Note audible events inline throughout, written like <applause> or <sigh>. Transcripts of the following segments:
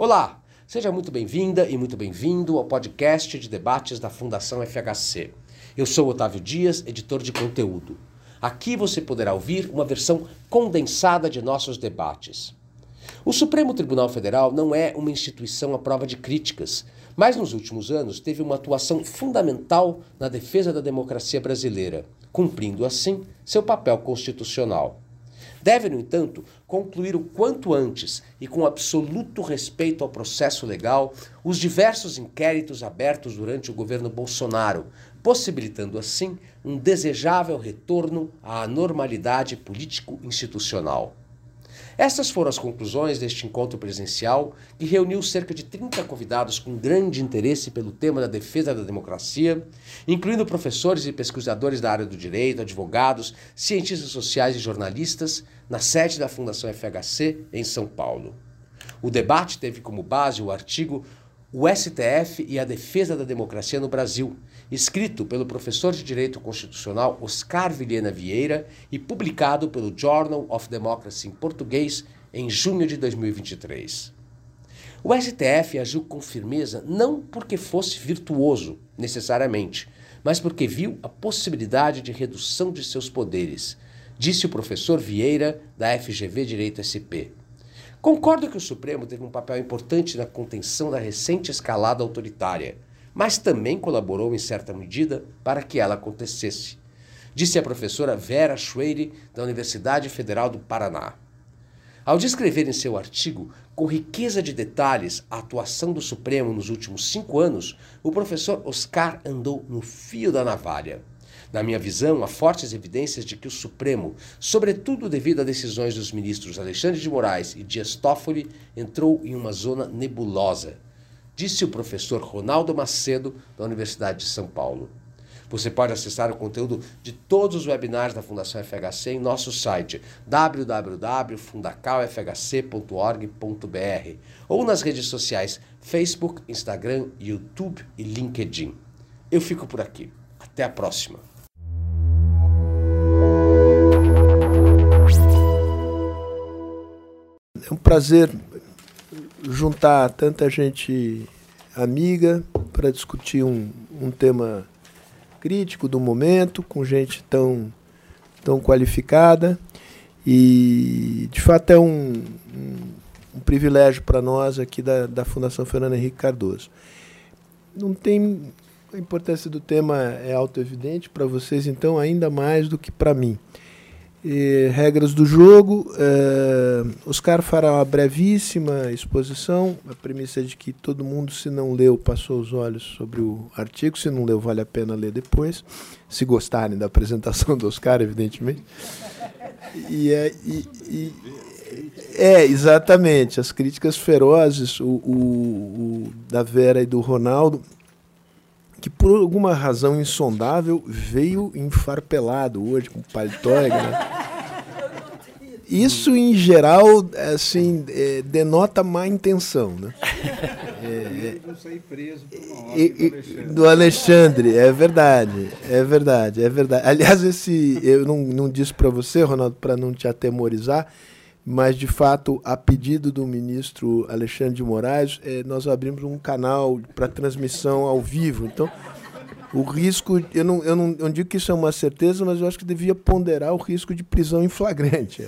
Olá, seja muito bem-vinda e muito bem-vindo ao podcast de debates da Fundação FHC. Eu sou Otávio Dias, editor de conteúdo. Aqui você poderá ouvir uma versão condensada de nossos debates. O Supremo Tribunal Federal não é uma instituição à prova de críticas, mas nos últimos anos teve uma atuação fundamental na defesa da democracia brasileira, cumprindo assim seu papel constitucional. Deve, no entanto, concluir o quanto antes e com absoluto respeito ao processo legal os diversos inquéritos abertos durante o governo Bolsonaro, possibilitando assim um desejável retorno à normalidade político-institucional. Essas foram as conclusões deste encontro presencial, que reuniu cerca de 30 convidados com grande interesse pelo tema da defesa da democracia, incluindo professores e pesquisadores da área do direito, advogados, cientistas sociais e jornalistas, na sede da Fundação FHC, em São Paulo. O debate teve como base o artigo O STF e a Defesa da Democracia no Brasil, escrito pelo professor de Direito Constitucional Oscar Vilhena Vieira e publicado pelo Journal of Democracy em português em junho de 2023. O STF agiu com firmeza não porque fosse virtuoso, necessariamente, mas porque viu a possibilidade de redução de seus poderes, disse o professor Vieira, da FGV Direito SP. Concordo que o Supremo teve um papel importante na contenção da recente escalada autoritária mas também colaborou em certa medida para que ela acontecesse, disse a professora Vera Schweire, da Universidade Federal do Paraná. Ao descrever em seu artigo, com riqueza de detalhes, a atuação do Supremo nos últimos cinco anos, o professor Oscar andou no fio da navalha. Na minha visão, há fortes evidências de que o Supremo, sobretudo devido a decisões dos ministros Alexandre de Moraes e Dias Toffoli, entrou em uma zona nebulosa disse o professor Ronaldo Macedo, da Universidade de São Paulo. Você pode acessar o conteúdo de todos os webinars da Fundação FHC em nosso site www.fundacalfhc.org.br ou nas redes sociais Facebook, Instagram, YouTube e LinkedIn. Eu fico por aqui. Até a próxima. É um prazer juntar tanta gente amiga para discutir um, um tema crítico do momento, com gente tão, tão qualificada. E, de fato, é um, um, um privilégio para nós aqui da, da Fundação Fernando Henrique Cardoso. Não tem. A importância do tema é auto-evidente para vocês, então, ainda mais do que para mim. E, regras do jogo. É, Oscar fará uma brevíssima exposição. A premissa é de que todo mundo, se não leu, passou os olhos sobre o artigo. Se não leu, vale a pena ler depois. Se gostarem da apresentação do Oscar, evidentemente. E é, e, e, é exatamente, as críticas ferozes o, o, o, da Vera e do Ronaldo que por alguma razão insondável veio enfarpelado hoje com paletó. Né? Isso, em geral, assim, é, denota má intenção. Né? É, é, do Alexandre, é verdade, é verdade, é verdade. Aliás, esse eu não, não disse para você, Ronaldo, para não te atemorizar, mas de fato, a pedido do ministro Alexandre de Moraes, eh, nós abrimos um canal para transmissão ao vivo. Então, o risco, eu não, eu, não, eu não digo que isso é uma certeza, mas eu acho que devia ponderar o risco de prisão em flagrante.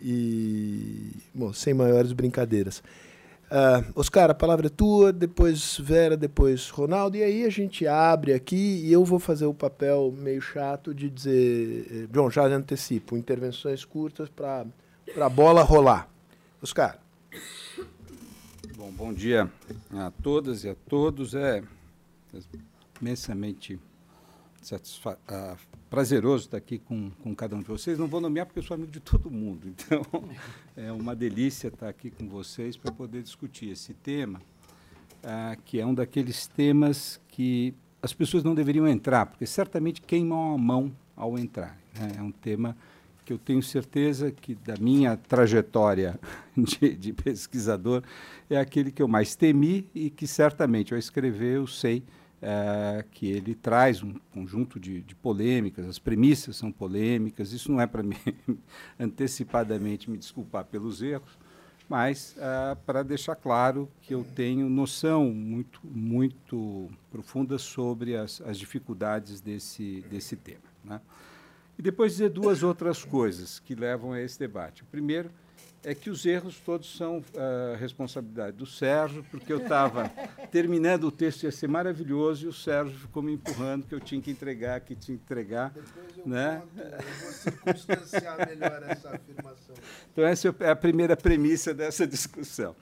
E, bom, sem maiores brincadeiras. Uh, Oscar, a palavra é tua, depois Vera, depois Ronaldo, e aí a gente abre aqui e eu vou fazer o papel meio chato de dizer, Bom, já antecipo, intervenções curtas para para a bola rolar. Oscar. Bom, bom dia a todas e a todos. É imensamente satisfa uh, prazeroso estar aqui com, com cada um de vocês. Não vou nomear porque eu sou amigo de todo mundo, <laughs> então é uma delícia estar aqui com vocês para poder discutir esse tema, uh, que é um daqueles temas que as pessoas não deveriam entrar, porque certamente queimam a mão ao entrar. Né? É um tema que eu tenho certeza que da minha trajetória <laughs> de, de, pesquisador é aquele que eu mais temi e que certamente ao escrever eu sei é, que ele traz um conjunto de, de, polêmicas, as premissas são polêmicas, isso não é para <laughs> mim antecipadamente me desculpar pelos erros, mas ah, para deixar claro que eu tenho noção muito, muito profunda sobre as, as dificuldades desse, desse tema. Né? E depois dizer duas outras coisas que levam a esse debate. O primeiro é que os erros todos são uh, responsabilidade do Sérgio, porque eu estava <laughs> terminando o texto, ia ser maravilhoso, e o Sérgio ficou me empurrando que eu tinha que entregar, que tinha que entregar. Depois eu, né? conto, eu vou circunstanciar melhor essa afirmação. Então, essa é a primeira premissa dessa discussão.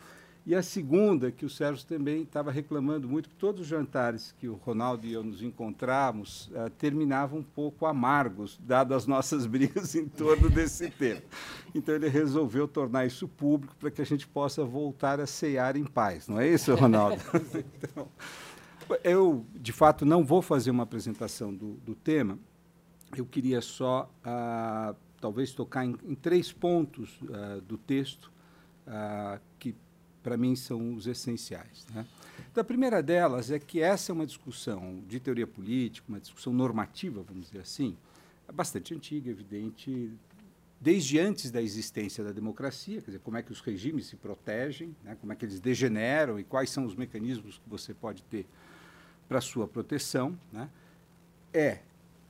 E a segunda, que o Sérgio também estava reclamando muito, que todos os jantares que o Ronaldo e eu nos encontramos uh, terminavam um pouco amargos, dadas as nossas <laughs> brigas em torno desse tema. Então ele resolveu tornar isso público para que a gente possa voltar a cear em paz. Não é isso, Ronaldo? <laughs> <laughs> então, eu, de fato, não vou fazer uma apresentação do, do tema. Eu queria só, uh, talvez, tocar em, em três pontos uh, do texto que para mim, são os essenciais. Né? Então, a primeira delas é que essa é uma discussão de teoria política, uma discussão normativa, vamos dizer assim, é bastante antiga, evidente, desde antes da existência da democracia, quer dizer, como é que os regimes se protegem, né? como é que eles degeneram e quais são os mecanismos que você pode ter para sua proteção. Né? É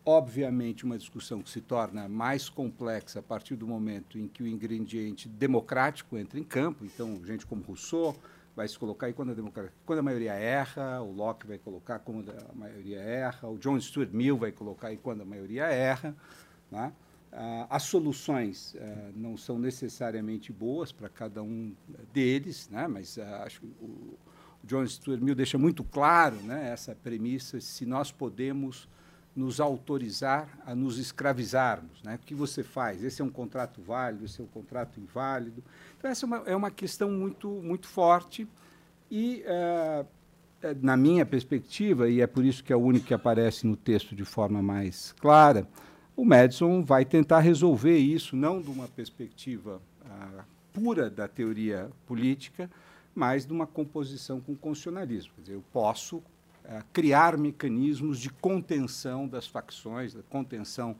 obviamente, uma discussão que se torna mais complexa a partir do momento em que o ingrediente democrático entra em campo. Então, gente como Rousseau vai se colocar aí quando a, democracia, quando a maioria erra, o Locke vai colocar quando a maioria erra, o John Stuart Mill vai colocar aí quando a maioria erra. Né? Ah, as soluções ah, não são necessariamente boas para cada um deles, né? mas ah, acho que o John Stuart Mill deixa muito claro né, essa premissa: se nós podemos nos autorizar a nos escravizarmos. Né? O que você faz? Esse é um contrato válido, esse é um contrato inválido. Então, essa é uma, é uma questão muito, muito forte e, uh, na minha perspectiva, e é por isso que é o único que aparece no texto de forma mais clara, o Madison vai tentar resolver isso, não de uma perspectiva uh, pura da teoria política, mas de uma composição com constitucionalismo. Quer dizer, eu posso criar mecanismos de contenção das facções, da contenção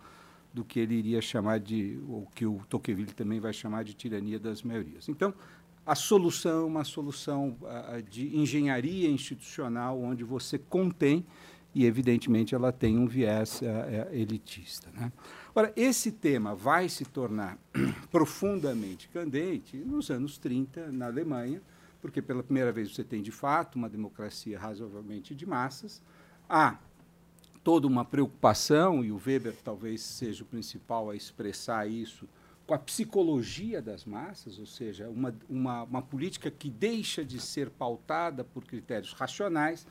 do que ele iria chamar de, ou que o Tocqueville também vai chamar de tirania das maiorias. Então, a solução uma solução uh, de engenharia institucional, onde você contém, e evidentemente ela tem um viés uh, elitista. Né? Ora, esse tema vai se tornar <clears throat> profundamente candente nos anos 30, na Alemanha, porque pela primeira vez você tem, de fato, uma democracia razoavelmente de massas. Há toda uma preocupação, e o Weber talvez seja o principal a expressar isso, com a psicologia das massas, ou seja, uma, uma, uma política que deixa de ser pautada por critérios racionais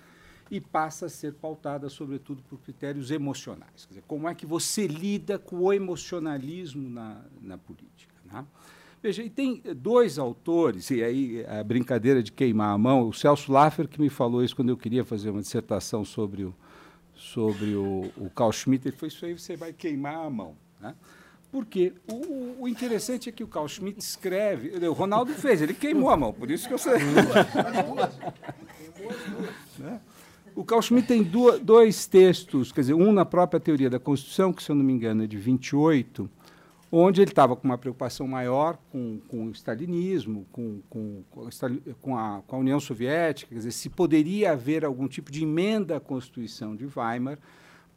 e passa a ser pautada, sobretudo, por critérios emocionais. Quer dizer, como é que você lida com o emocionalismo na, na política? Né? Veja, e tem dois autores, e aí a brincadeira de queimar a mão, o Celso Laffer que me falou isso quando eu queria fazer uma dissertação sobre o, sobre o, o Carl Schmitt, ele falou, isso aí você vai queimar a mão. Né? Porque o, o, interessante é que o Carl Schmitt escreve, o Ronaldo fez, ele queimou a mão, por isso que eu sei. <laughs> né? O Carl Schmitt tem dois textos, quer dizer, um na própria teoria da Constituição, que, se eu não me engano, é de 28, onde ele estava com uma preocupação maior com, com o stalinismo, com, com, com, a, com a União Soviética, quer dizer, se poderia haver algum tipo de emenda à Constituição de Weimar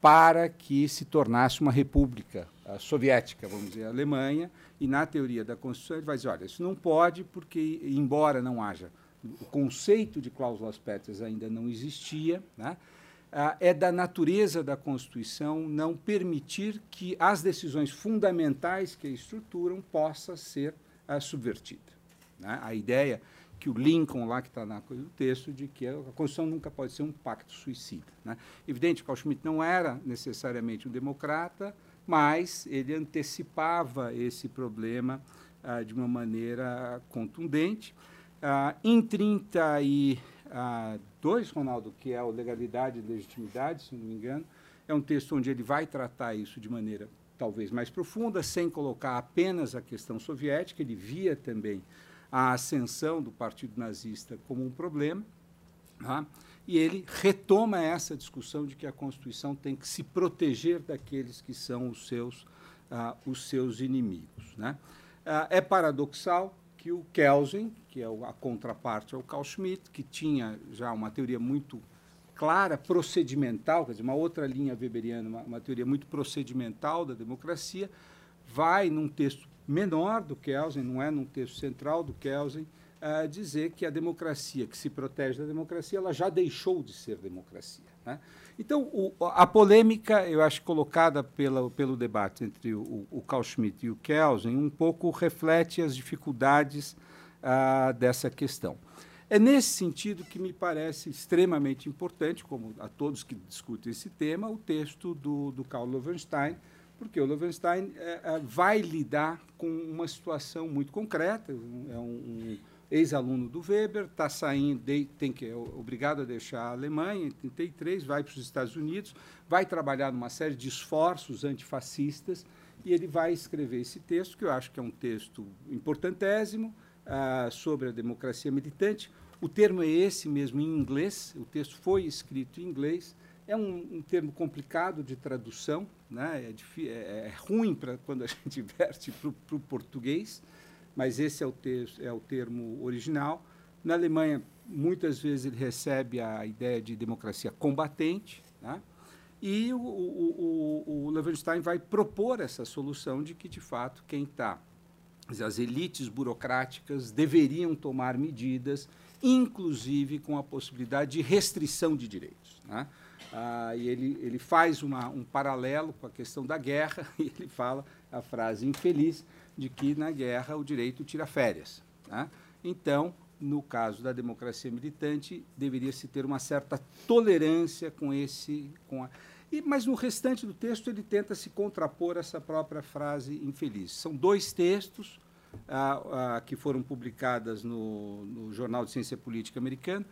para que se tornasse uma república soviética, vamos dizer, a Alemanha, e na teoria da Constituição ele vai dizer, olha, isso não pode porque, embora não haja, o conceito de cláusulas pétreas ainda não existia, né? Ah, é da natureza da Constituição não permitir que as decisões fundamentais que a estruturam possa ser ah, subvertida. Né? A ideia que o Lincoln, lá que está na coisa do texto, de que a Constituição nunca pode ser um pacto suicida. Né? Evidente que o Schmitt não era necessariamente um democrata, mas ele antecipava esse problema ah, de uma maneira contundente. Ah, em 30 e ah, 2, Ronaldo, que é o Legalidade e Legitimidade, se não me engano, é um texto onde ele vai tratar isso de maneira talvez mais profunda, sem colocar apenas a questão soviética, ele via também a ascensão do Partido Nazista como um problema, tá? e ele retoma essa discussão de que a Constituição tem que se proteger daqueles que são os seus, ah, os seus inimigos. Né? Ah, é paradoxal que o Kelsen, que é a contraparte ao Carl Schmitt, que tinha já uma teoria muito clara, procedimental, quer dizer, uma outra linha weberiana, uma, uma teoria muito procedimental da democracia, vai num texto menor do Kelsen, não é num texto central do Kelsen, uh, dizer que a democracia que se protege da democracia, ela já deixou de ser democracia. Né? Então, o, a polêmica, eu acho, colocada pela, pelo debate entre o, o Carl Schmitt e o Kelsen, um pouco reflete as dificuldades uh, dessa questão. É nesse sentido que me parece extremamente importante, como a todos que discutem esse tema, o texto do, do Karl Loewenstein, porque o Loewenstein é, é, vai lidar com uma situação muito concreta, é um, um ex-aluno do Weber, está saindo, tem que, é obrigado a deixar a Alemanha em 33, vai para os Estados Unidos, vai trabalhar numa série de esforços antifascistas, e ele vai escrever esse texto, que eu acho que é um texto importantésimo, ah, sobre a democracia militante. O termo é esse mesmo em inglês, o texto foi escrito em inglês. É um, um termo complicado de tradução, né? é, é, é ruim para quando a <laughs> gente verte para o português, mas esse é o, texto, é o termo original. Na Alemanha, muitas vezes ele recebe a ideia de democracia combatente, né? e o, o, o Levenstein vai propor essa solução de que, de fato, quem está as elites burocráticas deveriam tomar medidas, inclusive com a possibilidade de restrição de direitos. Né? Ah, e ele, ele faz uma, um paralelo com a questão da guerra, <laughs> e ele fala a frase infeliz de que na guerra o direito tira férias. Né? Então, no caso da democracia militante, deveria-se ter uma certa tolerância com esse. Com a, e, mas no restante do texto ele tenta se contrapor a essa própria frase infeliz. São dois textos ah, ah, que foram publicadas no, no, Jornal de Ciência Política americano.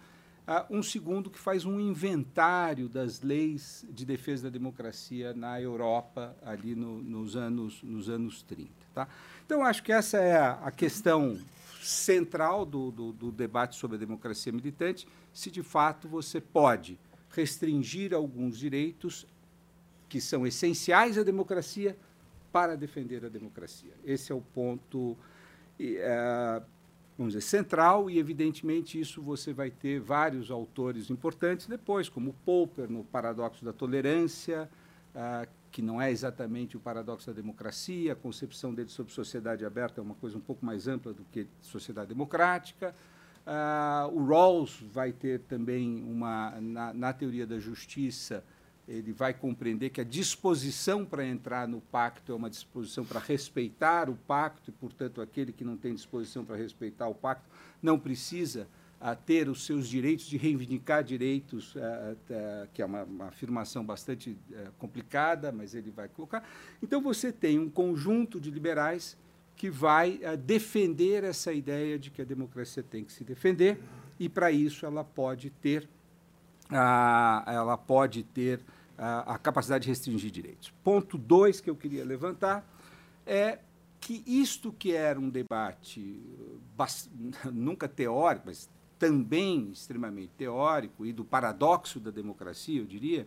Um segundo que faz um inventário das leis de defesa da democracia na Europa ali no, nos, anos, nos anos 30. Tá? Então, acho que essa é a, questão central do, do, do debate sobre a democracia militante, se de fato você pode restringir alguns direitos que são essenciais à democracia para defender a democracia. Esse é o ponto, é, vamos dizer, central e, evidentemente, isso você vai ter vários autores importantes depois, como Popper, no Paradoxo da Tolerância, é, que não é exatamente o paradoxo da democracia, a concepção dele sobre sociedade aberta é uma coisa um pouco mais ampla do que sociedade democrática. Uh, o Rawls vai ter também uma, na, na, teoria da justiça, ele vai compreender que a disposição para entrar no pacto é uma disposição para respeitar o pacto, e, portanto, aquele que não tem disposição para respeitar o pacto não precisa uh, ter os seus direitos de reivindicar direitos, uh, que é uma, uma afirmação bastante eh, complicada, mas ele vai colocar. Então, você tem um conjunto de liberais que vai uh, defender essa ideia de que a democracia tem que se defender e para isso ela pode ter ela pode ter a capacidade de restringir direitos. Ponto dois que eu queria levantar é que isto que era um debate <laughs> nunca teórico, mas também extremamente teórico e do paradoxo da democracia, eu diria,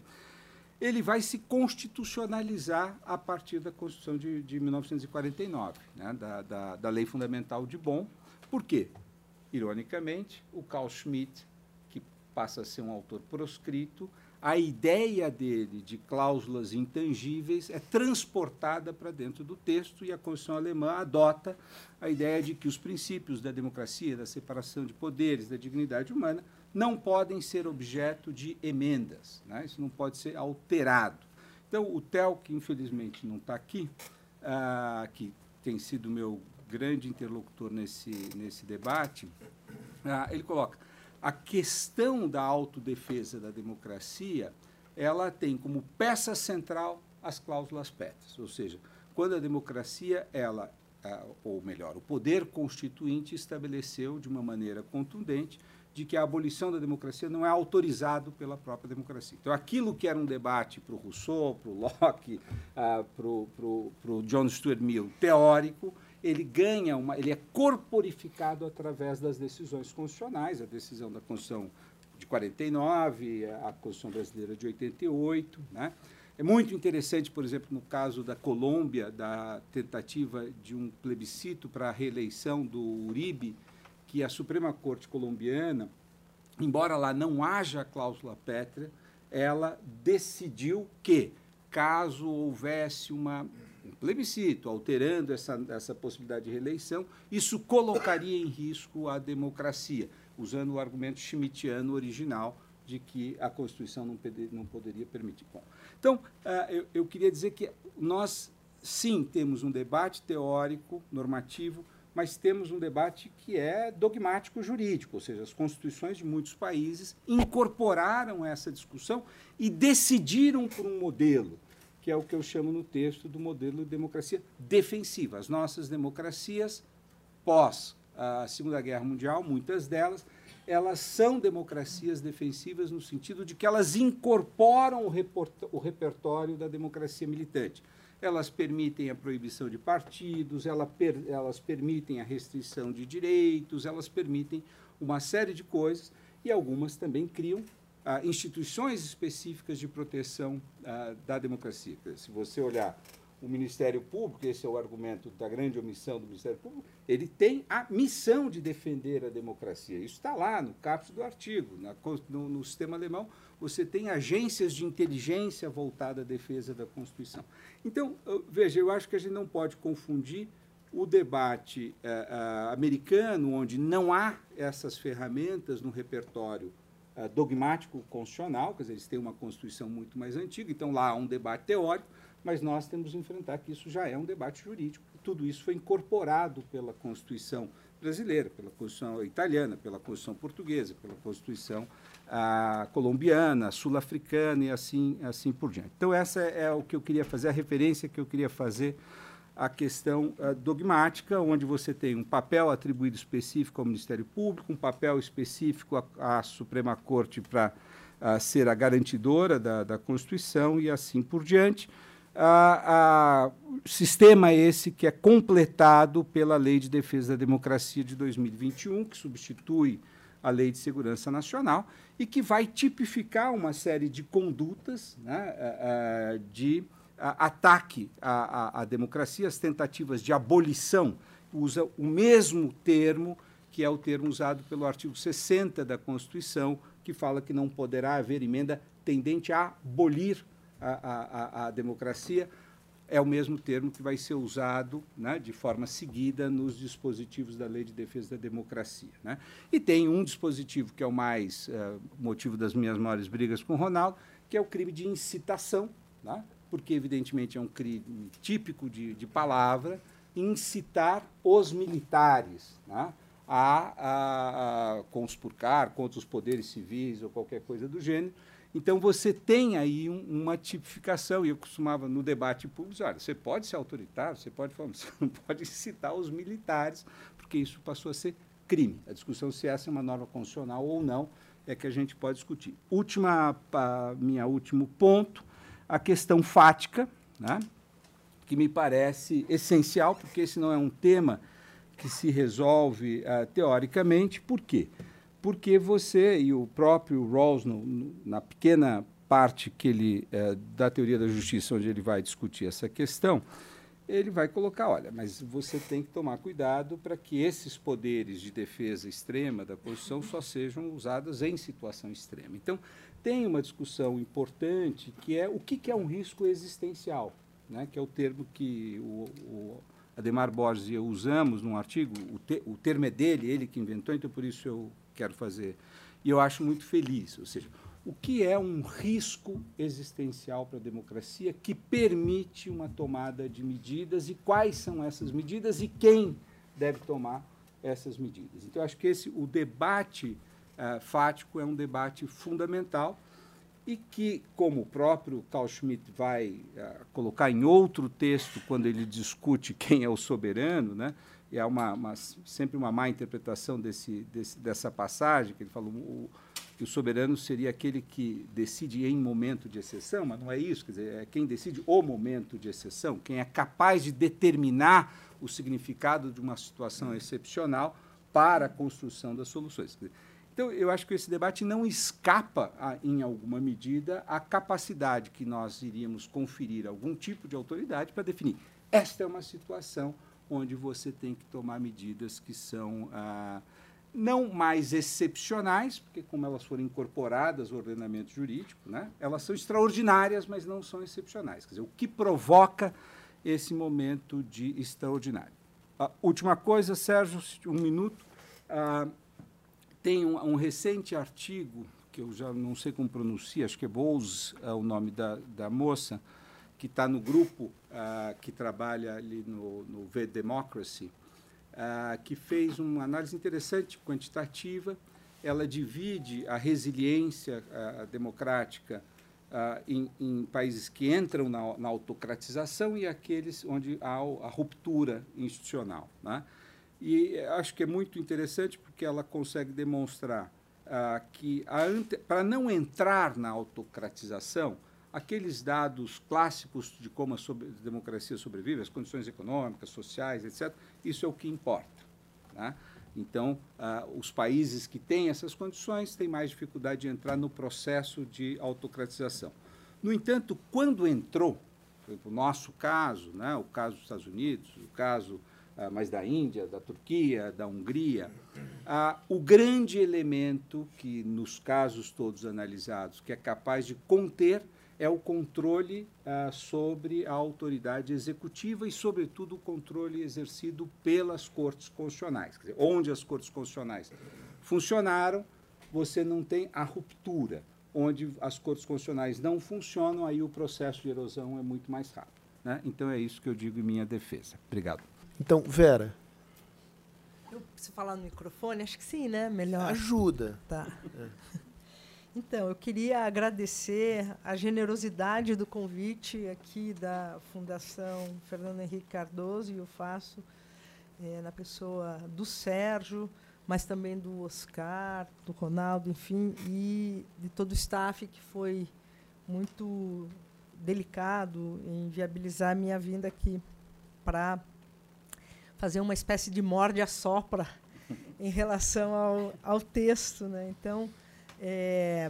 ele vai se constitucionalizar a partir da Constituição de, de 1949, né, da, da, da, Lei Fundamental de Bonn. Por quê? Ironicamente, o Carl Schmitt, que passa a ser um autor proscrito, a ideia dele de cláusulas intangíveis é transportada para dentro do texto e a Constituição alemã adota a ideia de que os princípios da democracia, da separação de poderes, da dignidade humana não podem ser objeto de emendas, né? isso não pode ser alterado. Então, o TEL, que infelizmente não está aqui, ah, que tem sido meu grande interlocutor nesse, nesse debate, ah, ele coloca a questão da autodefesa da democracia, ela tem como peça central as cláusulas petas, ou seja, quando a democracia, ela, ah, ou melhor, o poder constituinte estabeleceu de uma maneira contundente de que a abolição da democracia não é autorizado pela própria democracia. Então, aquilo que era um debate para o Rousseau, para o Locke, uh, para o John Stuart Mill teórico, ele ganha uma, ele é corporificado através das decisões constitucionais, a decisão da Constituição de 49, a Constituição brasileira de 88, né? É muito interessante, por exemplo, no caso da Colômbia, da tentativa de um plebiscito para a reeleição do Uribe, que a Suprema Corte colombiana, embora lá não haja cláusula pétrea, ela decidiu que, caso houvesse uma, um plebiscito alterando essa, essa possibilidade de reeleição, isso colocaria em risco a democracia, usando o argumento schmittiano original de que a Constituição não, não poderia permitir. Bom, então, uh, eu, eu queria dizer que nós, sim, temos um debate teórico, normativo, mas temos um debate que é dogmático jurídico, ou seja, as constituições de muitos países incorporaram essa discussão e decidiram por um modelo, que é o que eu chamo no texto do modelo de democracia defensiva. As nossas democracias pós a Segunda Guerra Mundial, muitas delas, elas são democracias defensivas no sentido de que elas incorporam o, o repertório da democracia militante. Elas permitem a proibição de partidos, elas, per elas permitem a restrição de direitos, elas permitem uma série de coisas e algumas também criam ah, instituições específicas de proteção ah, da democracia. Se você olhar o Ministério Público, esse é o argumento da grande omissão do Ministério Público, ele tem a missão de defender a democracia. Isso está lá no caput do artigo. Na, no, no, sistema alemão, você tem agências de inteligência voltada à defesa da Constituição. Então, veja, eu acho que a gente não pode confundir o debate eh, eh, americano, onde não há essas ferramentas no repertório eh, dogmático constitucional, quer dizer, eles têm uma Constituição muito mais antiga, então lá há um debate teórico, mas nós temos que enfrentar que isso já é um debate jurídico. Tudo isso foi incorporado pela Constituição brasileira, pela Constituição italiana, pela Constituição portuguesa, pela Constituição ah, colombiana, sul-africana e assim, assim por diante. Então, essa é o que eu queria fazer, a referência que eu queria fazer à questão ah, dogmática, onde você tem um papel atribuído específico ao Ministério Público, um papel específico à, à Suprema Corte para ah, ser a garantidora da, da Constituição e assim por diante. A, a, sistema esse que é completado pela Lei de Defesa da Democracia de 2021, que substitui a Lei de Segurança Nacional e que vai tipificar uma série de condutas né, de ataque à, à, à democracia, as tentativas de abolição, usa o mesmo termo que é o termo usado pelo artigo 60 da Constituição, que fala que não poderá haver emenda tendente a abolir a, a, a democracia, é o mesmo termo que vai ser usado né, de forma seguida nos dispositivos da Lei de Defesa da Democracia. Né? E tem um dispositivo que é o mais uh, motivo das minhas maiores brigas com o Ronaldo, que é o crime de incitação, né? Porque, evidentemente, é um crime típico de, de palavra, incitar os militares né? a, a, a conspurcar contra os poderes civis ou qualquer coisa do gênero, então, você tem aí um, uma tipificação, e eu costumava, no debate público, olha, você pode ser autoritário, você pode falar, você não pode citar os militares, porque isso passou a ser crime. A discussão se essa é uma norma constitucional ou não é que a gente pode discutir. Última, minha último ponto, a questão fática, né, que me parece essencial, porque esse não é um tema que se resolve uh, teoricamente. Por quê? porque você e o próprio Rawls, no, na pequena parte que ele é, da teoria da justiça, onde ele vai discutir essa questão, ele vai colocar, olha, mas você tem que tomar cuidado para que esses poderes de defesa extrema da Constituição só sejam usados em situação extrema. Então, tem uma discussão importante que é o que, que é um risco existencial, né, que é o termo que o, o Ademar Borges e eu usamos num artigo, o, te, o termo é dele, ele que inventou, então por isso eu quero fazer. E eu acho muito feliz. Ou seja, o que é um risco existencial para a democracia que permite uma tomada de medidas e quais são essas medidas e quem deve tomar essas medidas. Então, acho que esse, o debate uh, fático é um debate fundamental e que, como o próprio Carl Schmitt vai uh, colocar em outro texto, quando ele discute <laughs> quem é o soberano, né, e há uma, uma, sempre uma má interpretação desse, desse, dessa passagem, que ele falou o, que o soberano seria aquele que decide em momento de exceção, mas não é isso, quer dizer, é quem decide o momento de exceção, quem é capaz de determinar o significado de uma situação excepcional para a construção das soluções. Então, eu acho que esse debate não escapa, a, em alguma medida, à capacidade que nós iríamos conferir algum tipo de autoridade para definir. Esta é uma situação onde você tem que tomar medidas que são ah, não mais excepcionais, porque como elas foram incorporadas ao ordenamento jurídico, né, elas são extraordinárias, mas não são excepcionais. Quer dizer, o que provoca esse momento de extraordinário? A última coisa, Sérgio, um minuto. Ah, tem um, um, recente artigo, que eu já não sei como pronuncia, acho que é Bowles é o nome da, da moça, que está no grupo ah, que trabalha ali no, no V Democracy, ah, que fez uma análise interessante, quantitativa. Ela divide a resiliência ah, democrática em, em, países que entram na, na, autocratização e aqueles onde há a ruptura institucional. Né? E acho que é muito interessante porque ela consegue demonstrar uh, que, para não entrar na autocratização, aqueles dados clássicos de como a, sobre, a democracia sobrevive, as condições econômicas, sociais, etc., isso é o que importa. Né? Então, ah, os países que têm essas condições têm mais dificuldade de entrar no processo de autocratização. No entanto, quando entrou, por exemplo, o nosso caso, né, o caso dos Estados Unidos, o caso ah, mais da Índia, da Turquia, da Hungria, ah, o grande elemento que, nos casos todos analisados, que é capaz de conter é o controle ah, sobre a autoridade executiva e, sobretudo, o controle exercido pelas cortes constitucionais. Dizer, onde as cortes constitucionais funcionaram, você não tem a ruptura. Onde as cortes constitucionais não funcionam, aí o processo de erosão é muito mais rápido. Né? Então é isso que eu digo em minha defesa. Obrigado. Então, Vera. Eu preciso falar no microfone? Acho que sim, né? Melhor. Ajuda. Tá. É. <laughs> Então, eu queria agradecer a generosidade do convite aqui da Fundação Fernando Henrique Cardoso, e eu faço é, na pessoa do Sérgio, mas também do Oscar, do Ronaldo, enfim, e de todo o staff que foi muito delicado em viabilizar a minha vinda aqui para fazer uma espécie de morde-a-sopra <laughs> em relação ao, ao texto. Né? Então, é,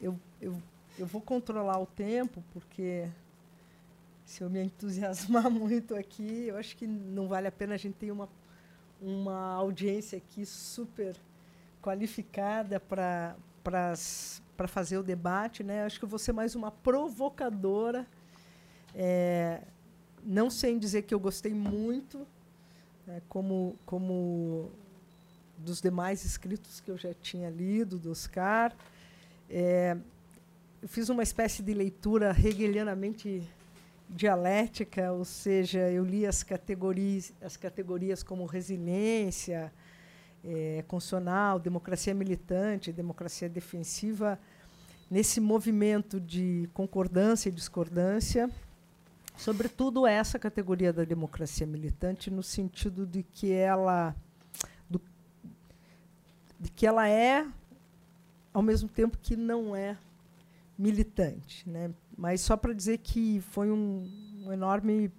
eu, eu, eu vou controlar o tempo, porque se eu me entusiasmar <laughs> muito aqui, eu acho que não vale a pena a gente ter uma, uma audiência aqui super qualificada para para fazer o debate, né? Acho que eu vou ser mais uma provocadora, é, não sem dizer que eu gostei muito, né, como como dos demais escritos que eu já tinha lido, do Oscar. É, eu fiz uma espécie de leitura hegelianamente dialética, ou seja, eu li as categorias, as categorias como resiliência é, constitucional, democracia militante, democracia defensiva, nesse movimento de concordância e discordância, sobretudo essa categoria da democracia militante, no sentido de que ela de que ela é, ao mesmo tempo que não é militante. Né? Mas só para dizer que foi um, um, enorme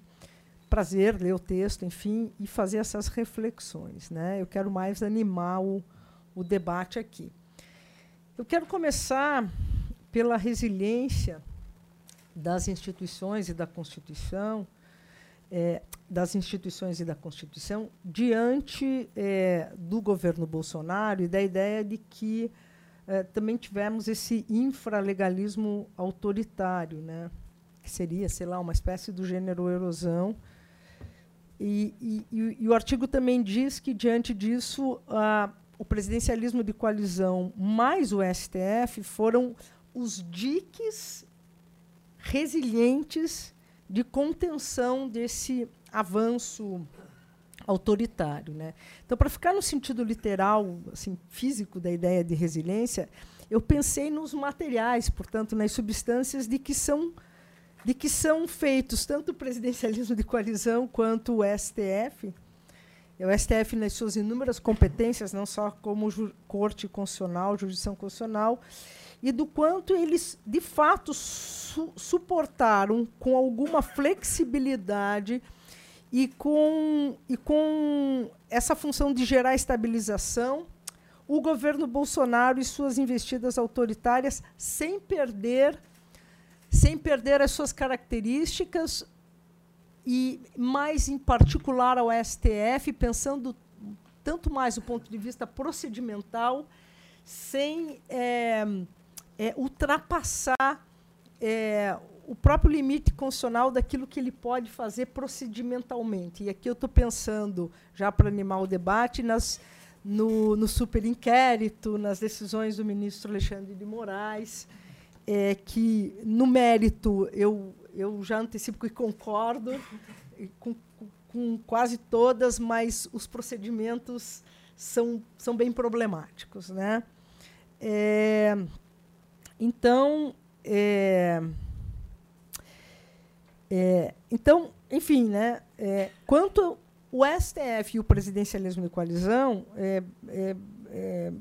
prazer ler o texto, enfim, e fazer essas reflexões. Né? Eu quero mais animar o, o debate aqui. Eu quero começar pela resiliência das instituições e da Constituição, é, das instituições e da Constituição diante é, do governo Bolsonaro e da ideia de que é, também tivemos esse infralegalismo autoritário, né, que seria, sei lá, uma espécie do gênero erosão. E, e, e o artigo também diz que, diante disso, a, o presidencialismo de coalizão mais o STF foram os diques resilientes de contenção desse avanço autoritário. Né? Então, para ficar no sentido literal, assim, físico da ideia de resiliência, eu pensei nos materiais, portanto, nas substâncias de que são de que são feitos tanto o presidencialismo de coalizão quanto o STF. O STF, nas suas inúmeras competências, não só como corte constitucional, jurisdição constitucional, e do quanto eles, de fato, su suportaram com alguma flexibilidade e com, e com essa função de gerar estabilização o governo Bolsonaro e suas investidas autoritárias sem perder sem perder as suas características e mais em particular ao STF, pensando tanto mais do ponto de vista procedimental, sem é, é, ultrapassar é, o próprio limite constitucional daquilo que ele pode fazer procedimentalmente. E aqui eu estou pensando, já para animar o debate, nas, no, no superinquérito, nas decisões do ministro Alexandre de Moraes, é, que, no mérito, eu, eu já antecipo que concordo com, com quase todas, mas os procedimentos são, são bem problemáticos. Né? É, então, é, é, então, enfim, né, é, quanto o STF e o presidencialismo de coalizão é, é, é,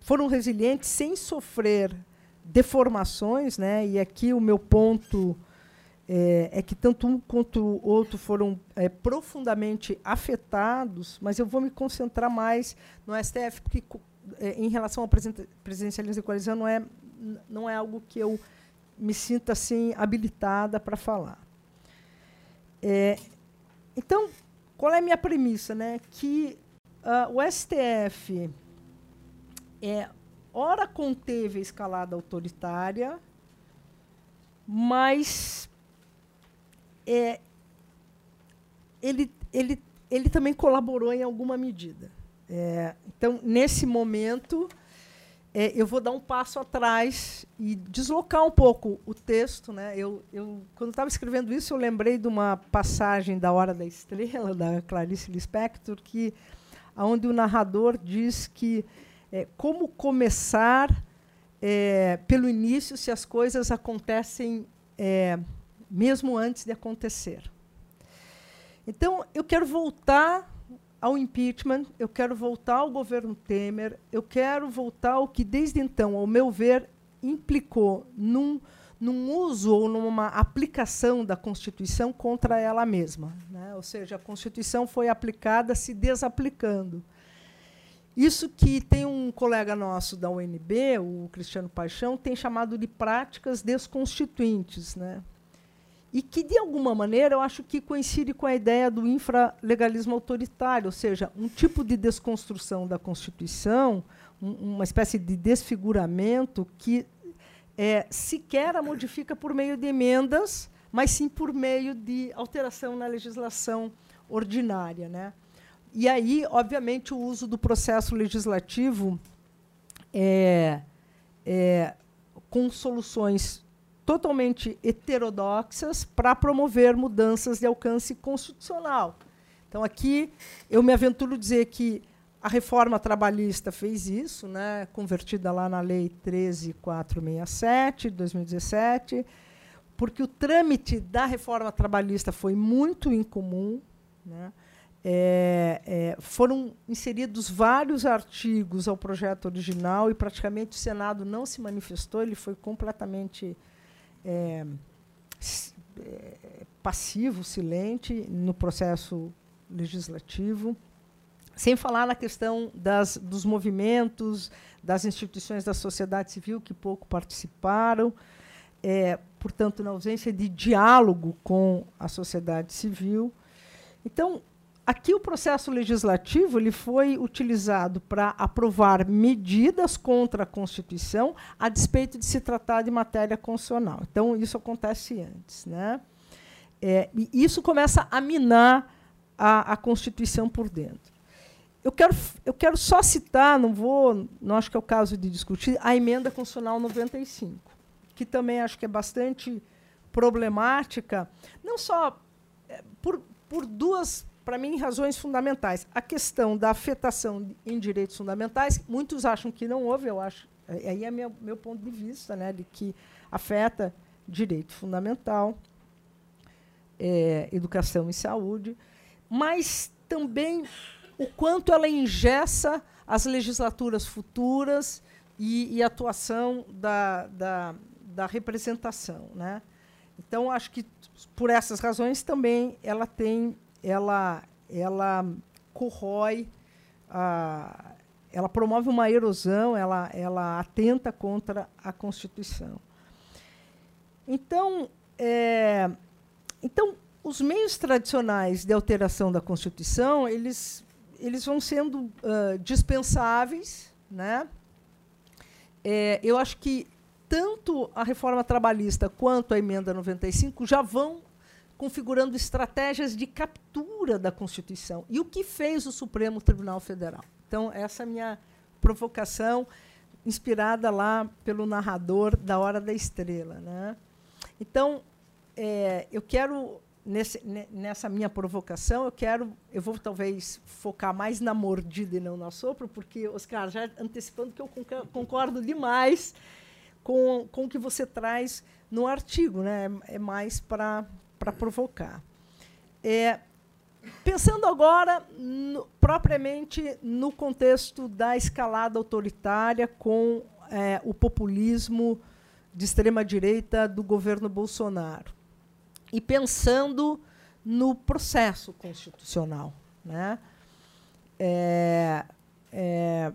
foram resilientes sem sofrer deformações, né, e aqui o meu ponto é, é, que tanto um quanto o outro foram é, profundamente afetados, mas eu vou me concentrar mais no STF, porque é, em relação ao presidencialismo de coalizão não é, não é algo que eu me sinta assim habilitada para falar. É, então, qual é a minha premissa? Né? Que uh, o STF é, ora conteve a escalada autoritária, mas é, ele, ele, ele também colaborou em alguma medida. É, então, nesse momento, é, eu vou dar um passo atrás e deslocar um pouco o texto. Né? Eu, eu, quando estava escrevendo isso, eu lembrei de uma passagem da Hora da Estrela, da Clarice Lispector, que, onde o narrador diz que é, como começar é, pelo início se as coisas acontecem é, mesmo antes de acontecer. Então, eu quero voltar ao impeachment, eu quero voltar ao governo Temer, eu quero voltar ao que, desde então, ao meu ver, implicou num, num uso ou numa aplicação da Constituição contra ela mesma. Né? Ou seja, a Constituição foi aplicada se desaplicando. Isso que tem um colega nosso da UNB, o Cristiano Paixão, tem chamado de práticas desconstituintes. Né? E que, de alguma maneira, eu acho que coincide com a ideia do infralegalismo autoritário, ou seja, um tipo de desconstrução da Constituição, um, uma espécie de desfiguramento que é, sequer a modifica por meio de emendas, mas sim por meio de alteração na legislação ordinária. Né? E aí, obviamente, o uso do processo legislativo é, é, com soluções totalmente heterodoxas para promover mudanças de alcance constitucional. Então, aqui eu me aventuro a dizer que a reforma trabalhista fez isso, né, convertida lá na Lei 13467 de 2017, porque o trâmite da reforma trabalhista foi muito incomum. Né, é, é, foram inseridos vários artigos ao projeto original e praticamente o Senado não se manifestou, ele foi completamente é, é, passivo, silente no processo legislativo, sem falar na questão das, dos movimentos, das instituições da sociedade civil que pouco participaram, é, portanto, na ausência de diálogo com a sociedade civil. Então, Aqui o processo legislativo ele foi utilizado para aprovar medidas contra a Constituição, a despeito de se tratar de matéria constitucional. Então, isso acontece antes. Né? É, e isso começa a minar a, a Constituição por dentro. Eu quero, eu quero só citar, não vou, não acho que é o caso de discutir, a emenda constitucional 95, que também acho que é bastante problemática, não só é, por, por duas para mim, razões fundamentais. A questão da afetação em direitos fundamentais, muitos acham que não houve, eu acho, é, aí é meu, meu ponto de vista, né, de que afeta direito fundamental, é, educação e saúde, mas também o quanto ela engessa as legislaturas futuras e, e atuação da, da, da representação. Né? Então, acho que, por essas razões, também ela tem ela, ela corrói a, ela promove uma erosão, ela, ela atenta contra a Constituição. Então, é, então, os meios tradicionais de alteração da Constituição, eles, eles vão sendo uh, dispensáveis. Né? É, eu acho que tanto a reforma trabalhista quanto a emenda 95 já vão configurando estratégias de captura da Constituição. E o que fez o Supremo Tribunal Federal? Então, essa é a minha provocação, inspirada lá pelo narrador da Hora da Estrela. Né? Então, é, eu quero, nesse, nessa minha provocação, eu quero, eu vou talvez focar mais na mordida e não no assopro, porque, Oscar, já antecipando que eu concordo demais com, com o que você traz no artigo, né? é mais para provocar. É, Pensando agora no, propriamente no contexto da escalada autoritária com é, o populismo de extrema-direita do governo Bolsonaro. E pensando no processo constitucional. Né? É, é,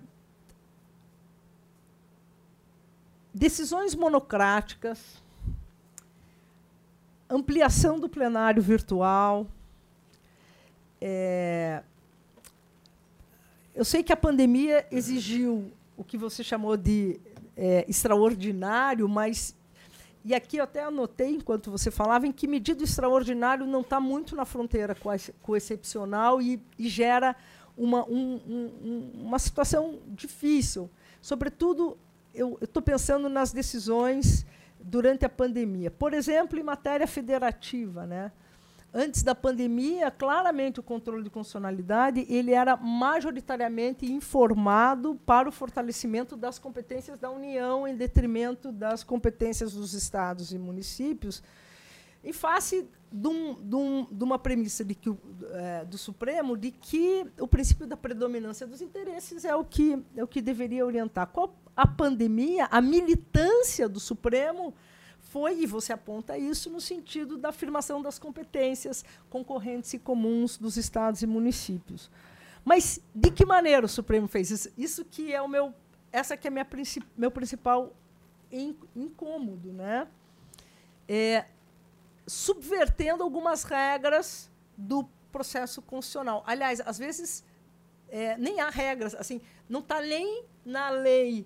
decisões monocráticas, ampliação do plenário virtual, é, eu sei que a pandemia exigiu o que você chamou de é, extraordinário, mas e aqui eu até anotei enquanto você falava em que medida o extraordinário não está muito na fronteira com, a, com o excepcional e, e gera uma, um, um, uma situação difícil. Sobretudo, eu estou pensando nas decisões durante a pandemia. Por exemplo, em matéria federativa, né? antes da pandemia, claramente o controle de constitucionalidade ele era majoritariamente informado para o fortalecimento das competências da União em detrimento das competências dos estados e municípios, em face de, um, de, um, de uma premissa de que, é, do Supremo de que o princípio da predominância dos interesses é o que, é o que deveria orientar. Com a pandemia, a militância do Supremo foi, e você aponta isso, no sentido da afirmação das competências concorrentes e comuns dos estados e municípios. Mas de que maneira o Supremo fez isso? Isso que é o meu, essa que é minha meu principal incômodo, né? É, subvertendo algumas regras do processo constitucional. Aliás, às vezes é, nem há regras, assim, não está nem na lei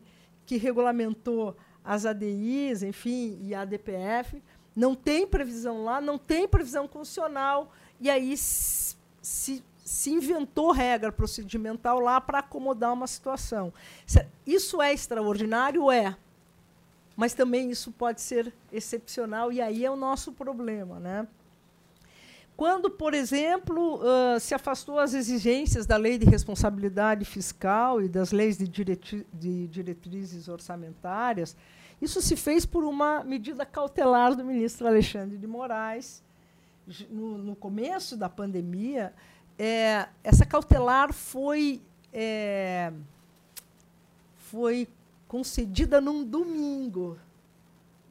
que regulamentou as ADIs, enfim, e a ADPF, não tem previsão lá, não tem previsão constitucional, e aí se, se inventou regra procedimental lá para acomodar uma situação. Isso é extraordinário? É. Mas também isso pode ser excepcional, e aí é o nosso problema. Né? Quando, por exemplo, uh, se afastou as exigências da lei de responsabilidade fiscal e das leis de, de diretrizes orçamentárias, isso se fez por uma medida cautelar do ministro Alexandre de Moraes. No, no começo da pandemia, é, essa cautelar foi, é, foi concedida num domingo.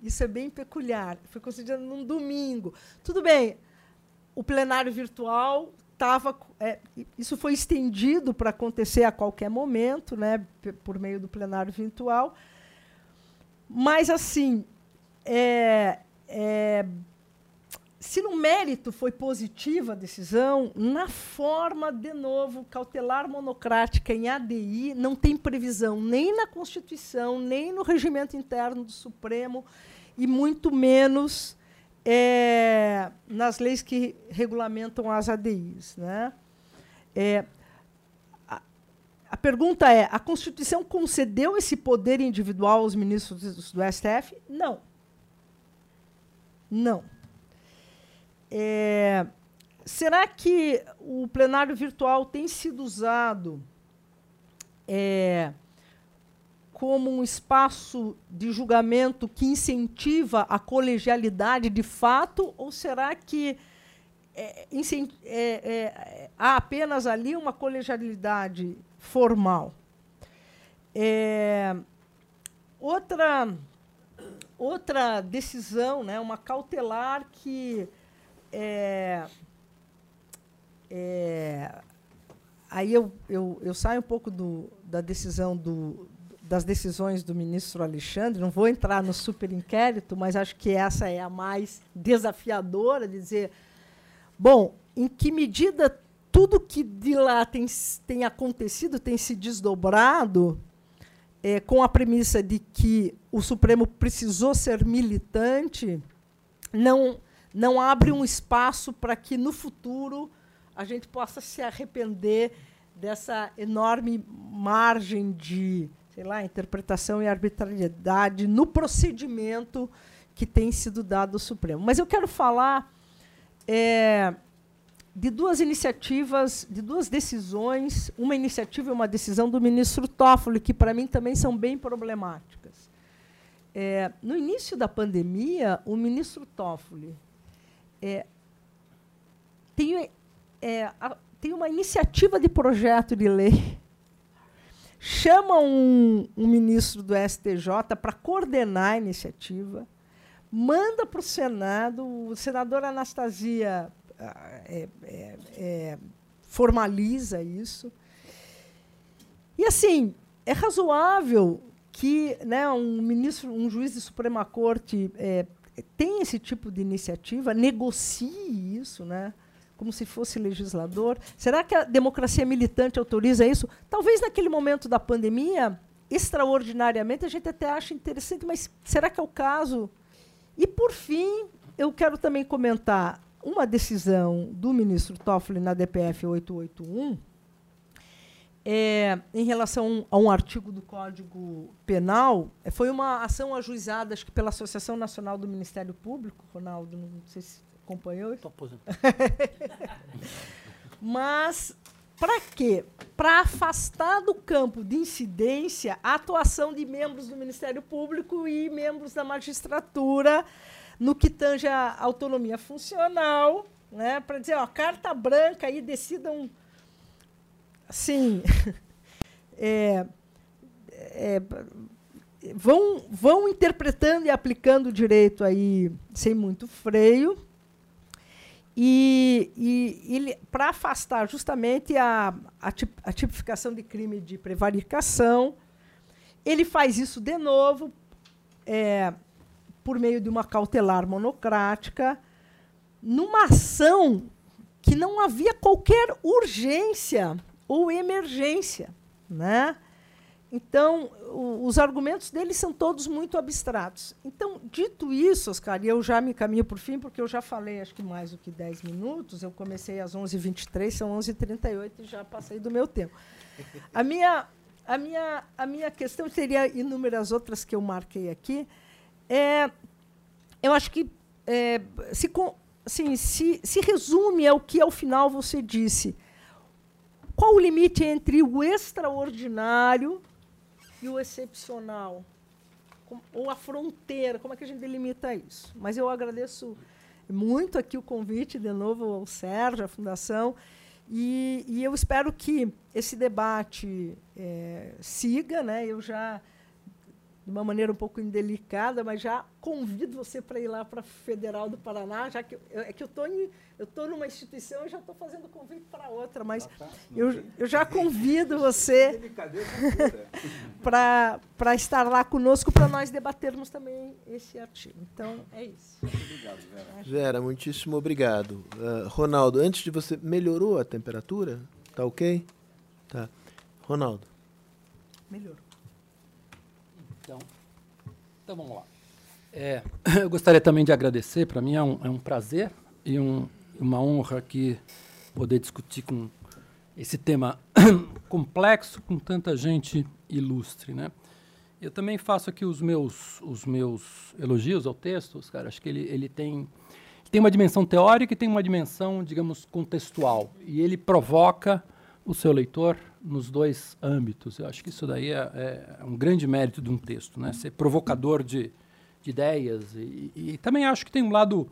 Isso é bem peculiar. Foi concedida num domingo. Tudo bem, o plenário virtual estava. É, isso foi estendido para acontecer a qualquer momento, né, por meio do plenário virtual. Mas, assim, é, é, se no mérito foi positiva a decisão, na forma, de novo, cautelar monocrática em ADI, não tem previsão nem na Constituição, nem no regimento interno do Supremo, e muito menos é, nas leis que regulamentam as ADIs. Né? É, a, a, pergunta é: a Constituição concedeu esse poder individual aos ministros do STF? Não. Não. É, será que o plenário virtual tem sido usado é, como um espaço de julgamento que incentiva a colegialidade de fato, ou será que é, é, é, há apenas ali uma colegialidade formal? É, outra, outra decisão, né, uma cautelar que é, é, aí eu, eu, eu saio um pouco do, da decisão do, das decisões do ministro Alexandre, não vou entrar no super inquérito, mas acho que essa é a mais desafiadora, dizer, bom, em que medida tudo que de lá tem, tem acontecido, tem se desdobrado, é, com a premissa de que o Supremo precisou ser militante, não, não abre um espaço para que, no futuro, a gente possa se arrepender dessa enorme margem de sei lá, interpretação e arbitrariedade no procedimento que tem sido dado ao Supremo. Mas eu quero falar é, de duas iniciativas, de duas decisões, uma iniciativa e uma decisão do ministro Toffoli, que para mim também são bem problemáticas. É, no início da pandemia, o ministro Toffoli é, tem, é, a, tem uma iniciativa de projeto de lei chama um, um ministro do STJ para coordenar a iniciativa, manda para o Senado, o senador Anastasia ah, é, é, é, formaliza isso. E assim, é razoável que né, um ministro, um juiz de Suprema Corte é, tenha esse tipo de iniciativa, negocie isso, né? Como se fosse legislador? Será que a democracia militante autoriza isso? Talvez naquele momento da pandemia, extraordinariamente, a gente até acha interessante, mas será que é o caso? E, por fim, eu quero também comentar uma decisão do ministro Toffoli na DPF 881, é, em relação a um artigo do Código Penal, foi uma ação ajuizada, acho que pela Associação Nacional do Ministério Público, Ronaldo, não sei se acompanhou? Estou aposentado. <laughs> Mas para quê? Para afastar do campo de incidência a atuação de membros do Ministério Público e membros da magistratura no que tange a autonomia funcional, né? Para dizer, ó, carta branca aí decidam, sim, <laughs> é, é, vão vão interpretando e aplicando o direito aí sem muito freio e, e, para afastar justamente a, a, a, tipificação de crime de prevaricação, ele faz isso de novo é, por meio de uma cautelar monocrática, numa ação que não havia qualquer urgência ou emergência. Né? Então, o, os argumentos deles são todos muito abstratos. Então, dito isso, Oscar, e eu já me caminho por fim, porque eu já falei acho que mais do que 10 minutos, eu comecei às 11h23, são 11h38 e já passei do meu tempo. A minha, a minha, a minha questão seria inúmeras outras que eu marquei aqui. É, eu acho que é, se, assim, se, se resume ao que, ao final, você disse. Qual o limite entre o extraordinário e o excepcional? Ou a fronteira? Como é que a gente delimita isso? Mas eu agradeço muito aqui o convite, de novo, ao Sérgio, à Fundação, e, e eu espero que esse debate é, siga. Né? Eu já de uma maneira um pouco indelicada, mas já convido você para ir lá para a Federal do Paraná, já que eu, é que eu tô em, eu tô numa instituição e já estou fazendo convite para outra, mas ah, tá. eu, eu já convido você <laughs> para <laughs> para estar lá conosco para nós debatermos também esse artigo. Então é isso. Obrigado, Vera. Vera, muitíssimo obrigado. Uh, Ronaldo, antes de você melhorou a temperatura? Tá ok? Tá. Ronaldo. Melhorou. Então, vamos lá. É, <coughs> eu gostaria também de agradecer, para mim é um, é um prazer e um, uma honra aqui poder discutir com esse tema <coughs> complexo com tanta gente ilustre, né? Eu também faço aqui os meus os meus elogios ao texto, cara. Acho que ele ele tem tem uma dimensão teórica e tem uma dimensão, digamos, contextual. E ele provoca o seu leitor nos dois âmbitos. Eu acho que isso daí é, é um grande mérito de um texto, né? Ser provocador de, de ideias e, e, também acho que tem um lado,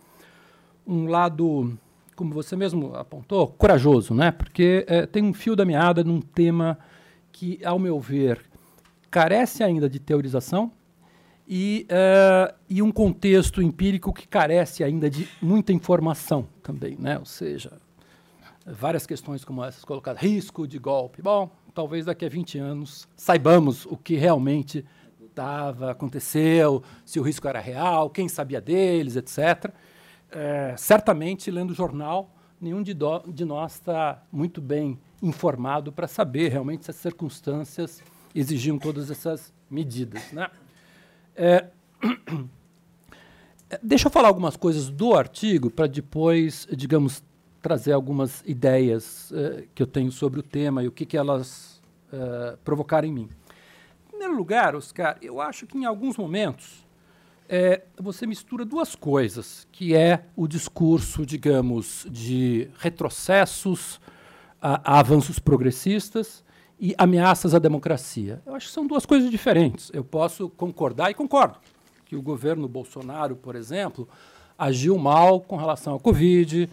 um lado, como você mesmo apontou, corajoso, né? Porque é, tem um fio da meada num tema que, ao meu ver, carece ainda de teorização e, uh, e um contexto empírico que carece ainda de muita informação também, né? Ou seja, várias questões como essas colocadas, risco de golpe. Bom, talvez daqui a 20 anos saibamos o que realmente estava, aconteceu, se o risco era real, quem sabia deles, etc. É, certamente, lendo o jornal, nenhum de, do, de nós está muito bem informado para saber realmente se as circunstâncias exigiam todas essas medidas. Né? É, <clears throat> deixa eu falar algumas coisas do artigo para depois, digamos, trazer algumas ideias uh, que eu tenho sobre o tema e o que, que elas uh, provocaram em mim. Em primeiro lugar, Oscar, eu acho que em alguns momentos é, você mistura duas coisas, que é o discurso, digamos, de retrocessos a, a avanços progressistas e ameaças à democracia. Eu acho que são duas coisas diferentes. Eu posso concordar e concordo que o governo Bolsonaro, por exemplo, agiu mal com relação à Covid,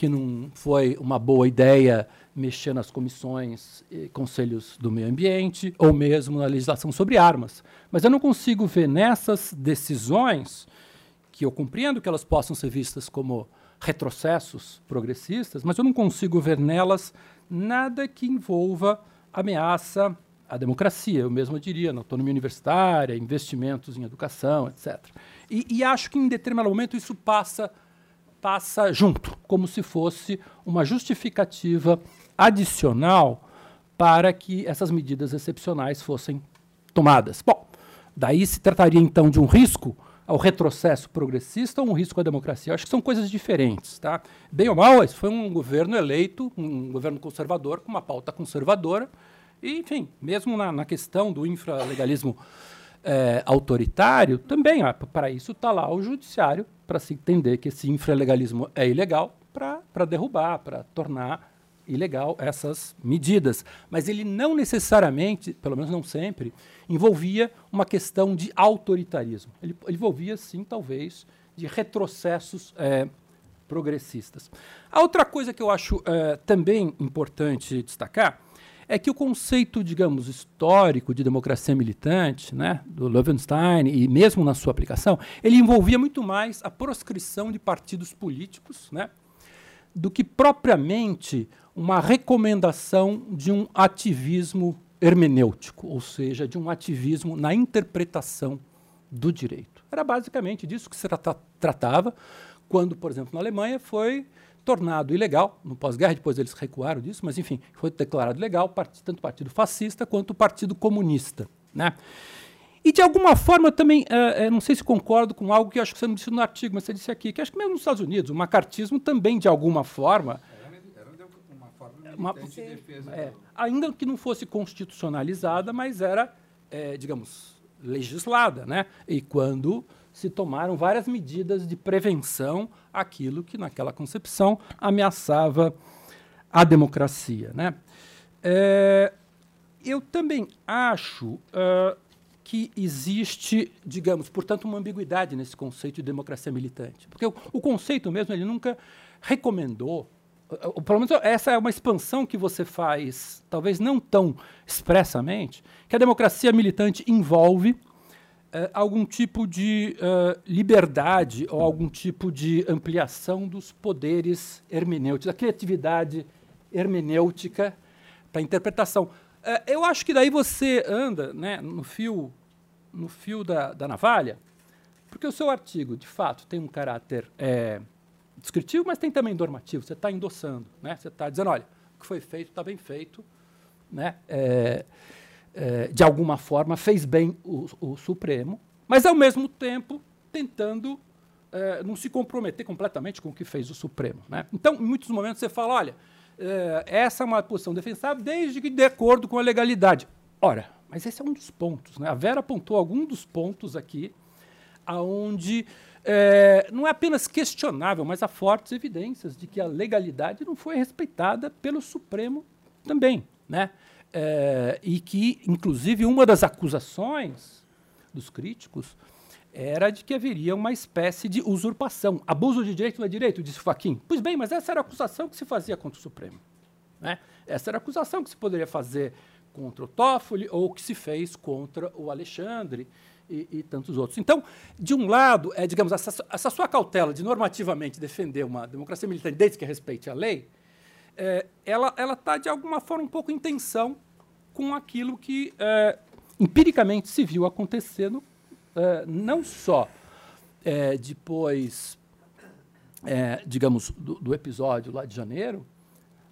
que não foi uma boa ideia mexer nas comissões e conselhos do meio ambiente, ou mesmo na legislação sobre armas. Mas eu não consigo ver nessas decisões, que eu compreendo que elas possam ser vistas como retrocessos progressistas, mas eu não consigo ver nelas nada que envolva ameaça à democracia, eu mesmo diria, na autonomia universitária, investimentos em educação, etc. E, e acho que em determinado momento isso passa passa junto, como se fosse uma justificativa adicional para que essas medidas excepcionais fossem tomadas. Bom, daí se trataria então de um risco ao retrocesso progressista ou um risco à democracia. Eu acho que são coisas diferentes. Tá? Bem ou mal, esse foi um governo eleito, um governo conservador, com uma pauta conservadora. E, enfim, mesmo na, na questão do infralegalismo é, autoritário, também, ah, para isso está lá o judiciário, para se entender que esse infralegalismo é ilegal, para derrubar, para tornar ilegal essas medidas. Mas ele não necessariamente, pelo menos não sempre, envolvia uma questão de autoritarismo. Ele, ele envolvia, sim, talvez, de retrocessos é, progressistas. A outra coisa que eu acho é, também importante destacar é que o conceito, digamos, histórico de democracia militante, né, do Loewenstein, e mesmo na sua aplicação, ele envolvia muito mais a proscrição de partidos políticos, né, do que propriamente uma recomendação de um ativismo hermenêutico, ou seja, de um ativismo na interpretação do direito. Era basicamente disso que se tratava quando, por exemplo, na Alemanha foi tornado ilegal, no pós-guerra, depois eles recuaram disso, mas enfim, foi declarado legal tanto o Partido Fascista quanto o Partido Comunista. Né? E de alguma forma também, uh, não sei se concordo com algo que acho que você não disse no artigo, mas você disse aqui, que acho que mesmo nos Estados Unidos, o macartismo também, de alguma forma. Era, uma forma uma, de defesa. É, ainda que não fosse constitucionalizada, mas era, é, digamos, legislada. Né? E quando se tomaram várias medidas de prevenção àquilo que, naquela concepção, ameaçava a democracia. Né? É, eu também acho uh, que existe, digamos, portanto, uma ambiguidade nesse conceito de democracia militante. Porque o, o conceito mesmo, ele nunca recomendou ou pelo menos essa é uma expansão que você faz, talvez não tão expressamente, que a democracia militante envolve uh, algum tipo de uh, liberdade ou algum tipo de ampliação dos poderes hermenêuticos, da criatividade hermenêutica para interpretação. Uh, eu acho que daí você anda né, no fio, no fio da, da navalha, porque o seu artigo, de fato, tem um caráter é, descritivo, mas tem também normativo. Você está endossando, né? Você está dizendo, olha, o que foi feito está bem feito, né? É, é, de alguma forma, fez bem o, o, Supremo, mas, ao mesmo tempo, tentando é, não se comprometer completamente com o que fez o Supremo. Né? Então, em muitos momentos, você fala: olha, é, essa é uma posição defensável desde que de acordo com a legalidade. Ora, mas esse é um dos pontos. Né? A Vera apontou algum dos pontos aqui aonde é, não é apenas questionável, mas há fortes evidências de que a legalidade não foi respeitada pelo Supremo também. Né? É, e que, inclusive, uma das acusações dos críticos era de que haveria uma espécie de usurpação. Abuso de direito não é direito, disse Faquim. Pois bem, mas essa era a acusação que se fazia contra o Supremo. Né? Essa era a acusação que se poderia fazer contra o Toffoli ou que se fez contra o Alexandre e, e tantos outros. Então, de um lado, é, digamos, essa, essa, sua cautela de normativamente defender uma democracia militante desde que respeite a lei, é, ela ela está de alguma forma um pouco em tensão com aquilo que é, empiricamente se viu acontecendo, é, não só é, depois, é, digamos, do, do episódio lá de janeiro,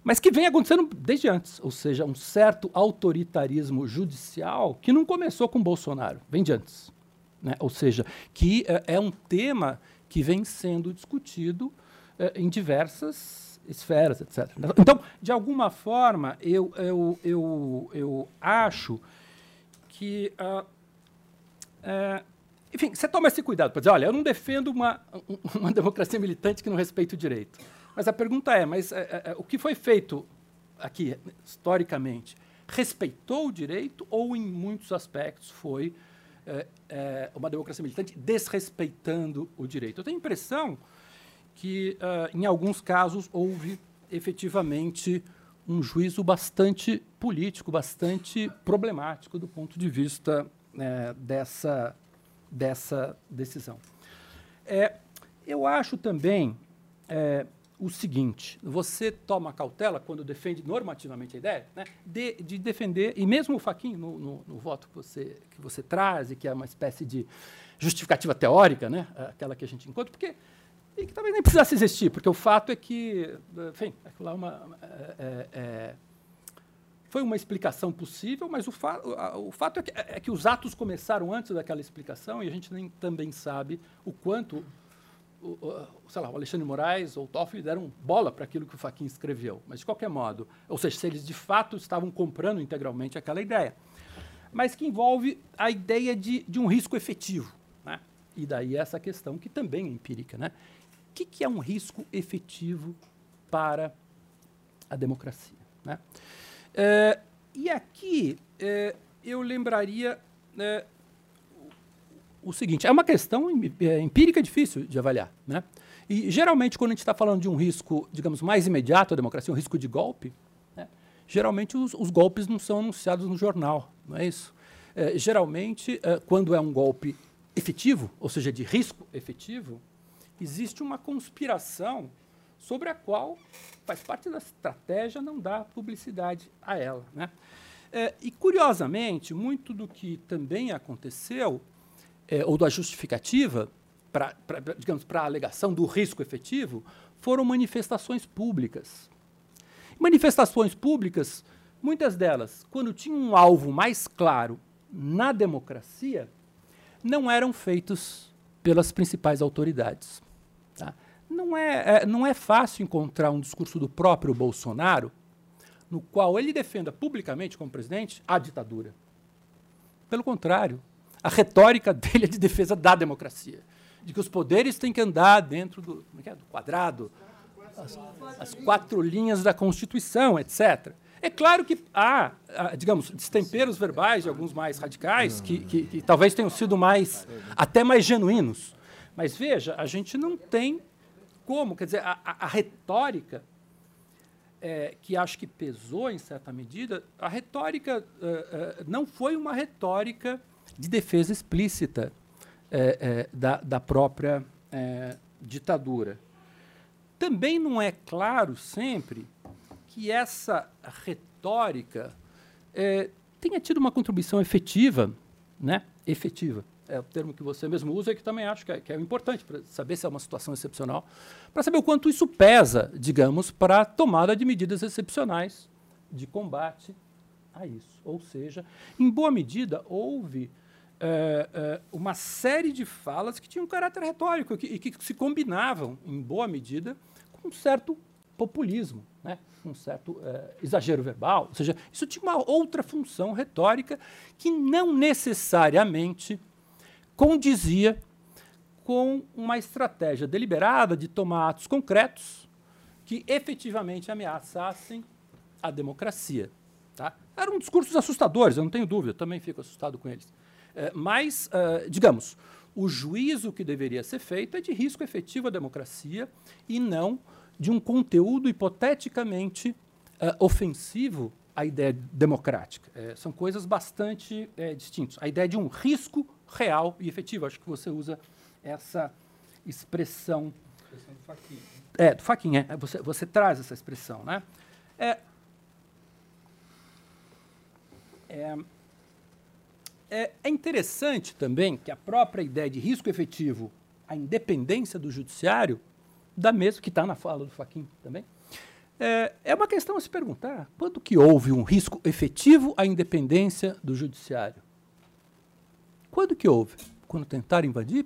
mas que vem acontecendo desde antes, ou seja, um certo autoritarismo judicial que não começou com Bolsonaro, vem de antes. Né? Ou seja, que é, é um tema que vem sendo discutido é, em diversas esferas, etc. Então, de alguma forma, eu, eu, eu, eu acho que. Uh, enfim, você toma esse cuidado para dizer: olha, eu não defendo uma, uma democracia militante que não respeita o direito. Mas a pergunta é: mas é, é, o que foi feito aqui, historicamente, respeitou o direito ou, em muitos aspectos, foi uma democracia militante desrespeitando o direito? Eu tenho a impressão que, uh, em alguns casos, houve efetivamente um juízo bastante político, bastante problemático do ponto de vista é, dessa, dessa decisão. É, eu acho também é, o seguinte: você toma cautela quando defende normativamente a ideia né, de, de defender, e mesmo o Faquin, no, no, no, voto que você, que você traz, e que é uma espécie de justificativa teórica, né, aquela que a gente encontra, porque e que talvez nem precisasse existir, porque o fato é que, enfim, é uma, é, é, é, foi uma explicação possível, mas o, fa o fato é que, é que, os atos começaram antes daquela explicação e a gente nem também sabe o quanto o, o, sei lá, o Alexandre Moraes ou o Toffoli deram bola para aquilo que o Fachin escreveu. Mas, de qualquer modo, ou seja, se eles de fato estavam comprando integralmente aquela ideia. Mas que envolve a ideia de, de um risco efetivo. Né? E daí essa questão que também é empírica. Né? Que, que é um risco efetivo para a democracia? Né? É, e aqui é, eu lembraria é, o seguinte: é uma questão é, empírica difícil de avaliar. Né? E, geralmente, quando a gente está falando de um risco, digamos, mais imediato à democracia, um risco de golpe, né? geralmente os, os, golpes não são anunciados no jornal, não é isso? É, geralmente, é, quando é um golpe efetivo, ou seja, de risco efetivo, existe uma conspiração sobre a qual faz parte da estratégia não dar publicidade a ela. Né? É, e, curiosamente, muito do que também aconteceu é, ou da justificativa, pra, pra, digamos, para a alegação do risco efetivo, foram manifestações públicas. Manifestações públicas, muitas delas, quando tinham um alvo mais claro na democracia, não eram feitos pelas principais autoridades. Não, é, é, não é fácil encontrar um discurso do próprio Bolsonaro no qual ele defenda publicamente, como presidente, a ditadura. Pelo contrário, a retórica dele é de defesa da democracia, de que os poderes têm que andar dentro do, é é? do quadrado, as, as, quatro linhas da Constituição, etc. É claro que há, digamos, destemperos verbais de alguns mais radicais, que, que, que talvez tenham sido mais, até mais genuínos. Mas veja, a gente não tem como, quer dizer, a, a, a retórica é, que acho que pesou em certa medida, a retórica uh, uh, não foi uma retórica de defesa explícita é, é, da, da, própria é, ditadura. Também não é claro sempre que essa retórica é, tenha tido uma contribuição efetiva, né? efetiva, é o termo que você mesmo usa e que também acho que é, que é importante para saber se é uma situação excepcional, para saber o quanto isso pesa, digamos, para a tomada de medidas excepcionais de combate a isso. Ou seja, em boa medida, houve é, é, uma série de falas que tinham um caráter retórico que, e que se combinavam, em boa medida, com um certo populismo, né? um certo é, exagero verbal. Ou seja, isso tinha uma outra função retórica que não necessariamente condizia com uma estratégia deliberada de tomar atos concretos que efetivamente ameaçassem a democracia. Tá? Eram discursos assustadores, eu não tenho dúvida, também fico assustado com eles. É, mas, uh, digamos, o juízo que deveria ser feito é de risco efetivo à democracia e não de um conteúdo hipoteticamente uh, ofensivo à ideia democrática. É, são coisas bastante é, distintas. A ideia de um risco real e efetivo. Acho que você usa essa expressão. expressão do Faquinha. É, do Faquinha. É, você, você traz essa expressão. Né? É, é, é, é interessante também que a própria ideia de risco efetivo, a independência do judiciário, da mesma que está na fala do Faquin também, é, é uma questão a se perguntar: quando que houve um risco efetivo à independência do judiciário? Quando que houve? Quando tentaram invadir?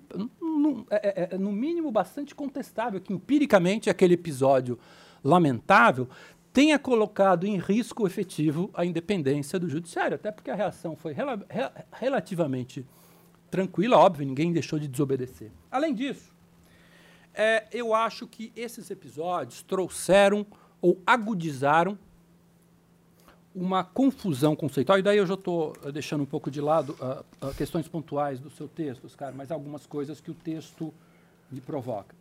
É, é, é, no mínimo bastante contestável que empiricamente aquele episódio lamentável tenha colocado em risco efetivo a independência do judiciário, até porque a reação foi rela relativamente tranquila, óbvio, ninguém deixou de desobedecer. Além disso, é, eu acho que esses episódios trouxeram ou agudizaram uma confusão conceitual, e daí eu já estou eh, deixando um pouco de lado uh, uh, questões pontuais do seu texto, Oscar, mas algumas coisas que o texto me provoca.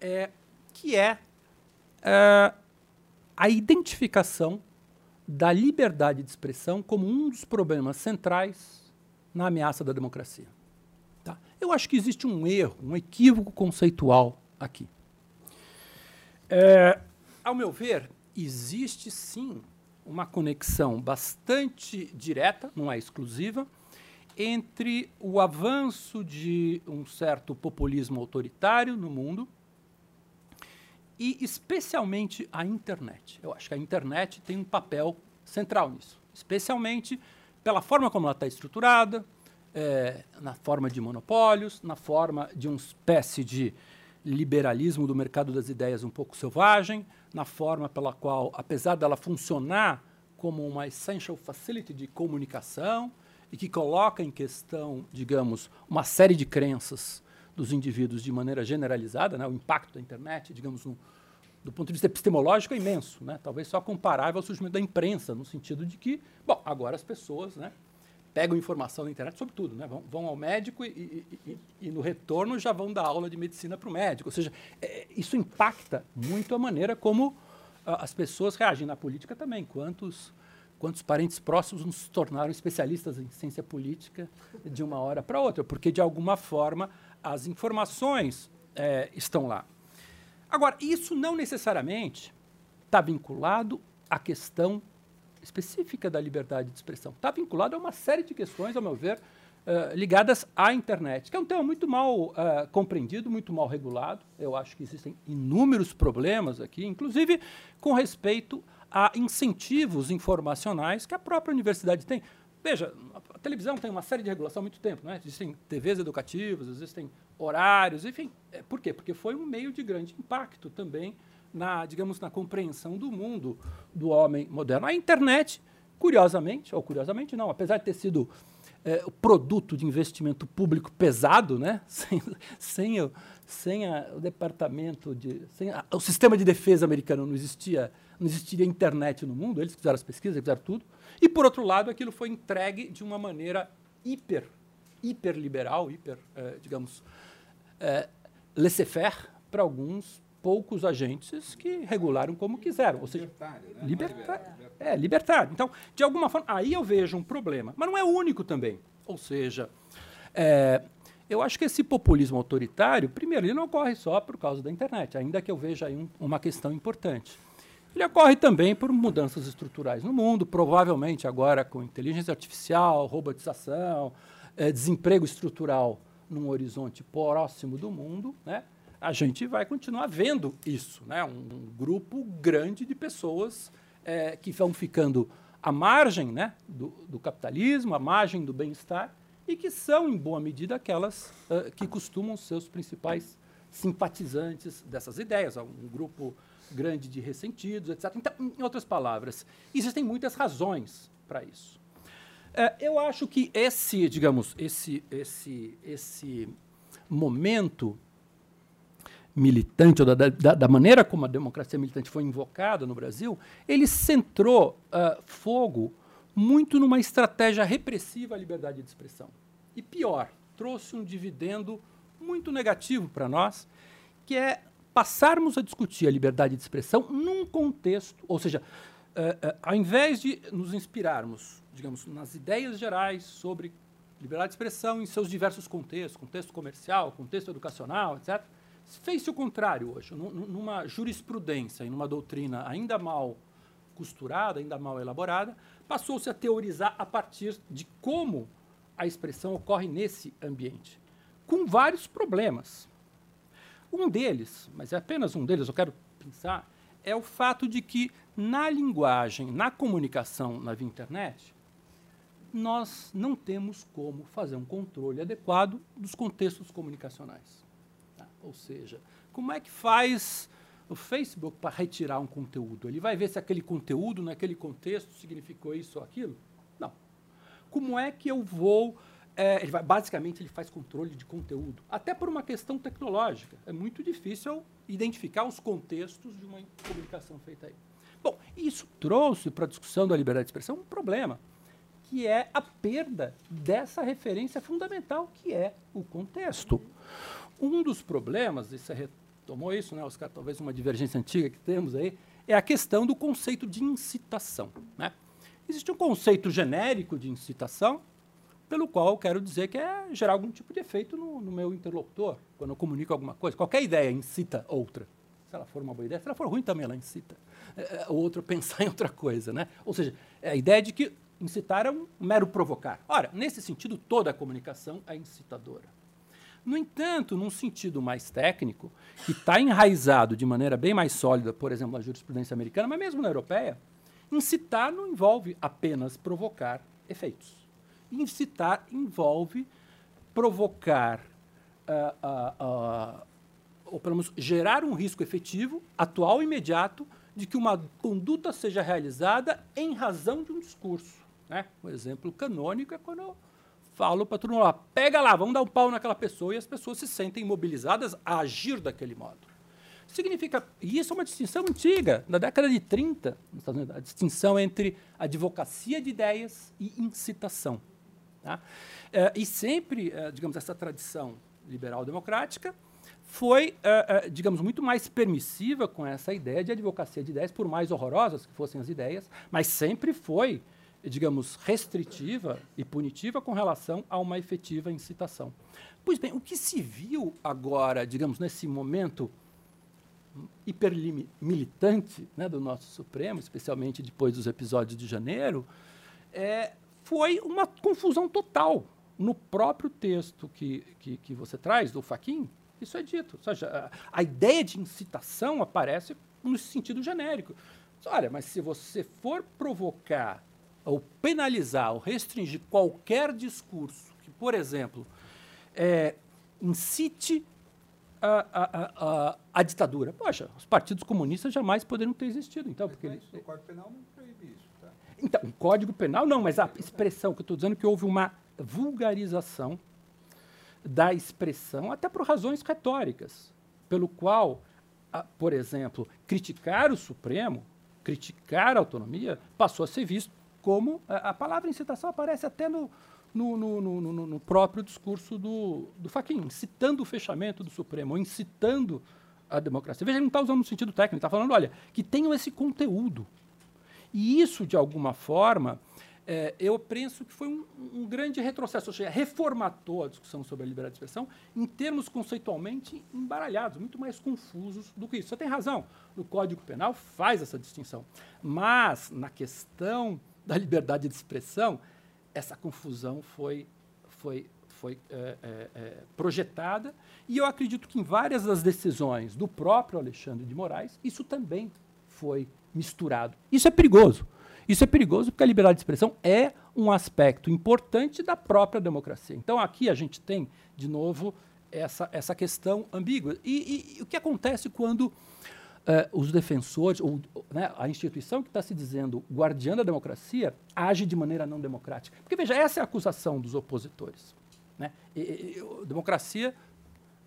É, que é uh, a identificação da liberdade de expressão como um dos problemas centrais na ameaça da democracia. Tá? Eu acho que existe um erro, um equívoco conceitual aqui. É, ao meu ver, existe sim uma conexão bastante direta, não é exclusiva, entre o avanço de um certo populismo autoritário no mundo e especialmente a internet. Eu acho que a internet tem um papel central nisso, especialmente pela forma como ela está estruturada, é, na forma de monopólios, na forma de uma espécie de liberalismo do mercado das ideias um pouco selvagem, na forma pela qual, apesar dela funcionar como uma essential facility de comunicação e que coloca em questão, digamos, uma série de crenças dos indivíduos de maneira generalizada, né? o impacto da internet, digamos, do ponto de vista epistemológico, é imenso, né? talvez só comparável ao surgimento da imprensa, no sentido de que, bom, agora as pessoas né, pegam informação na internet sobre tudo, né? vão, vão ao médico e, e, e, e, no retorno já vão dar aula de medicina para o médico. Ou seja, é, isso impacta muito a maneira como as pessoas reagem na política também. Quantos, quantos parentes próximos nos tornaram especialistas em ciência política de uma hora para outra? Porque, de alguma forma, as informações é, estão lá. Agora, isso não necessariamente está vinculado à questão específica da liberdade de expressão. Está vinculado a uma série de questões, ao meu ver, uh, ligadas à internet, que é um tema muito mal uh, compreendido, muito mal regulado. Eu acho que existem inúmeros problemas aqui, inclusive com respeito a incentivos informacionais que a própria universidade tem. Veja, a televisão tem uma série de regulação há muito tempo, né? Existem TVs educativas, existem horários, enfim. É, por quê? Porque foi um meio de grande impacto também na, digamos, na compreensão do mundo do homem moderno. A internet, curiosamente, ou curiosamente não, apesar de ter sido é, produto de investimento público pesado, né? <laughs> sem, sem, o, sem a, o departamento de. Sem a, o sistema de defesa americano não existia, não existiria internet no mundo, eles fizeram as pesquisas, fizeram tudo. E, por outro lado, aquilo foi entregue de uma maneira hiper, hiper liberal, hiper, eh, digamos, eh, laissez-faire para alguns poucos agentes que regularam como quiseram. Ou seja, libertário, né? libertário, é, libertário. Então, de alguma forma, aí eu vejo um problema. Mas não é o único também. Ou seja, é, eu acho que esse populismo autoritário, primeiro, ele não ocorre só por causa da internet, ainda que eu veja aí um, uma questão importante. Ele ocorre também por mudanças estruturais no mundo, provavelmente agora com inteligência artificial, robotização, é, desemprego estrutural num horizonte próximo do mundo, né? A gente vai continuar vendo isso, né? um, grupo grande de pessoas é, que vão ficando à margem né? do, do capitalismo, à margem do bem-estar, e que são, em boa medida, aquelas uh, que costumam ser os principais simpatizantes dessas ideias. Um grupo grande de ressentidos, etc. Então, em outras palavras, existem muitas razões para isso. É, eu acho que esse, digamos, esse, esse, esse momento militante, ou da, da, da, maneira como a democracia militante foi invocada no Brasil, ele centrou uh, fogo muito numa estratégia repressiva à liberdade de expressão. E pior, trouxe um dividendo muito negativo para nós, que é passarmos a discutir a liberdade de expressão num contexto, ou seja, uh, uh, ao invés de nos inspirarmos, digamos, nas ideias gerais sobre liberdade de expressão em seus diversos contextos, contexto comercial, contexto educacional, etc., fez-se o contrário hoje, numa jurisprudência e numa doutrina ainda mal costurada, ainda mal elaborada, passou-se a teorizar a partir de como a expressão ocorre nesse ambiente, com vários problemas. Um deles, mas é apenas um deles, eu quero pensar, é o fato de que na linguagem, na comunicação na via internet, nós não temos como fazer um controle adequado dos contextos comunicacionais. Ou seja, como é que faz o Facebook para retirar um conteúdo? Ele vai ver se aquele conteúdo, naquele contexto, significou isso ou aquilo? Não. Como é que eu vou. É, ele vai, basicamente, ele faz controle de conteúdo, até por uma questão tecnológica. É muito difícil identificar os contextos de uma comunicação feita aí. Bom, isso trouxe para a discussão da liberdade de expressão um problema que é a perda dessa referência fundamental, que é o contexto. Um dos problemas, e você retomou isso, né, Oscar, talvez uma divergência antiga que temos aí, é a questão do conceito de incitação. Né? Existe um conceito genérico de incitação, pelo qual eu quero dizer que é gerar algum tipo de efeito no, no meu interlocutor, quando eu comunico alguma coisa. Qualquer ideia incita outra. Se ela for uma boa ideia, se ela for ruim também, ela incita é, o outro <laughs> pensar em outra coisa. Né? Ou seja, é a ideia de que Incitar é um mero provocar. Ora, nesse sentido, toda a comunicação é incitadora. No entanto, num sentido mais técnico, que está enraizado de maneira bem mais sólida, por exemplo, na jurisprudência americana, mas mesmo na europeia, incitar não envolve apenas provocar efeitos. Incitar envolve provocar, uh, uh, uh, ou pelo menos gerar um risco efetivo, atual e imediato, de que uma conduta seja realizada em razão de um discurso. Né? Um exemplo canônico é quando eu falo para todo mundo lá, pega lá, vamos dar um pau naquela pessoa e as pessoas se sentem mobilizadas a agir daquele modo. Significa, e isso é uma distinção antiga, da década de 30, a distinção entre advocacia de ideias e incitação. Tá? É, e sempre, é, digamos, essa tradição liberal-democrática foi, é, digamos, muito mais permissiva com essa ideia de advocacia de ideias, por mais horrorosas que fossem as ideias, mas sempre foi digamos, restritiva e punitiva com relação a uma efetiva incitação. Pois bem, o que se viu agora, digamos, nesse momento hipermilitante né, do nosso Supremo, especialmente depois dos episódios de janeiro, é, foi uma confusão total no próprio texto que, que, que você traz, do Faquin, isso é dito. Ou seja, a, a ideia de incitação aparece no sentido genérico. Olha, mas se você for provocar ou penalizar ou restringir qualquer discurso que, por exemplo, é, incite a, a, a, a, ditadura. Poxa, os partidos comunistas jamais poderiam ter existido. Então, porque mas o Código Penal não proíbe isso. Tá? Então, o Código Penal não, mas a expressão que eu estou dizendo é que houve uma vulgarização da expressão, até por razões retóricas, pelo qual, por exemplo, criticar o Supremo, criticar a autonomia, passou a ser visto como a, palavra incitação aparece até no, no, no, no, no próprio discurso do, do Fachin, incitando o fechamento do Supremo, incitando a democracia. Veja, ele não está usando no sentido técnico, está falando, olha, que tenham esse conteúdo. E isso, de alguma forma, é, eu penso que foi um, um, grande retrocesso, ou seja, reformatou a discussão sobre a liberdade de expressão em termos conceitualmente embaralhados, muito mais confusos do que isso. Você tem razão, o Código Penal faz essa distinção. Mas, na questão da liberdade de expressão, essa confusão foi, foi, foi é, é, é, projetada. E eu acredito que em várias das decisões do próprio Alexandre de Moraes, isso também foi misturado. Isso é perigoso. Isso é perigoso porque a liberdade de expressão é um aspecto importante da própria democracia. Então aqui a gente tem, de novo, essa, essa questão ambígua. E, e, e o que acontece quando uh, os defensores, ou né, a instituição que está se dizendo guardiã da democracia, age de maneira não democrática. Porque, veja, essa é a acusação dos opositores. Né? E, e, democracia,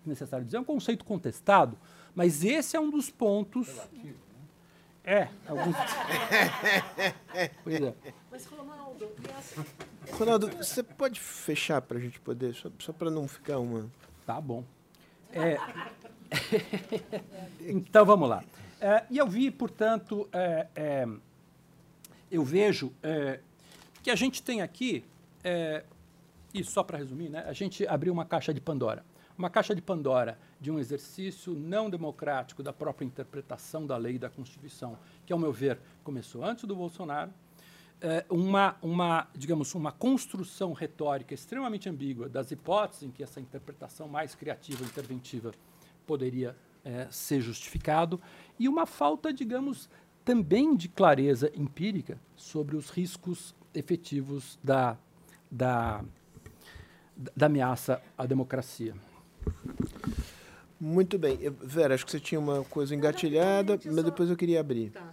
necessário dizer, é um conceito contestado, mas esse é um dos pontos. Relativo, né? É, alguns. <laughs> pois é. Mas, Ronaldo. Ronaldo, você pode fechar para a gente poder, só, só para não ficar uma. Tá bom. É, <laughs> então vamos lá. É, e eu vi, portanto, é, é, eu vejo é, que a gente tem aqui, é, e só para resumir, né, a gente abriu uma caixa de Pandora. uma caixa de Pandora de um exercício não democrático da própria interpretação da lei e da Constituição, que, ao meu ver, começou antes do Bolsonaro, é, uma, uma, digamos, uma construção retórica extremamente ambígua das hipóteses em que essa interpretação mais criativa, interventiva, poderia é, ser justificado, e uma falta, digamos, também de clareza empírica sobre os riscos efetivos da, da, da ameaça à democracia. Muito bem. Vera, acho que você tinha uma coisa engatilhada, mas depois eu queria abrir. Tá.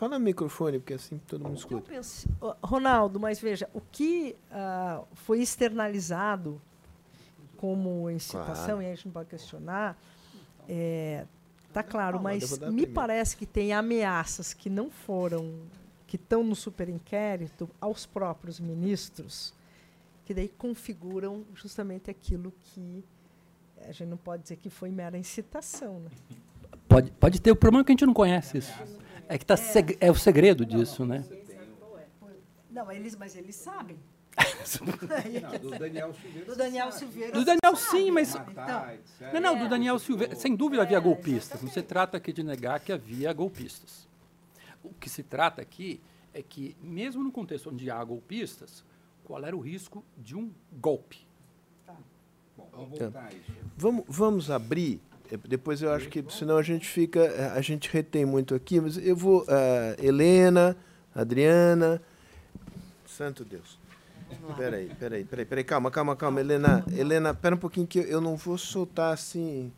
Fala no microfone, porque assim todo mundo escuta. Penso, Ronaldo, mas veja, o que uh, foi externalizado como incitação, claro. e a gente não pode questionar, é, tá claro, mas me parece que tem ameaças que não foram, que estão no super inquérito aos próprios ministros, que daí configuram justamente aquilo que a gente não pode dizer que foi mera incitação. Né? Pode, pode ter o problema que a gente não conhece isso. É que tá é, é o segredo disso, né? Não, eles, mas eles sabem. Não, do Daniel Silveira. Do Daniel Silveira. Do Daniel, sim, mas. Então, não, não, do Daniel Silveira. Sem dúvida havia golpistas. Não se trata aqui de negar que havia golpistas. O que se trata aqui é que, mesmo no contexto onde há golpistas, qual era o risco de um golpe? Tá. Bom, vamos voltar a isso. Vamos, vamos abrir é, depois eu acho que, senão a gente fica, é, a gente retém muito aqui, mas eu vou, uh, Helena, Adriana, santo Deus. Peraí, peraí, peraí, peraí, calma, calma, calma, Helena, Helena, pera um pouquinho que eu não vou soltar assim.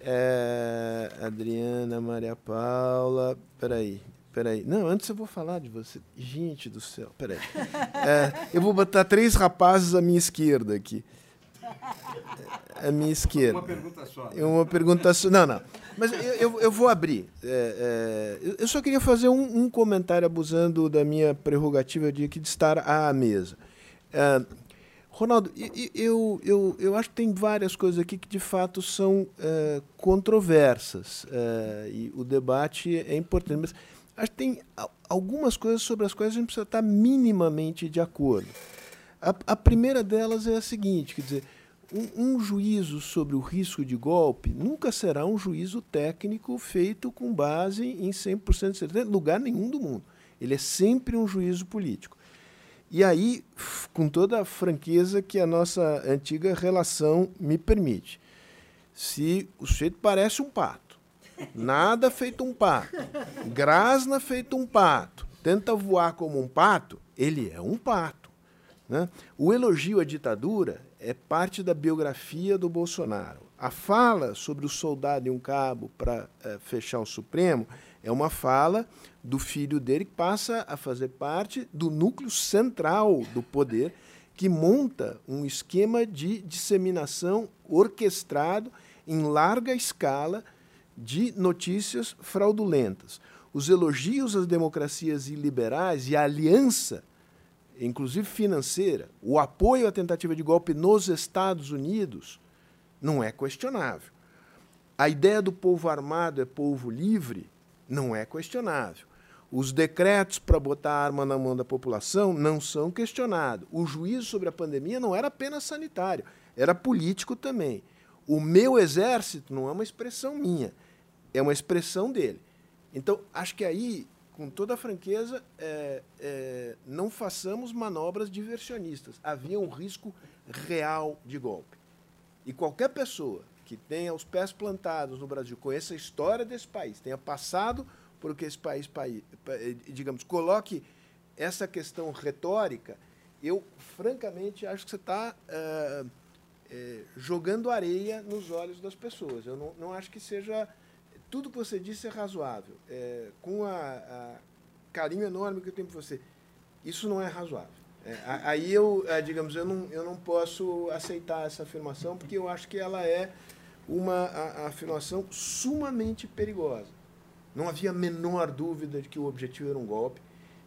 É, Adriana, Maria Paula, peraí, peraí. Não, antes eu vou falar de você. Gente do céu, peraí. É, eu vou botar três rapazes à minha esquerda aqui a minha esquerda. Uma pergunta só. Né? Uma pergunta só. Não, não. Mas eu, eu, eu vou abrir. É, é, eu só queria fazer um, um, comentário abusando da minha prerrogativa de, de estar à mesa. É, Ronaldo, eu, eu, eu acho que tem várias coisas aqui que de fato são é, controversas é, e o debate é importante, mas acho que tem algumas coisas sobre as quais a gente precisa estar minimamente de acordo. A, a primeira delas é a seguinte, quer dizer, um, um, juízo sobre o risco de golpe nunca será um juízo técnico feito com base em 100% de certeza, lugar nenhum do mundo. Ele é sempre um juízo político. E aí, com toda a franqueza que a nossa antiga relação me permite, se o sujeito parece um pato, nada feito um pato, grasna feito um pato, tenta voar como um pato, ele é um pato. Né? O elogio à ditadura é parte da biografia do Bolsonaro. A fala sobre o soldado e um cabo para é, fechar o Supremo é uma fala do filho dele que passa a fazer parte do núcleo central do poder, que monta um esquema de disseminação orquestrado em larga escala de notícias fraudulentas. Os elogios às democracias iliberais e a aliança inclusive financeira, o apoio à tentativa de golpe nos Estados Unidos não é questionável. A ideia do povo armado é povo livre não é questionável. Os decretos para botar a arma na mão da população não são questionados. O juízo sobre a pandemia não era apenas sanitário, era político também. O meu exército não é uma expressão minha, é uma expressão dele. Então, acho que aí com toda a franqueza, é, é, não façamos manobras diversionistas. Havia um risco real de golpe. E qualquer pessoa que tenha os pés plantados no Brasil, conheça a história desse país, tenha passado por que esse país, país digamos, coloque essa questão retórica, eu, francamente, acho que você está é, é, jogando areia nos olhos das pessoas. Eu não, não acho que seja tudo que você disse é razoável. É, com a, a, carinho enorme que eu tenho por você, isso não é razoável. É, aí eu, é, digamos, eu não, eu não posso aceitar essa afirmação porque eu acho que ela é uma a, a afirmação sumamente perigosa. Não havia a menor dúvida de que o objetivo era um golpe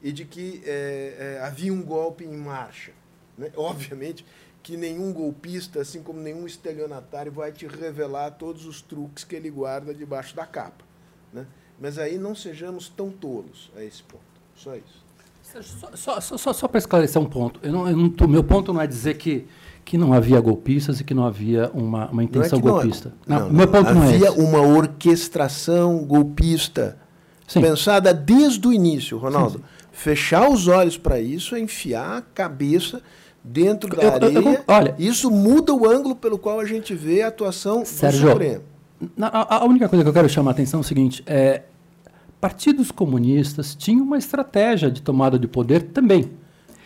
e de que é, é, havia um golpe em marcha. Né? <laughs> Obviamente, que nenhum golpista, assim como nenhum estelionatário, vai te revelar todos os truques que ele guarda debaixo da capa. Né? Mas aí não sejamos tão tolos a esse ponto. Só isso. Só, só, só, só para esclarecer um ponto. Eu não, eu não, o meu ponto não é dizer que, que não havia golpistas e que não havia uma, uma intenção não é golpista. Não, Não, não, meu ponto não é havia uma orquestração golpista Sim. pensada desde o início, Ronaldo. Fechar os olhos para isso é enfiar a cabeça dentro da Eu- eu- eu areia. con- olha- isso muda o ângulo pelo qual a gente vê a atuação Sérgio, do Supremo. Na- A, a única coisa que eu quero chamar a atenção é o seguinte: é, partidos comunistas tinham uma estratégia de tomada de poder também.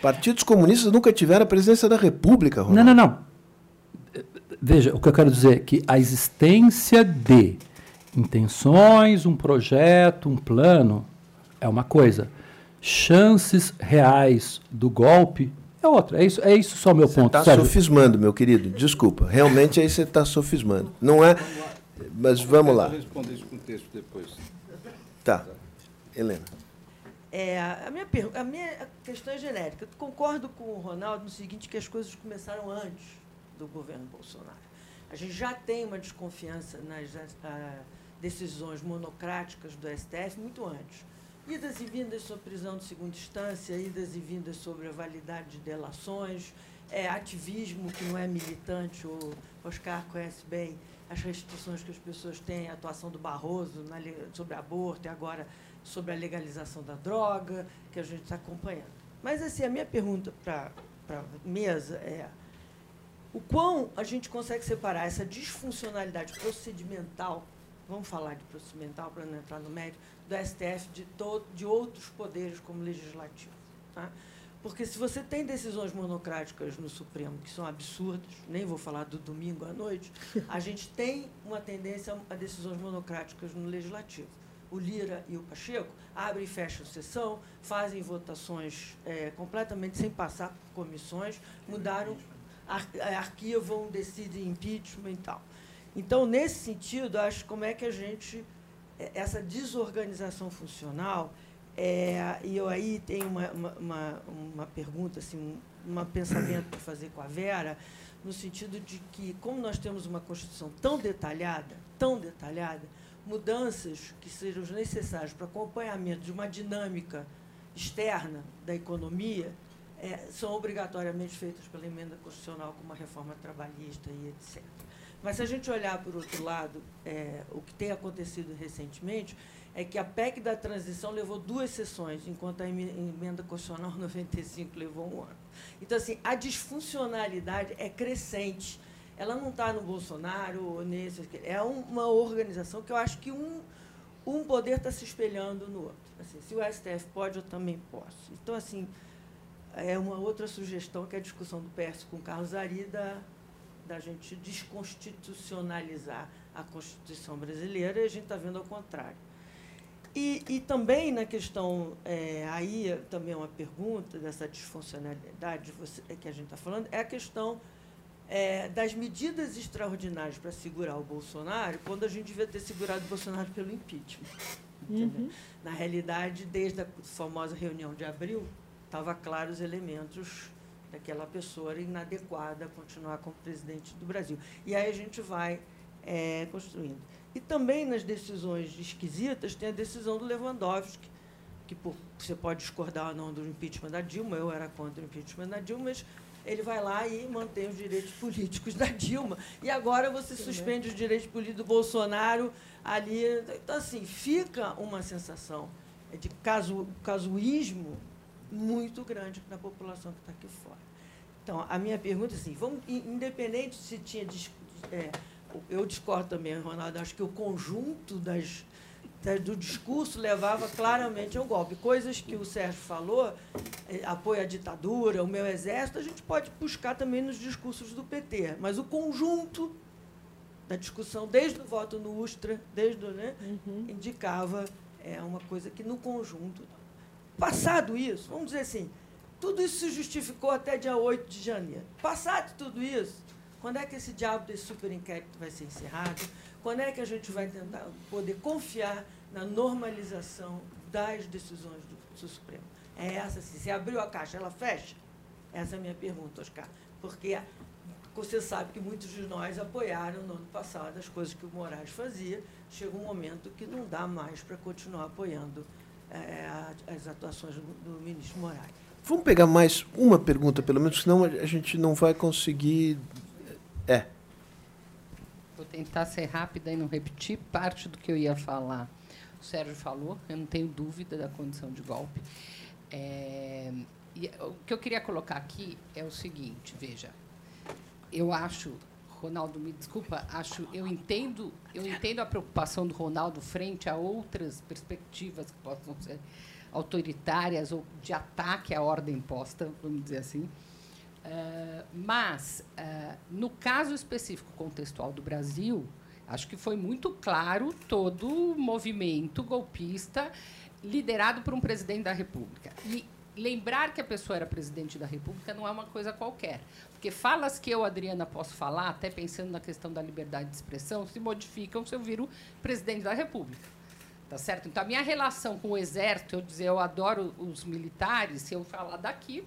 Partidos comunistas nunca tiveram a presidência da República, Ronaldo. Não, não, não. Veja, o que eu quero dizer é que a existência de intenções, um projeto, um plano é uma coisa. Chances reais do golpe é outra. É isso, é isso só o meu ponto. Está Sérgio. sofismando, meu querido. Desculpa. Realmente aí você está sofismando. Não é. Mas vamos lá. Eu vou responder isso com texto depois. Tá. Helena. É, a, minha pergu- a minha questão é genérica. Eu concordo com o Ronaldo no seguinte, que as coisas começaram antes do governo Bolsonaro. A gente já tem uma desconfiança nas ah, decisões monocráticas do STF muito antes. Idas e vindas sobre prisão de segunda instância, idas e vindas sobre a validade de delações, é, ativismo que não é militante, o Oscar conhece bem as restrições que as pessoas têm, a atuação do Barroso na sobre aborto e agora sobre a legalização da droga, que a gente está acompanhando. Mas, assim, a minha pergunta para a mesa é o quão a gente consegue separar essa disfuncionalidade procedimental, vamos falar de procedimental para não entrar no mérito, do STF de, de outros poderes como legislativo. Tá? Porque se você tem decisões monocráticas no Supremo que são absurdas, nem vou falar do domingo à noite, a <laughs> gente tem uma tendência a decisões monocráticas no legislativo. O Lira e o Pacheco abrem e fecham sessão, fazem votações eh, completamente sem passar por comissões, mudaram, ar, eh, arquivam, decidem impeachment e tal. Então, nesse sentido, acho como é que a gente, essa desorganização funcional, é, e eu aí tenho uma, uma, uma, pergunta, assim, um, um pensamento para fazer com a Vera, no sentido de que, como nós temos uma Constituição tão detalhada, tão detalhada, mudanças que sejam necessárias para acompanhamento de uma dinâmica externa da economia é, são obrigatoriamente feitas pela emenda constitucional, como a reforma trabalhista e etc. Mas se a gente olhar por outro lado, é, o que tem acontecido recentemente é que a PEC da transição levou duas sessões, enquanto a emenda constitucional <laughs> 95 levou um ano. Então, assim, a disfuncionalidade é crescente. Ela não está no Bolsonaro ou nesse. É uma organização que eu acho que um, um poder está se espelhando no outro. Assim, se o STF pode, eu também posso. Então, assim, é uma outra sugestão que é a discussão do PS com Carlos Ari da, gente desconstitucionalizar a Constituição brasileira e a gente está vendo ao contrário. E, e também na questão, é, aí também é uma pergunta dessa disfuncionalidade você, que a gente está falando, é a questão é, das medidas extraordinárias para segurar o Bolsonaro, quando a gente devia ter segurado o Bolsonaro pelo impeachment. Uhum. Na realidade, desde a famosa reunião de abril, estava claro os elementos daquela pessoa inadequada a continuar como presidente do Brasil. E aí a gente vai é, construindo. E também nas decisões esquisitas tem a decisão do Lewandowski, que por, você pode discordar ou não do impeachment da Dilma, eu era contra o impeachment da Dilma, mas ele vai lá e mantém os direitos políticos da Dilma. E agora você suspende os direitos políticos do Bolsonaro ali. Então, assim, fica uma sensação de casu, casuísmo muito grande na população que está aqui fora. Então, a minha pergunta é assim, vamos, independente se tinha... É, eu discordo também, Ronaldo, acho que o conjunto das, do discurso levava claramente a um golpe. Coisas que o Sérgio falou, é, apoio à ditadura, o meu exército, a gente pode buscar também nos discursos do PT. Mas o conjunto da discussão, desde o voto no Ustra, desde né, uhum. indicava é, uma coisa que no conjunto. Passado isso, vamos dizer assim, tudo isso se justificou até dia 8 de janeiro. Passado tudo isso, quando é que esse diabo desse super inquérito vai ser encerrado? Quando é que a gente vai tentar poder confiar na normalização das decisões do, do Supremo? É essa, assim, se abriu a caixa, ela fecha? Essa é a minha pergunta, Oscar. Porque você sabe que muitos de nós apoiaram no ano passado as coisas que o Moraes fazia. Chega um momento que não dá mais para continuar apoiando é, as atuações do, do ministro Moraes. Vamos pegar mais uma pergunta, pelo menos, senão a gente não vai conseguir. É. Vou tentar ser rápida e não repetir parte do que eu ia falar. O Sérgio falou, eu não tenho dúvida da condição de golpe. É, o que eu queria colocar aqui é o seguinte, veja, eu acho, Ronaldo, me desculpa, acho, eu entendo, eu entendo a preocupação do Ronaldo frente a outras perspectivas que possam ser autoritárias ou de ataque à ordem imposta, vamos dizer assim. Uh, mas, uh, no caso específico contextual do Brasil, acho que foi muito claro todo o movimento golpista liderado por um presidente da República. E lembrar que a pessoa era presidente da República não é uma coisa qualquer. Porque falas que eu, Adriana, posso falar, até pensando na questão da liberdade de expressão, se modificam se eu viro presidente da República. Tá certo? Então, a minha relação com o exército, eu dizer eu adoro os militares, se eu falar daqui,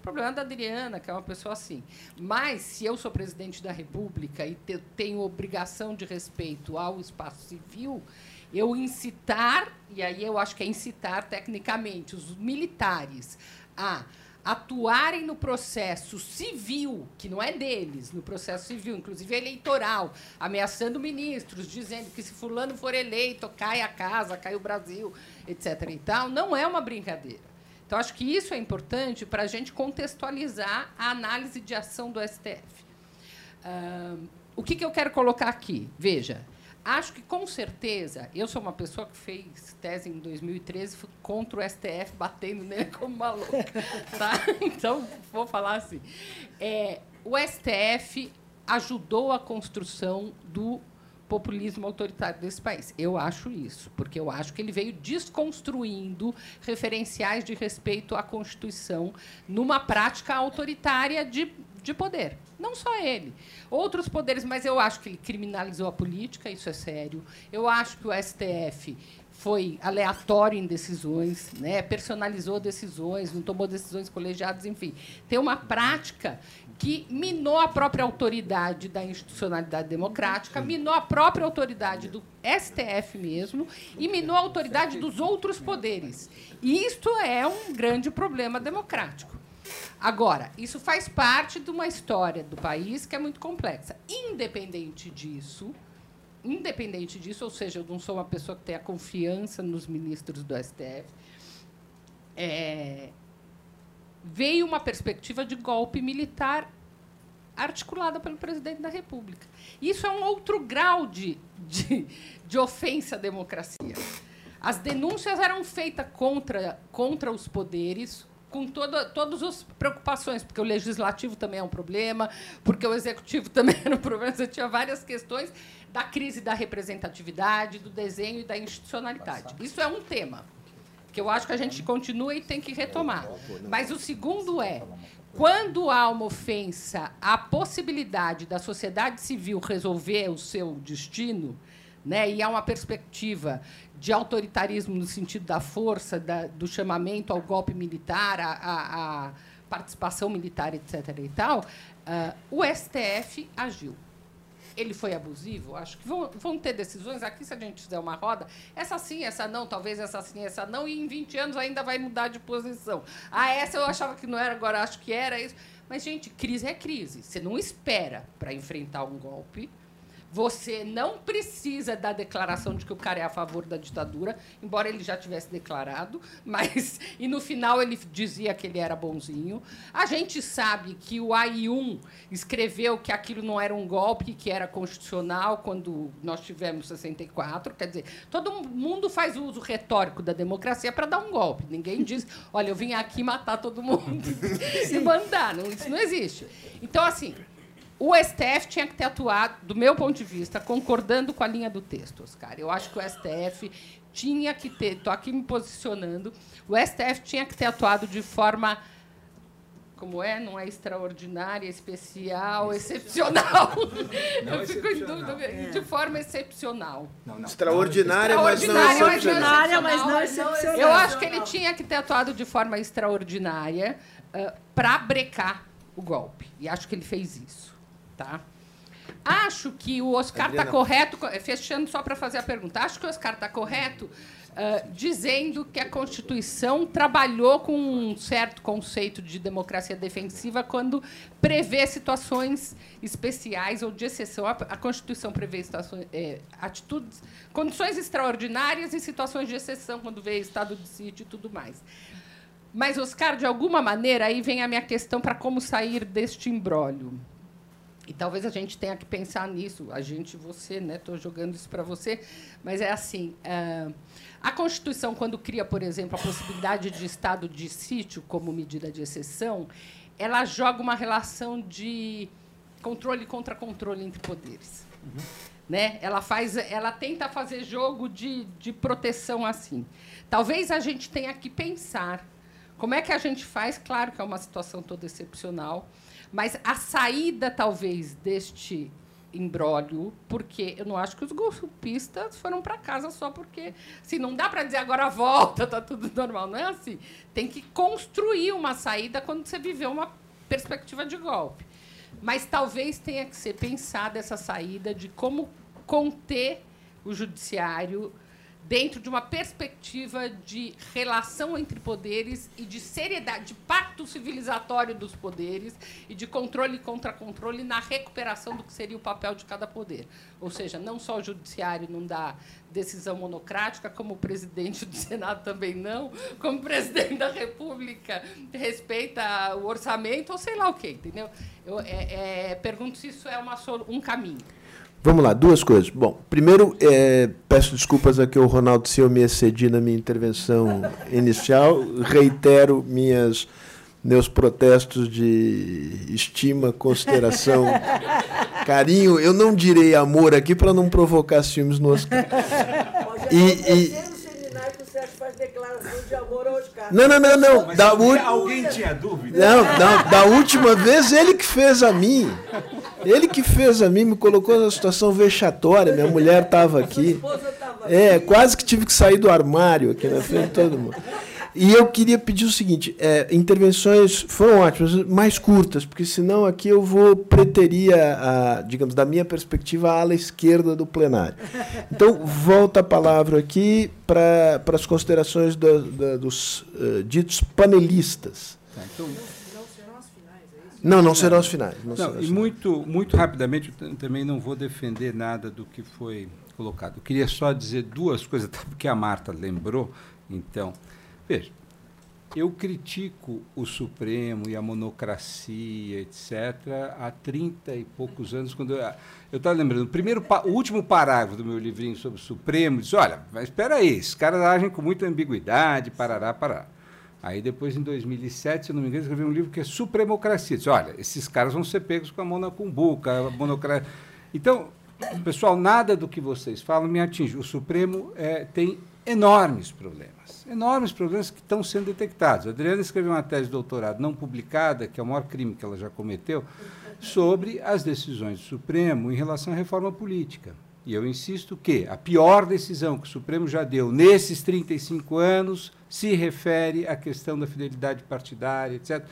problema da Adriana, que é uma pessoa assim. Mas, se eu sou presidente da República e te, tenho obrigação de respeito ao espaço civil, eu incitar, e aí eu acho que é incitar tecnicamente os militares a atuarem no processo civil, que não é deles, no processo civil, inclusive eleitoral, ameaçando ministros, dizendo que se fulano for eleito, cai a casa, cai o Brasil, etc. e tal, não é uma brincadeira. Então, acho que isso é importante para a gente contextualizar a análise de ação do STF. Uh, o que, que eu quero colocar aqui? Veja, Acho que, com certeza, eu sou uma pessoa que fez tese em 2013 contra o STF, batendo nele <laughs> como maluca. Tá? Então, vou falar assim. É, o STF ajudou a construção do populismo autoritário desse país. Eu acho isso, porque eu acho que ele veio desconstruindo referenciais de respeito à Constituição numa prática autoritária de, de poder. Não só ele. Outros poderes, mas eu acho que ele criminalizou a política, isso é sério. Eu acho que o STF foi aleatório em decisões, né? personalizou decisões, não tomou decisões colegiadas, enfim. Tem uma prática que minou a própria autoridade da institucionalidade democrática, minou a própria autoridade do STF mesmo e minou a autoridade dos outros poderes. E isto é um grande problema democrático. Agora, isso faz parte de uma história do país que é muito complexa. Independente disso, independente disso, ou seja, eu não sou uma pessoa que tenha confiança nos ministros do STF, é, veio uma perspectiva de golpe militar articulada pelo presidente da República. Isso é um outro grau de, de, de ofensa à democracia. As denúncias eram feitas contra, contra os poderes, com toda, todas as preocupações, porque o legislativo também é um problema, porque o executivo <laughs> também era um problema. Você tinha várias questões da crise da representatividade, do desenho e da institucionalidade. Isso é um tema que eu acho que a gente continua e tem que retomar. Mas o segundo é quando há uma ofensa à possibilidade da sociedade civil resolver o seu destino, né, e há uma perspectiva de autoritarismo no sentido da força, da, do chamamento ao golpe militar, à, participação militar, etc. e tal, uh, o STF agiu. Ele foi abusivo? Acho que vão, vão ter decisões aqui, se a gente fizer uma roda, essa sim, essa não, talvez essa sim, essa não, e em 20 anos ainda vai mudar de posição. Ah, essa eu achava que não era, agora acho que era isso. Mas, gente, crise é crise. Você não espera para enfrentar um golpe você não precisa da declaração de que o cara é a favor da ditadura, embora ele já tivesse declarado, <laughs> mas e no final ele dizia que ele era bonzinho. A gente sabe que o AI1 escreveu que aquilo não era um golpe, que era constitucional quando nós tivemos 64, quer dizer, todo mundo faz uso retórico da democracia para dar um golpe. Ninguém diz, olha, eu vim aqui matar todo mundo <laughs> <laughs> e mandar, não, isso não existe. Então assim, o STF tinha que ter atuado, do meu ponto de vista, concordando com a linha do texto, Oscar. Eu acho que o STF tinha que ter, estou aqui me posicionando, o STF tinha que ter atuado de forma como é, não é extraordinária, especial, excepcional. <laughs> Não, Eu fico em dúvida, é. de forma excepcional. Não, não. Extraordinária, mas não excepcional. Mas não excepcional. Eu acho que ele tinha que ter atuado de forma extraordinária uh, para brecar o golpe. E acho que ele fez isso. Tá? Acho que o Oscar está correto, fechando só para fazer a pergunta, acho que o Oscar está correto uh, dizendo que a Constituição trabalhou com um certo conceito de democracia defensiva quando prevê situações especiais ou de exceção. A, Constituição prevê situações, é, atitudes, condições extraordinárias e situações de exceção quando vê estado de sítio e tudo mais. Mas, Oscar, de alguma maneira, aí vem a minha questão para como sair deste imbróglio. E talvez a gente tenha que pensar nisso. A gente, você, né? Estou jogando isso para você, mas é assim. Uh, a Constituição, quando cria, por exemplo, a possibilidade de estado de sítio como medida de exceção, ela joga uma relação de controle contra controle entre poderes. Uhum. Né? Ela faz, ela tenta fazer jogo de, de proteção assim. Talvez a gente tenha que pensar como é que a gente faz. Claro que é uma situação toda excepcional mas a saída, talvez, deste imbróglio, porque eu não acho que os golpistas foram para casa só porque. Assim, não dá para dizer agora volta, tá tudo normal. Não é assim. Tem que construir uma saída quando você viveu uma perspectiva de golpe. Mas talvez tenha que ser pensada essa saída de como conter o judiciário dentro de uma perspectiva de relação entre poderes e de seriedade, de pacto civilizatório dos poderes e de controle contra controle na recuperação do que seria o papel de cada poder. Ou seja, não só o judiciário não dá decisão monocrática, como o presidente do Senado também não, como o presidente da República respeita o orçamento, ou sei lá o quê, entendeu? Eu é, é, pergunto se isso é uma, um caminho. Vamos lá, duas coisas. Bom, primeiro, é, peço desculpas aqui ao Ronaldo se eu me excedi na minha intervenção <laughs> inicial. Reitero minhas, meus protestos de estima, consideração, <laughs> carinho. Eu não direi amor aqui para não provocar ciúmes no Oscar. E, e, não, não, não, não. Da Alguém tinha dúvida? Não, não, da última vez ele que fez a mim. Ele que fez a mim, me colocou numa situação vexatória. Minha mulher estava aqui. É, quase que tive que sair do armário aqui na frente de todo mundo. E eu queria pedir o seguinte: é, intervenções foram ótimas, mais curtas, porque senão aqui eu vou preteria, a, digamos, da minha perspectiva, a ala esquerda do plenário. Então, volta a palavra aqui para as considerações da, da, dos uh, ditos panelistas. Tá, então, não, não serão as finais. Não, não e muito, muito rapidamente, eu também não vou defender nada do que foi colocado. Eu queria só dizer duas coisas, até porque a Marta lembrou. Então, veja, eu critico o Supremo e a monocracia, etc., há 30 e poucos anos, quando eu estava lembrando, o, primeiro, o último parágrafo do meu livrinho sobre o Supremo, disse, olha, mas espera aí, esses caras agem com muita ambiguidade, parará, parará. Aí depois, em 2007, se não me engano, escrevi um livro que é Supremocracia. Diz, olha, esses caras vão ser pegos com a mão na cumbuca, a monocracia. Então, pessoal, nada do que vocês falam me atinge. O Supremo é, tem enormes problemas, enormes problemas que estão sendo detectados. A Adriana escreveu uma tese de doutorado não publicada, que é o maior crime que ela já cometeu, sobre as decisões do Supremo em relação à reforma política. E eu insisto que a pior decisão que o Supremo já deu nesses 35 anos se refere à questão da fidelidade partidária, etc.,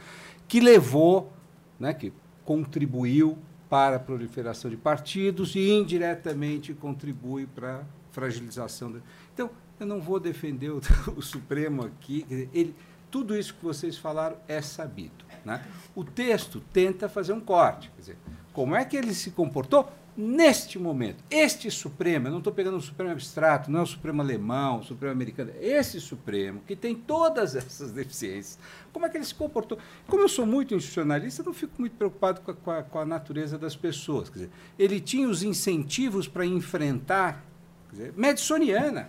que levou, né, que contribuiu para a proliferação de partidos e indiretamente contribui para a fragilização. Então, eu não vou defender o, <laughs> o Supremo aqui. Ele, tudo isso que vocês falaram é sabido. Né? O texto tenta fazer um corte. Dizer, como é que ele se comportou? Neste momento, este Supremo, eu não estou pegando um Supremo abstrato, não é o Supremo alemão, o Supremo americano, esse Supremo, que tem todas <laughs> essas deficiências, como é que ele se comportou? Como eu sou muito institucionalista, não fico muito preocupado com a, com a, com a natureza das pessoas. Quer dizer, ele tinha os incentivos para enfrentar, quer dizer,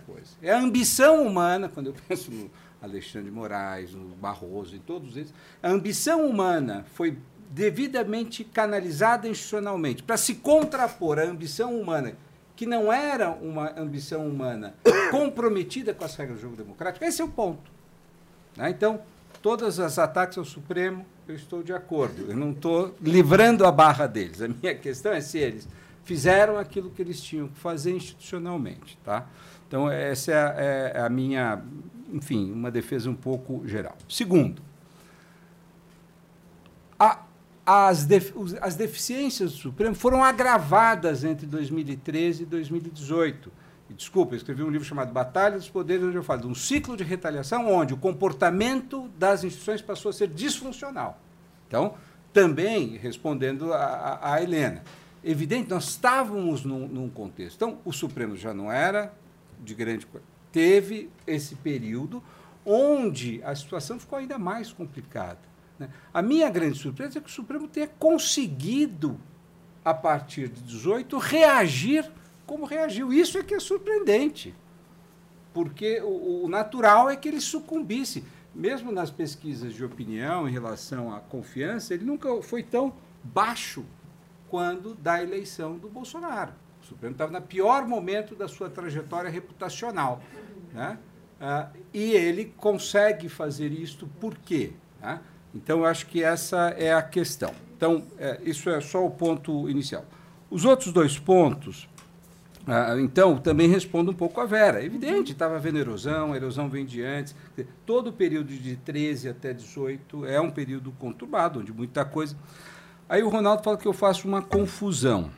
coisa. É a ambição humana, quando eu <laughs> penso no Alexandre de Moraes, no Barroso, em todos eles, a ambição humana foi devidamente canalizada institucionalmente, para se contrapor à ambição humana, que não era uma ambição humana comprometida com as regras do jogo democrático, esse é o ponto. Né? Então, todos os ataques ao Supremo, eu estou de acordo. Eu não estou livrando a barra deles. A minha questão é se eles fizeram aquilo que eles tinham que fazer institucionalmente. Tá? Então, essa é a, é a minha, enfim, uma defesa um pouco geral. Segundo, a as, def as deficiências do Supremo foram agravadas entre 2013 e 2018. desculpa, eu escrevi um livro chamado Batalha dos Poderes, onde eu falo de um ciclo de retaliação onde o comportamento das instituições passou a ser disfuncional. Então, também respondendo a, a Helena, evidente, nós estávamos num, num, contexto. Então, o Supremo já não era de grande coisa. Teve esse período onde a situação ficou ainda mais complicada. Né? A minha grande surpresa é que o Supremo tenha conseguido, a partir de 18, reagir como reagiu. Isso é que é surpreendente, porque o, o natural é que ele sucumbisse. Mesmo nas pesquisas de opinião em relação à confiança, ele nunca foi tão baixo quando da eleição do Bolsonaro. O Supremo estava no pior momento da sua trajetória reputacional. Né? Ah, e ele consegue fazer isto por quê? Né? Então, eu acho que essa é a questão. Então, é, isso é só o ponto inicial. Os outros dois pontos, ah, então, também respondo um pouco a Vera. É evidente, estava havendo erosão, a erosão vem de antes. Todo o período de 13 até 18 é um período conturbado, onde muita coisa. Aí o Ronaldo fala que eu faço uma confusão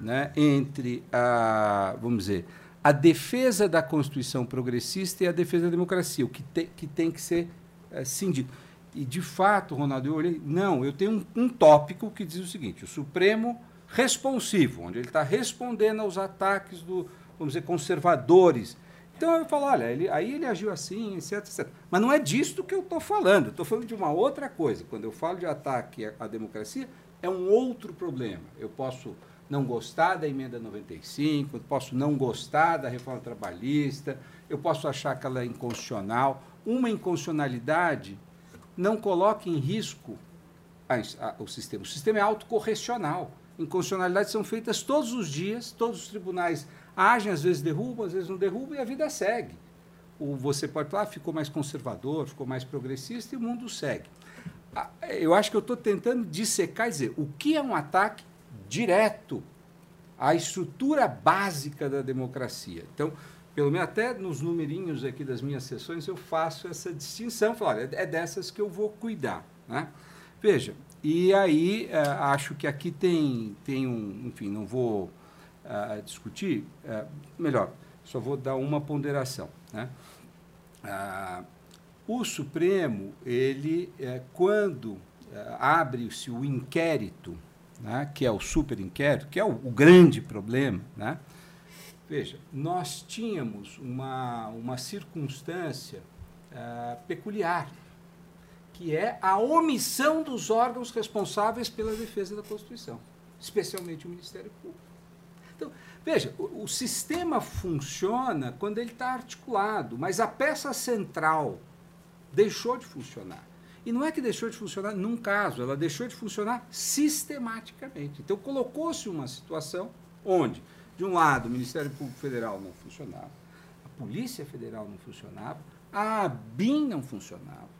né, entre a, vamos dizer, a defesa da Constituição progressista e a defesa da democracia, o que, te, que tem que ser é, cindido. E, de fato, Ronaldo, eu olhei, não, eu tenho um, um tópico que diz o seguinte: o Supremo responsivo, onde ele está respondendo aos ataques do, vamos dizer, conservadores. Então eu falo, olha, ele, aí ele agiu assim, etc, etc. Mas não é disto que eu estou falando, estou falando de uma outra coisa. Quando eu falo de ataque à, à democracia, é um outro problema. Eu posso não gostar da emenda 95, eu posso não gostar da reforma trabalhista, eu posso achar que ela é inconstitucional. Uma inconstitucionalidade não coloca em risco a, a, o sistema. O sistema é autocorrecional inconstitucionalidades são feitas todos os dias, todos os tribunais agem, às vezes derrubam, às vezes não derrubam, e a vida segue. O, você pode falar, ah, ficou mais conservador, ficou mais progressista, e o mundo segue. Eu acho que eu estou tentando dissecar e dizer o que é um ataque direto à estrutura básica da democracia. Então, pelo menos até nos numerinhos aqui das minhas sessões, eu faço essa distinção. Falo, olha, é dessas que eu vou cuidar. Né? Veja, e aí é, acho que aqui tem, tem um, enfim, não vou uh, discutir, uh, melhor, só vou dar uma ponderação. Né? Uh, o Supremo, ele, quando abre-se o inquérito, né, que é o super inquérito, que é o, o grande problema, né? Veja, nós tínhamos uma, uma circunstância peculiar que é a omissão dos órgãos responsáveis pela defesa da Constituição, especialmente o Ministério Público. Então, veja, o, o sistema funciona quando ele está articulado, mas a peça central deixou de funcionar. E não é que deixou de funcionar num caso, ela deixou de funcionar sistematicamente. Então, colocou-se uma situação onde, de um lado, o Ministério Público Federal não funcionava, a Polícia Federal não funcionava, a ABIN não funcionava.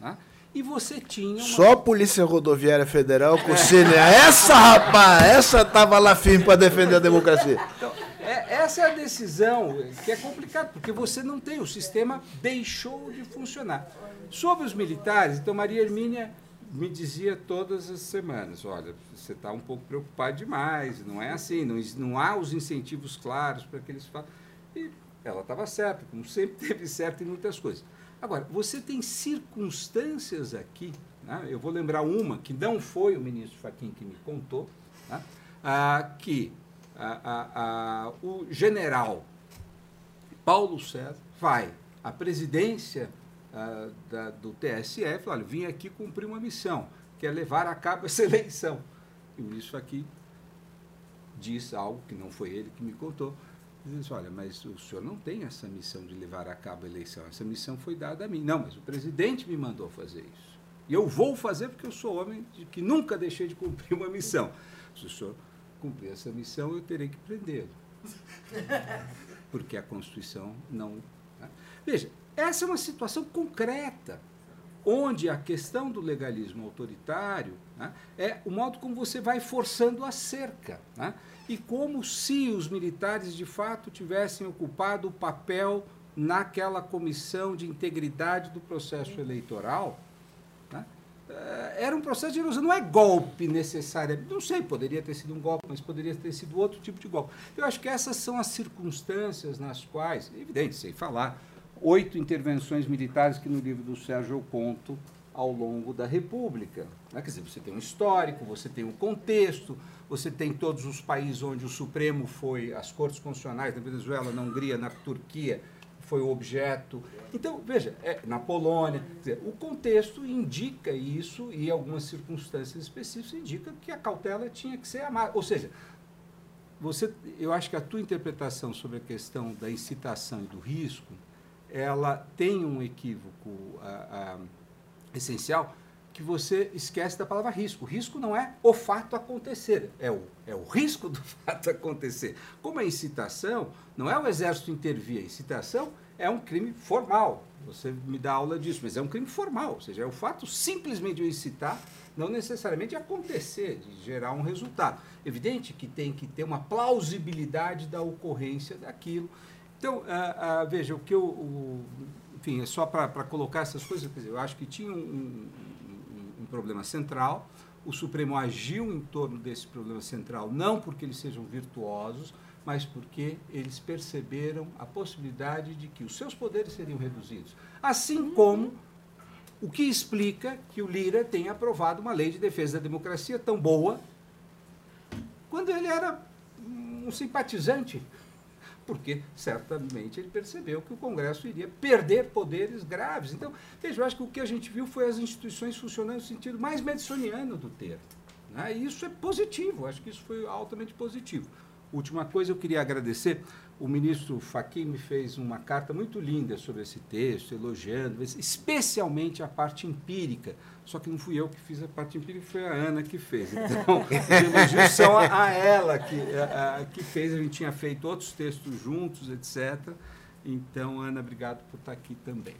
Tá? e você tinha. Uma... Só a Polícia Rodoviária Federal com o Cine. Essa, rapaz, essa tava lá firme para defender a democracia. Então, é, essa é a decisão que é complicada, porque você não tem, o sistema deixou de funcionar. Sobre os militares, então Maria Hermínia me dizia todas as semanas: olha, você está um pouco preocupado demais, não é assim, não, não há os incentivos claros para que eles façam. E ela estava certa, como sempre <laughs> teve certo em muitas coisas. Agora, você tem circunstâncias aqui, né? eu vou lembrar uma que não foi o ministro Fachin que me contou, né? ah, que ah, ah, o general Paulo César vai à presidência ah, da, do TSE e vim aqui cumprir uma missão, que é levar a cabo essa <laughs> eleição. E o ministro Fachin diz algo que não foi ele que me contou, diz olha, mas o senhor não tem essa missão de levar a cabo a eleição, essa missão foi dada a mim. Não, mas o presidente me mandou fazer isso. E eu vou fazer porque eu sou homem de que nunca deixei de cumprir uma missão. Se o senhor cumprir essa missão, eu terei que prendê-lo. <laughs> Porque a Constituição não. Né? Veja, essa é uma situação concreta, onde a questão do legalismo autoritário né, é o modo como você vai forçando a cerca. Né? e como se os militares de fato tivessem ocupado o papel naquela comissão de integridade do processo eleitoral, né? eh, era um processo de erosão, não é golpe necessariamente. Não sei, poderia ter sido um golpe, mas poderia ter sido outro tipo de golpe. Eu acho que essas são as circunstâncias nas quais, evidente, sem falar, oito intervenções militares que no livro do Sérgio eu conto ao longo da República. Né? Quer dizer, você tem um histórico, você tem um contexto, você tem todos os países onde o Supremo foi, as cortes constitucionais, na Venezuela, na Hungria, na Turquia, foi o objeto. Então, veja, é, na Polônia, dizer, o contexto indica isso e algumas circunstâncias específicas indicam que a cautela tinha que ser amada. Ou seja, você, eu acho que a tua interpretação sobre a questão da incitação e do risco, ela tem um equívoco a, a, essencial, que você esquece da palavra risco. Risco não é o fato acontecer, é o, é o risco do <laughs> fato acontecer. Como a incitação, não é o exército intervir, a incitação é um crime formal. Você me dá aula disso, mas é um crime formal, ou seja, é o fato simplesmente de incitar, não necessariamente de acontecer, de gerar um resultado. Evidente que tem que ter uma plausibilidade da ocorrência daquilo. Então, veja, o que eu. O, enfim, é só para colocar essas coisas, dizer, eu acho que tinha um, um problema central. O Supremo agiu em torno desse problema central, não porque eles sejam virtuosos, mas porque eles perceberam a possibilidade de que os seus poderes seriam reduzidos. Assim como o que explica que o Lira tenha aprovado uma lei de defesa da democracia tão boa quando ele era um simpatizante porque certamente ele percebeu que o Congresso iria perder poderes graves. Então, veja, eu acho que o que a gente viu foi as instituições funcionando no sentido mais mediçoniano do termo. Né? E isso é positivo, acho que isso foi altamente positivo. Última coisa, eu queria agradecer. O ministro Fachin me fez uma carta muito linda sobre esse texto, elogiando, especialmente a parte empírica. Só que não fui eu que fiz a parte empírica, foi a Ana que fez. Então, <laughs> os elogios são a, a ela que, a, a, que fez. A gente tinha feito outros textos juntos, etc. Então, Ana, obrigado por estar aqui também.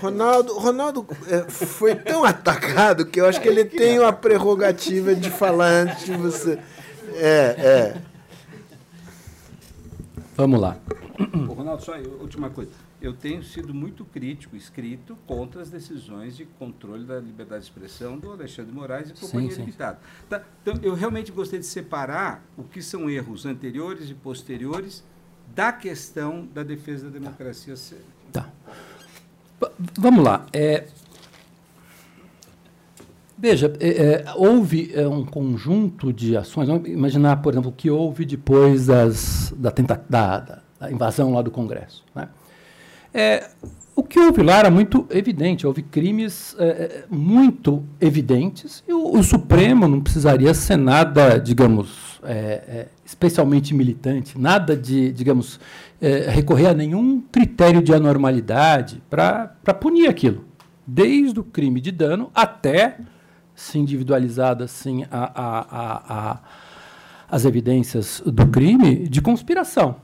Ronaldo, Ronaldo é, foi tão atacado que eu acho que ele tem uma prerrogativa de falar antes de você. É, é. Vamos lá. Ô, Ronaldo, só última coisa. Eu tenho sido muito crítico, escrito, contra as decisões de controle da liberdade de expressão do Alexandre Moraes e Companhia. Limitada. Tá? Então, eu realmente gostei de separar o que são erros anteriores e posteriores da questão da defesa da democracia. Tá. Vamos lá. É, veja, é, é, houve é, um conjunto de ações. Vamos imaginar, por exemplo, o que houve depois das, da, tenta, da, da, invasão lá do Congresso. Né? É, o que houve lá era muito evidente, houve crimes é, é, muito evidentes, e o, o, Supremo não precisaria ser nada, digamos, especialmente militante, nada de, digamos, recorrer a nenhum critério de anormalidade para punir aquilo, desde o crime de dano até se individualizada assim a, a, a, as evidências do crime de conspiração.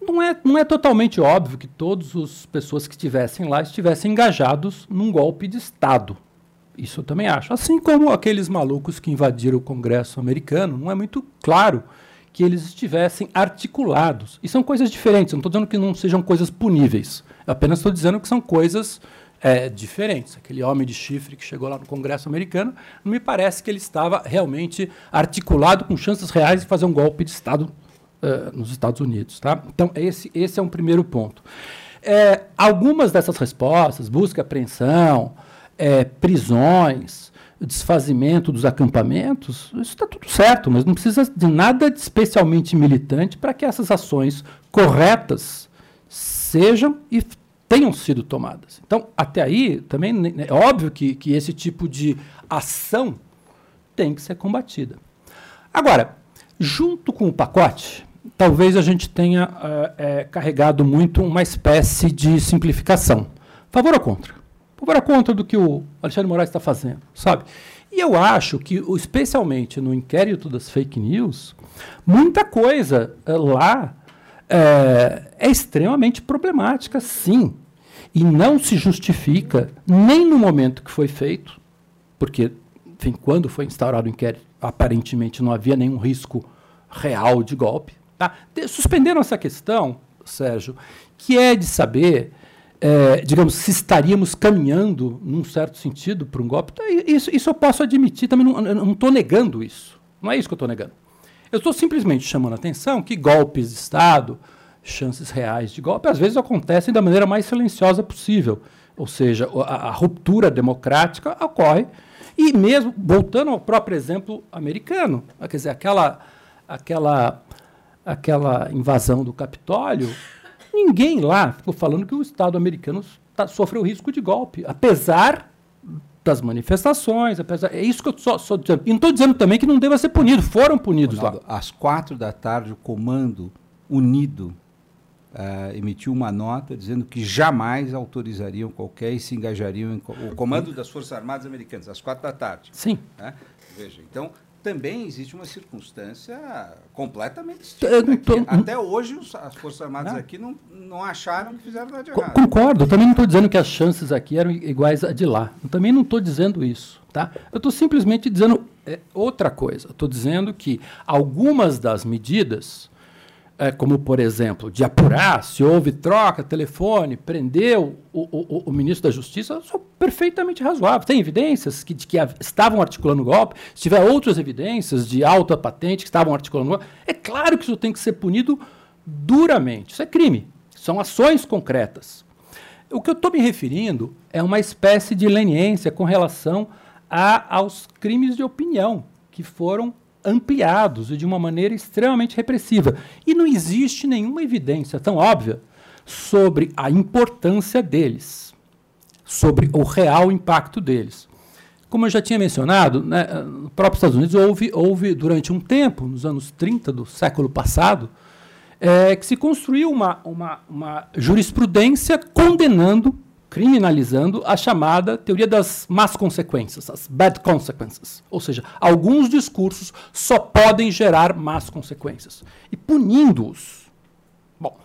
Não é, não é totalmente óbvio que todas as pessoas que estivessem lá estivessem engajados num golpe de Estado. Isso eu também acho. Assim como aqueles malucos que invadiram o Congresso americano, não é muito claro que eles estivessem articulados. E são coisas diferentes. Não estou dizendo que não sejam coisas puníveis. Eu apenas estou dizendo que são coisas é, diferentes. Aquele homem de chifre que chegou lá no Congresso americano, não me parece que ele estava realmente articulado com chances reais de fazer um golpe de Estado uh, nos Estados Unidos. Tá? Então, esse, esse é um primeiro ponto. É, algumas dessas respostas, busca e apreensão, é, prisões, desfazimento dos acampamentos, isso está tudo certo, mas não precisa de nada de especialmente militante para que essas ações corretas sejam e tenham sido tomadas. Então, até aí, também né, é óbvio que, que esse tipo de ação tem que ser combatida. Agora, junto com o pacote, talvez a gente tenha é, carregado muito uma espécie de simplificação. Favor ou contra? por conta do que o Alexandre Moraes está fazendo, sabe? E eu acho que, especialmente no inquérito das fake news, muita coisa eh, lá é, é extremamente problemática, sim. E não se justifica nem no momento que foi feito, porque, enfim, quando foi instaurado o inquérito, aparentemente não havia nenhum risco real de golpe. Tá? Suspenderam essa questão, Sérgio, que é de saber é, digamos, se estaríamos caminhando, num certo sentido, para um golpe. Então, isso, isso eu posso admitir, também não, não estou negando isso. Não é isso que eu estou negando. Eu estou simplesmente chamando a atenção que golpes de Estado, chances reais de golpe, às vezes acontecem da maneira mais silenciosa possível. Ou seja, a, a ruptura democrática ocorre. E mesmo, voltando ao próprio exemplo americano, quer dizer, aquela, aquela, aquela invasão do Capitólio, ninguém lá ficou falando que o Estado americano tá, sofreu risco de golpe, apesar das manifestações, apesar, é isso que eu estou dizendo. E não estou dizendo também que não deva ser punido, foram punidos Ronaldo, lá. Às quatro da tarde, o Comando Unido uh, emitiu uma nota dizendo que jamais autorizariam qualquer e se engajariam em o comando das Forças Armadas Americanas, às quatro da tarde. Sim. Né? Veja, então também existe uma circunstância completamente distinta. Até hoje as Forças Armadas não. aqui não, não acharam que fizeram nada de errado. Concordo, eu também não estou dizendo que as chances aqui eram iguais a de lá. Eu também não estou dizendo isso. Tá? Eu estou simplesmente dizendo é, outra coisa. Estou dizendo que algumas das medidas é, como, por exemplo, de apurar se houve troca, telefone, prendeu o, o, o ministro da Justiça, são perfeitamente razoáveis. Tem evidências que, de que estavam articulando golpe, se tiver outras evidências de alta patente que estavam articulando golpe, é claro que isso tem que ser punido duramente. Isso é crime. São ações concretas. O que eu estou me referindo é uma espécie de leniência com relação a, aos crimes de opinião que foram ampliados e de uma maneira extremamente repressiva. E não existe nenhuma evidência tão óbvia sobre a importância deles, sobre o real impacto deles. Como eu já tinha mencionado, né, no próprio Estados Unidos houve, houve, durante um tempo, nos anos 30 do século passado, é, que se construiu uma, uma, uma jurisprudência condenando criminalizando a chamada teoria das más consequências, as bad consequences. Ou seja, alguns discursos só podem gerar más consequências. E punindo-os. Bom,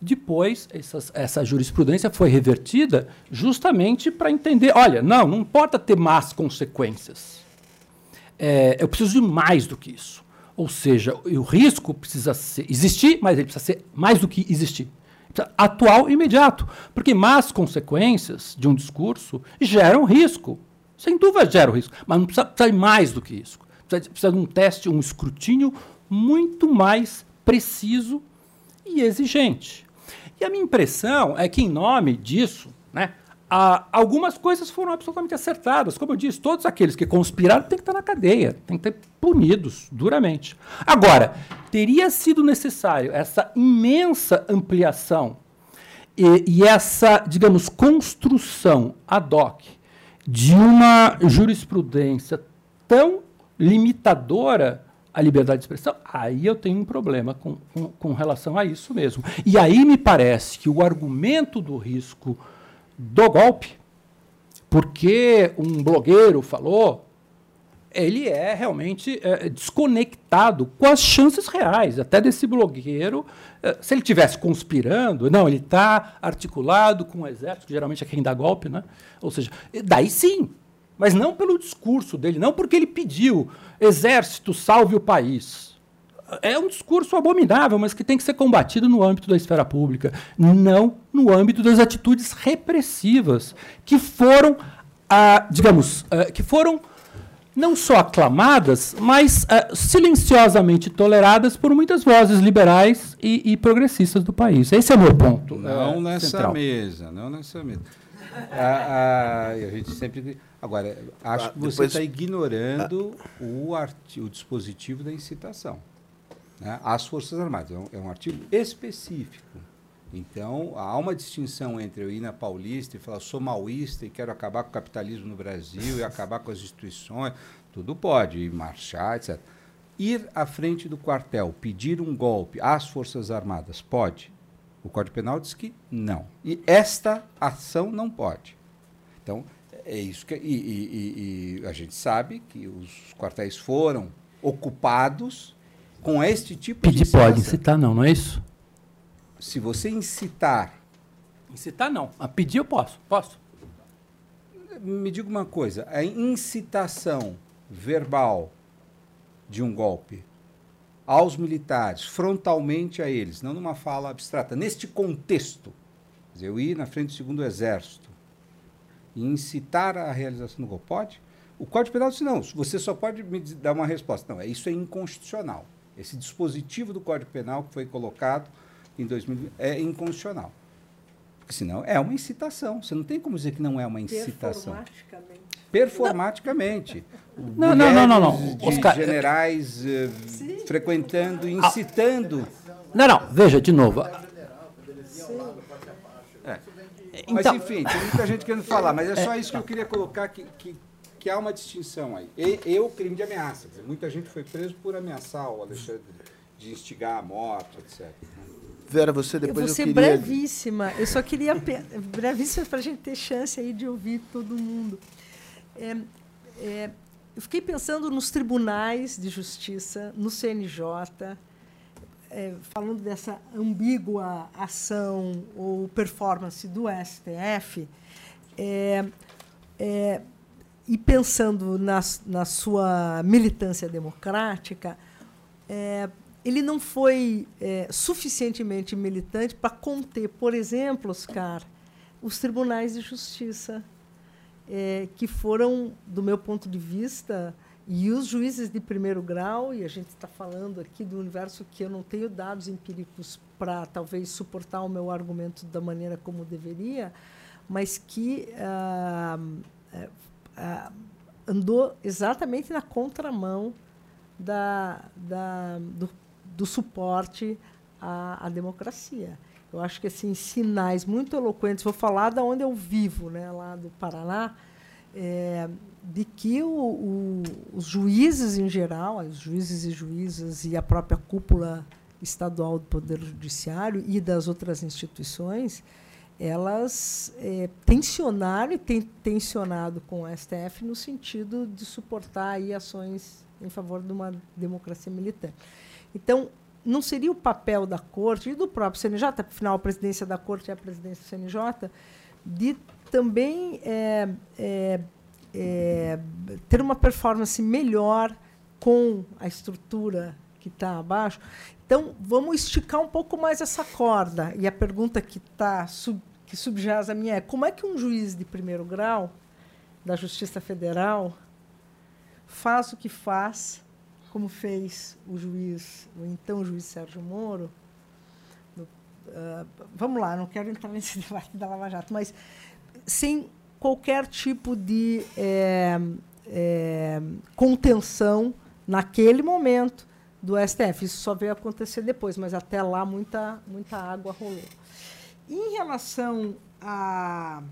depois essas, essa jurisprudência foi revertida justamente para entender: olha, não, não importa ter más consequências. É, eu preciso de mais do que isso. Ou seja, o risco precisa ser, existir, mas ele precisa ser mais do que existir atual e imediato. Porque más consequências de um discurso geram risco. Sem dúvida geram risco. Mas não precisa, precisa mais do que isso. Precisa, precisa de um teste, um escrutínio muito mais preciso e exigente. E a minha impressão é que, em nome disso, né, ah, algumas coisas foram absolutamente acertadas. Como eu disse, todos aqueles que conspiraram têm que estar na cadeia, têm que ser punidos duramente. Agora, teria sido necessário essa imensa ampliação e, e essa, digamos, construção ad hoc de uma jurisprudência tão limitadora à liberdade de expressão, aí eu tenho um problema com, com, com relação a isso mesmo. E aí me parece que o argumento do risco do golpe, porque um blogueiro falou, ele é realmente é, desconectado com as chances reais, até desse blogueiro. É, se ele tivesse conspirando, não, ele está articulado com o exército, que geralmente é quem dá golpe, né? Ou seja, daí sim, mas não pelo discurso dele, não porque ele pediu exército salve o país é um discurso abominável, mas que tem que ser combatido no âmbito da esfera pública, não no âmbito das atitudes repressivas que foram, ah, digamos, ah, que foram não só aclamadas, mas ah, silenciosamente toleradas por muitas vozes liberais e, e, progressistas do país. Esse é o meu ponto. Não é, nessa central. mesa, não nessa mesa. a, a, a gente sempre Agora, acho ah, que você está ignorando ah. o, o dispositivo da incitação né, às Forças Armadas. É um, é um, artigo específico. Então, há uma distinção entre eu ir na Paulista e falar sou maoísta e quero acabar com o capitalismo no Brasil e acabar com as instituições, tudo pode, ir marchar, etc. Ir à frente do quartel, pedir um golpe às Forças Armadas, pode? O Código Penal diz que não. E esta ação não pode. Então, é isso que. E, e, e, a gente sabe que os quartéis foram ocupados com este tipo Pedir de pode, incitar não, não é isso? Se você incitar. Incitar não. A pedir eu posso. Posso. Me diga uma coisa: a incitação verbal de um golpe aos militares, frontalmente a eles, não numa fala abstrata, neste contexto, eu ir na frente do segundo exército e incitar a realização do golpe, pode? O Código Penal disse, não, você só pode me dar uma resposta. Não, isso é inconstitucional. Esse dispositivo do Código Penal que foi colocado em 2000 é inconstitucional. Porque senão é uma incitação. Você não tem como dizer que não é uma incitação. Performaticamente. Performaticamente. Não, não, não, não, não. De Oscar, generais eh, frequentando, incitando. Não, não, veja de novo. Mas, Então, enfim, tem muita gente querendo falar, mas é só isso que eu queria colocar, que, que, que há uma distinção aí. E, eu, crime de ameaça. Quer dizer, muita gente foi preso por ameaçar o Alexandre, de instigar a morte, etc. Vera, você Eu depois vou eu, ser queria... brevíssima. Eu só queria. Brevíssima para a gente ter chance aí de ouvir todo mundo. É, é, eu fiquei pensando nos tribunais de justiça, no CNJ, é, falando dessa ambígua ação ou performance do STF, é, é, e pensando na, na sua militância democrática, é, ele não foi é, suficientemente militante para conter, por exemplo, Oscar, os tribunais de justiça, é, que foram, do meu ponto de vista, e os juízes de primeiro grau, e a gente está falando aqui do universo que eu não tenho dados empíricos para talvez suportar o meu argumento da maneira como deveria, mas que ah, é, ah, andou exatamente na contramão da, da, do, do suporte à, à democracia. Eu acho que assim sinais muito eloquentes. Vou falar da onde eu vivo, né, lá do Paraná, é, de que o, o, os juízes em geral, os juízes e juízas e a própria cúpula estadual do Poder Judiciário e das outras instituições, elas é, tensionaram e têm tensionado com o STF no sentido de suportar aí ações em favor de uma democracia militante. Então, não seria o papel da Corte e do próprio CNJ, afinal, a presidência da Corte é a presidência do CNJ, de também é, é, é, ter uma performance melhor com a estrutura que está abaixo. Então, vamos esticar um pouco mais essa corda. E a pergunta que, tá, sub, que subjaz a minha é: como é que um juiz de primeiro grau da Justiça Federal faz o que faz, como fez o juiz, o então juiz Sérgio Moro? Uh, vamos lá, não quero entrar <laughs> nesse debate da Lava Jato, mas sem qualquer tipo de é, é, contenção naquele momento do STF. Isso só veio acontecer depois, mas até lá muita, muita água rolou. Em relação a.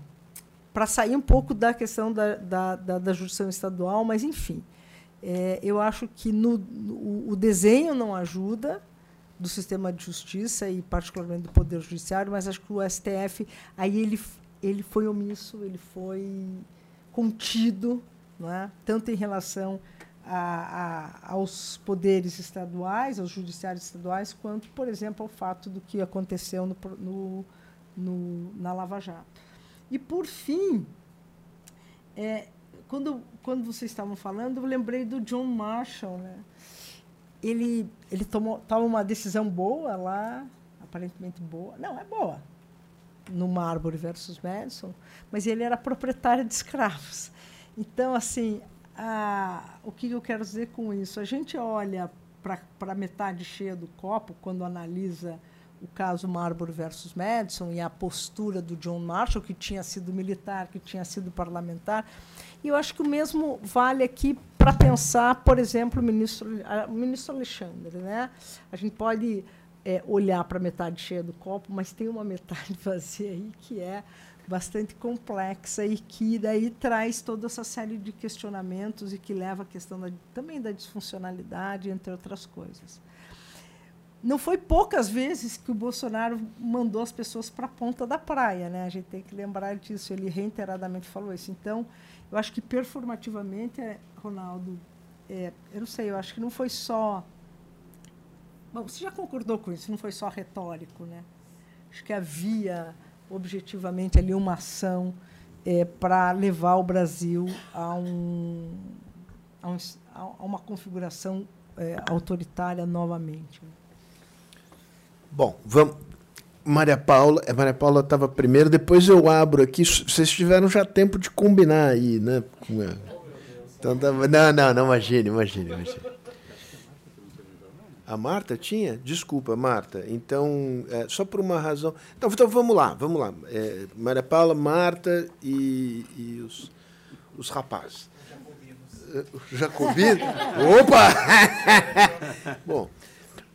Para sair um pouco da questão da, da, da, da jurisdição estadual, mas, enfim, é, eu acho que no, no, o desenho não ajuda do sistema de justiça e, particularmente, do Poder Judiciário, mas acho que o STF, aí ele ele foi omisso, ele foi contido, é? tanto em relação a, a, aos poderes estaduais, aos judiciários estaduais, quanto, por exemplo, ao fato do que aconteceu no, no, no na Lava Jato. E, por fim, é, quando, quando vocês estavam falando, eu lembrei do John Marshall. Né? Ele, ele tomou, tomou uma decisão boa lá, aparentemente boa. Não, é boa, no Marbury versus Madison, mas ele era proprietário de escravos. Então, assim, a, o que eu quero dizer com isso? A gente olha para a metade cheia do copo quando analisa o caso Marbury versus Madison e a postura do John Marshall, que tinha sido militar, que tinha sido parlamentar. E eu acho que o mesmo vale aqui para pensar, por exemplo, o ministro, o ministro Alexandre. Né? A gente pode é, olhar para a metade cheia do copo, mas tem uma metade <laughs> vazia aí que é bastante complexa e que daí traz toda essa série de questionamentos e que leva à questão da, também da disfuncionalidade, entre outras coisas. Não foi poucas vezes que o Bolsonaro mandou as pessoas para a ponta da praia, né? A gente tem que lembrar disso. Ele reiteradamente falou isso. Então, eu acho que performativamente, é, Ronaldo, é, eu não sei, eu acho que não foi só Bom, você já concordou com isso, não foi só retórico, né? Acho que havia objetivamente ali uma ação é, para levar o Brasil a, um, a, um, a uma configuração é, autoritária novamente. Bom, vamos. Maria Paula, a Maria Paula estava primeiro, depois eu abro aqui. Vocês tiveram já tempo de combinar aí, né? Então, tava, não, não, não, imagine, imagine, imagine. A Marta tinha? Desculpa, Marta. Então, é, só por uma razão. Então, então vamos lá, vamos lá. É, Maria Paula, Marta e, e os, os rapazes. Jacobino? <laughs> Opa! <laughs> Bom,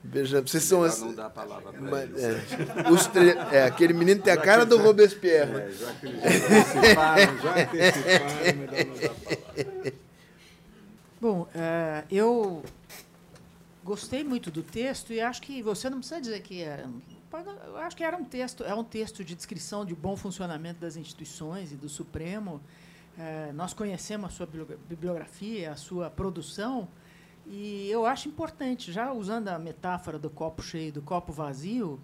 veja, vocês são as. Não dá a palavra para Mas, é, os tre... é, aquele menino tem a cara do Robespierre. É, já que eles já anteciparam, já anteciparam, melhor não dar a palavra. Bom, eh, eu gostei muito do texto e acho que você não precisa dizer que era. Eu acho que era um texto, é um texto de descrição de bom funcionamento das instituições e do Supremo. Eh, nós conhecemos a sua bibliografia, a sua produção, e eu acho importante, já usando a metáfora do copo cheio e do copo vazio,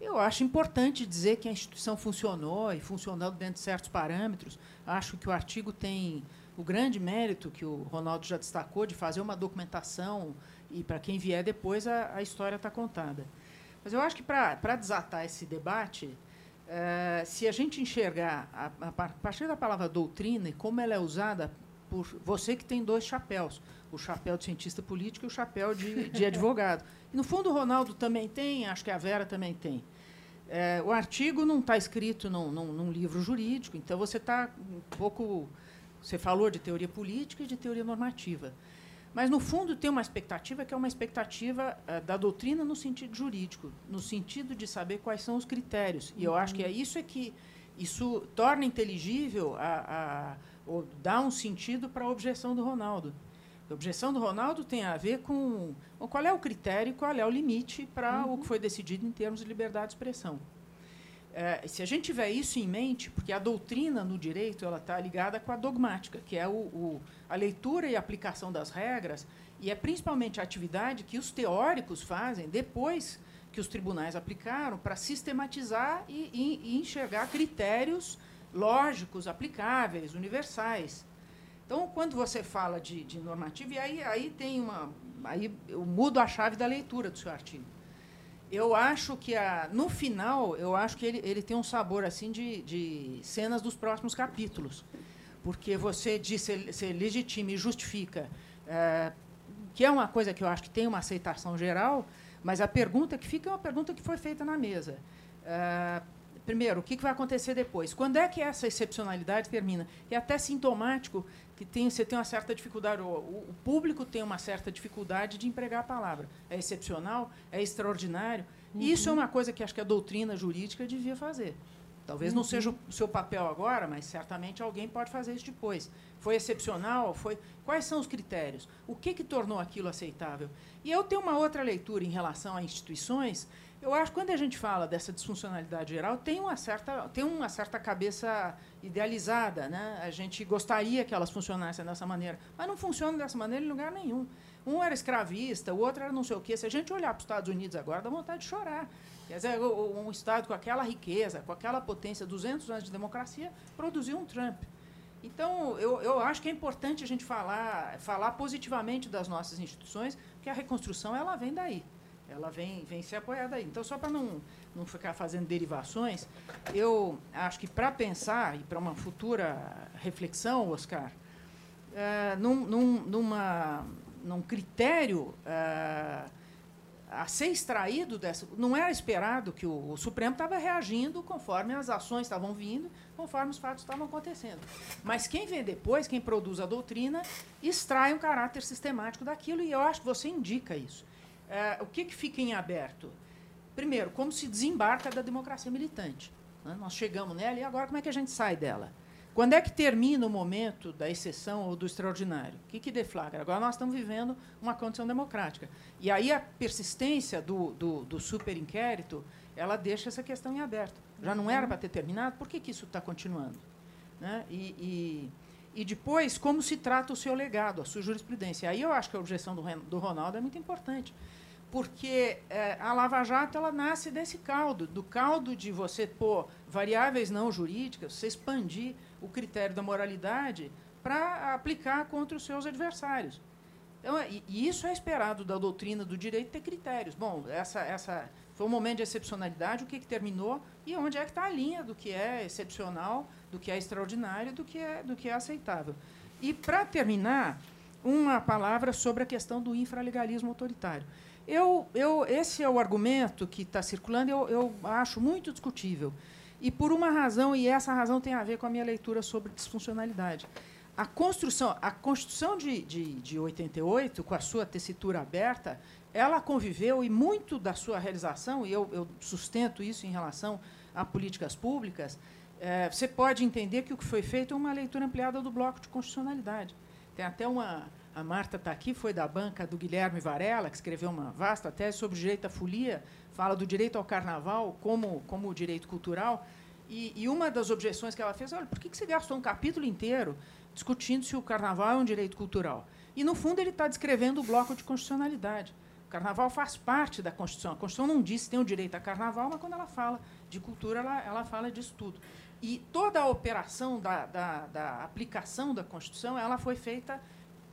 eu acho importante dizer que a instituição funcionou e funcionando dentro de certos parâmetros. Acho que o artigo tem o grande mérito que o Ronaldo já destacou de fazer uma documentação e para quem vier depois a, a história está contada. Mas eu acho que para desatar esse debate, eh, se a gente enxergar a, a partir da palavra doutrina e como ela é usada por você que tem dois chapéus, o chapéu de cientista político e o chapéu de, de advogado. E, no fundo, o Ronaldo também tem, acho que a Vera também tem. É, o artigo não está escrito num, num, num, livro jurídico, então você está um pouco. Você falou de teoria política e de teoria normativa. Mas, no fundo, tem uma expectativa que é uma expectativa uh, da doutrina no sentido jurídico, no sentido de saber quais são os critérios. E eu acho que é isso é que isso torna inteligível, a, a, ou dá um sentido para a objeção do Ronaldo. A objeção do Ronaldo tem a ver com, qual é o critério, qual é o limite para uhum. o que foi decidido em termos de liberdade de expressão. É, se a gente tiver isso em mente, porque a doutrina no direito ela está ligada com a dogmática, que é o, o, a leitura e aplicação das regras, e é principalmente a atividade que os teóricos fazem depois que os tribunais aplicaram para sistematizar e, e, e, enxergar critérios lógicos, aplicáveis, universais. Então, quando você fala de, de normativa, e aí, aí tem uma. Aí eu mudo a chave da leitura do seu artigo eu acho que a, no final eu acho que ele, ele tem um sabor assim de, de cenas dos próximos capítulos porque você diz você legitima e justifica é, que é uma coisa que eu acho que tem uma aceitação geral mas a pergunta que fica é uma pergunta que foi feita na mesa é, primeiro o que, vai acontecer depois quando é que essa excepcionalidade termina é até sintomático que tem, você tem uma certa dificuldade, o, o, público tem uma certa dificuldade de empregar a palavra. É excepcional, é extraordinário. Uhum. Isso é uma coisa que acho que a doutrina jurídica devia fazer. Talvez uhum. não seja o seu papel agora, mas certamente alguém pode fazer isso depois. Foi excepcional? Foi? Quais são os critérios? O que, que tornou aquilo aceitável? E eu tenho uma outra leitura em relação a instituições eu acho que quando a gente fala dessa disfuncionalidade geral, tem uma certa, tem uma certa cabeça idealizada. Né? A gente gostaria que elas funcionassem dessa maneira, mas não funcionam dessa maneira em lugar nenhum. Um era escravista, o outro era não sei o quê. Se a gente olhar para os Estados Unidos agora, dá vontade de chorar. Quer dizer, um Estado com aquela riqueza, com aquela potência, 200 anos de democracia, produziu um Trump. Então, eu, eu acho que é importante a gente falar, falar positivamente das nossas instituições, porque a reconstrução ela vem daí ela vem, vem ser apoiada aí. Então, só para não, não ficar fazendo derivações, eu acho que para pensar e para uma futura reflexão, Oscar, é, num, num, numa, num critério é, a ser extraído dessa. Não era esperado que o, o Supremo estava reagindo conforme as ações estavam vindo, conforme os fatos estavam acontecendo. Mas quem vem depois, quem produz a doutrina, extrai um caráter sistemático daquilo, e eu acho que você indica isso. É, o que, que fica em aberto? Primeiro, como se desembarca da democracia militante. Né? Nós chegamos nela e agora como é que a gente sai dela? Quando é que termina o momento da exceção ou do extraordinário? O que, que deflagra? Agora nós estamos vivendo uma condição democrática. E aí a persistência do, do, do super-inquérito, ela deixa essa questão em aberto. Já não era para ter terminado, por que, que isso está continuando? Né? E, e, e, depois, como se trata o seu legado, a sua jurisprudência. Aí eu acho que a objeção do, do Ronaldo é muito importante porque é, a Lava Jato ela nasce desse caldo, do caldo de você pôr variáveis não jurídicas, você expandir o critério da moralidade para aplicar contra os seus adversários. Então, e, e, isso é esperado da doutrina do direito ter critérios. Bom, essa, essa foi um momento de excepcionalidade, o que, que terminou e onde é que está a linha do que é excepcional, do que é extraordinário, do que é, do que é aceitável. E, para terminar, uma palavra sobre a questão do infralegalismo autoritário. Eu, eu, esse é o argumento que está circulando, eu, eu acho muito discutível. E por uma razão, e essa razão tem a ver com a minha leitura sobre disfuncionalidade. A construção, a Constituição de, de, de 88, com a sua tessitura aberta, ela conviveu e muito da sua realização, e eu, eu sustento isso em relação a políticas públicas, é, você pode entender que o que foi feito é uma leitura ampliada do bloco de constitucionalidade. Tem até uma. A Marta está aqui, foi da banca do Guilherme Varela, que escreveu uma vasta tese sobre o direito à folia, fala do direito ao carnaval como, como direito cultural. E, e uma das objeções que ela fez, olha, por que, que você gastou um capítulo inteiro discutindo se o carnaval é um direito cultural? E, no fundo, ele está descrevendo o bloco de constitucionalidade. O carnaval faz parte da Constituição. A Constituição não diz que tem o direito a carnaval, mas quando ela fala de cultura, ela, ela fala disso tudo. E toda a operação da, da, da aplicação da Constituição ela foi feita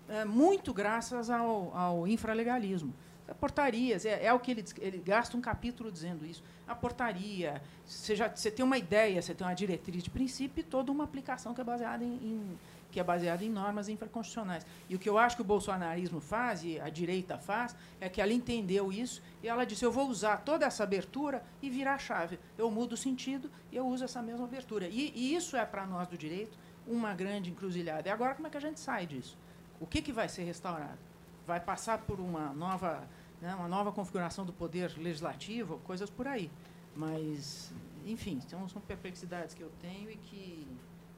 é, muito graças ao, ao infralegalismo. Portarias, é, é, o que ele, ele gasta um capítulo dizendo isso. A portaria, você, já, você tem uma ideia, você tem uma diretriz de princípio e toda uma aplicação que é baseada em, em que é baseada em normas infraconstitucionais. E o que eu acho que o bolsonarismo faz, e a direita faz, é que ela entendeu isso e ela disse: eu vou usar toda essa abertura e virar a chave. Eu mudo o sentido e eu uso essa mesma abertura. E, e isso é, para nós do direito, uma grande encruzilhada. E agora, como é que a gente sai disso? O que, que vai ser restaurado? Vai passar por uma nova, né, uma nova configuração do poder legislativo, coisas por aí. Mas, enfim, são, são perplexidades que eu tenho e que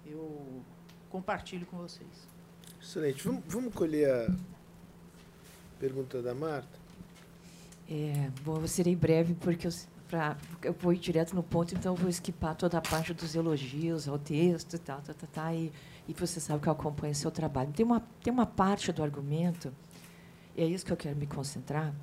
eu compartilho com vocês. Excelente. Vamos, vamos colher a pergunta da Marta? É, bom, eu serei breve, porque eu, pra, eu vou ir direto no ponto, então eu vou esquipar toda a parte dos elogios ao texto e tal, tal, tal, tal e, e você sabe que eu acompanho o seu trabalho. Tem uma, tem uma parte do argumento, e é isso que eu quero me concentrar,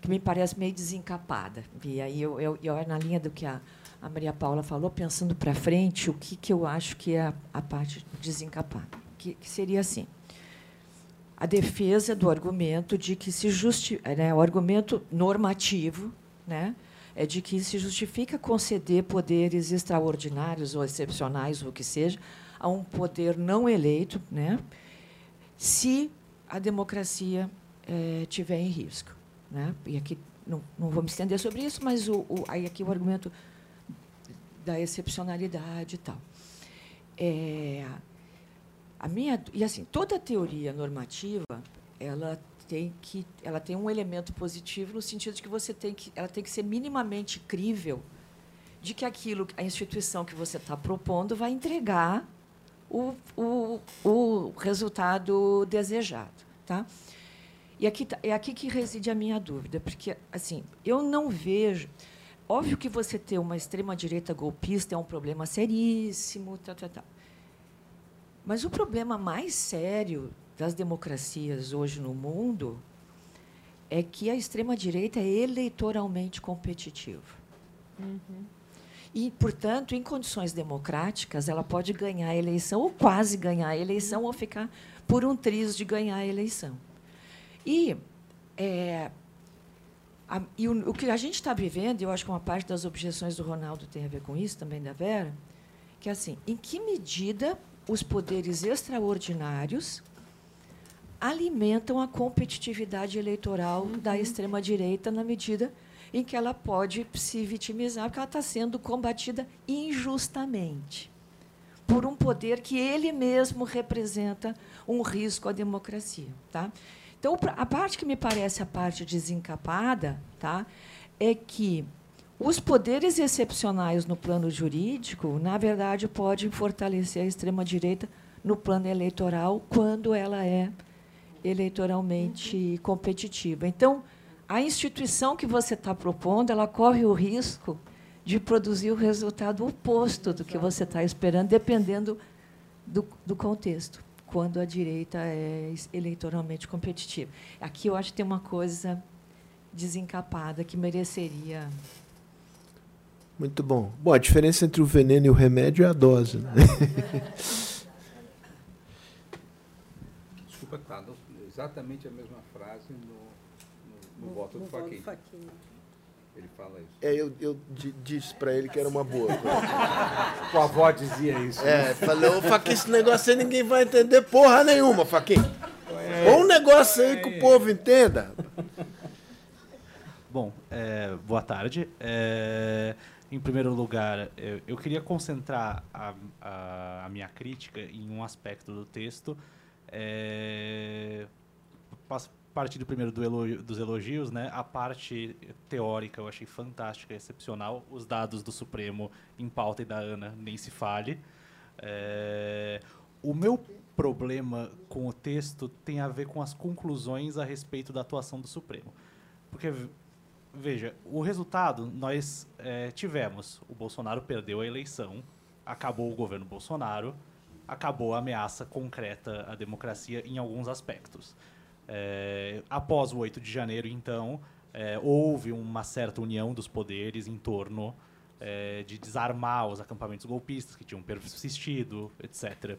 que me parece meio desencapada. E aí eu, eu, eu na linha do que a a Maria Paula falou, pensando para frente, o que, que eu acho que é a, a parte desencapada. Que, que, seria assim: a defesa do argumento de que se justi né, o argumento normativo, né, é de que se justifica conceder poderes extraordinários ou excepcionais, ou o que seja, a um poder não eleito, né, se a democracia é, tiver em risco. Né? E aqui não, não vou me estender sobre isso, mas o, o, aí aqui o argumento da excepcionalidade e tal. É, a minha e assim toda teoria normativa ela tem que ela tem um elemento positivo no sentido de que você tem que ela tem que ser minimamente crível de que aquilo a instituição que você está propondo vai entregar o, o, o resultado desejado, tá? E aqui tá, é aqui que reside a minha dúvida, porque assim eu não vejo Óbvio que você ter uma extrema-direita golpista é um problema seríssimo, tal, tal, tal. Mas o problema mais sério das democracias hoje no mundo é que a extrema-direita é eleitoralmente competitiva. Uhum. E, portanto, em condições democráticas, ela pode ganhar a eleição, ou quase ganhar a eleição, ou ficar por um triz de ganhar a eleição. E é, a, e o, o, que a gente está vivendo, eu acho que uma parte das objeções do Ronaldo tem a ver com isso, também da Vera, que é assim, em que medida os poderes extraordinários alimentam a competitividade eleitoral uhum. da extrema-direita na medida em que ela pode se vitimizar, porque ela está sendo combatida injustamente por um poder que ele mesmo representa um risco à democracia. Tá? Então, a parte que me parece a parte desencapada tá, é que os poderes excepcionais no plano jurídico, na verdade, podem fortalecer a extrema-direita no plano eleitoral quando ela é eleitoralmente competitiva. Então, a instituição que você está propondo, ela corre o risco de produzir o resultado oposto do que você está esperando, dependendo do, do contexto quando a direita é eleitoralmente competitiva. Aqui eu acho que tem uma coisa desencapada que mereceria. Muito bom. Bom, a diferença entre o veneno e o remédio é a dose. Né? <laughs> Desculpa, tá, exatamente a mesma frase no, no, no voto do. Ele fala isso. É, eu, eu di- disse pra ele que era uma boa. <laughs> Tua avó dizia isso. É, falou, Faquin, esse negócio aí ninguém vai entender porra nenhuma, Faquin. Põe um negócio aí que o povo entenda. Bom, é, boa tarde. É, em primeiro lugar, eu, eu queria concentrar a, a- a minha crítica em um aspecto do texto. É, partindo primeiro do elo- dos elogios, né? A parte teórica eu achei fantástica, excepcional. Os dados do Supremo em pauta e da Ana nem se fale. É, o meu problema com o texto tem a ver com as conclusões a respeito da atuação do Supremo. Porque, veja, o resultado nós eh, tivemos. O Bolsonaro perdeu a eleição, acabou o governo Bolsonaro, acabou a ameaça concreta à democracia em alguns aspectos. Eh, após o 8 de janeiro, então, eh, houve uma certa união dos poderes em torno eh, de desarmar os acampamentos golpistas que tinham persistido, etc.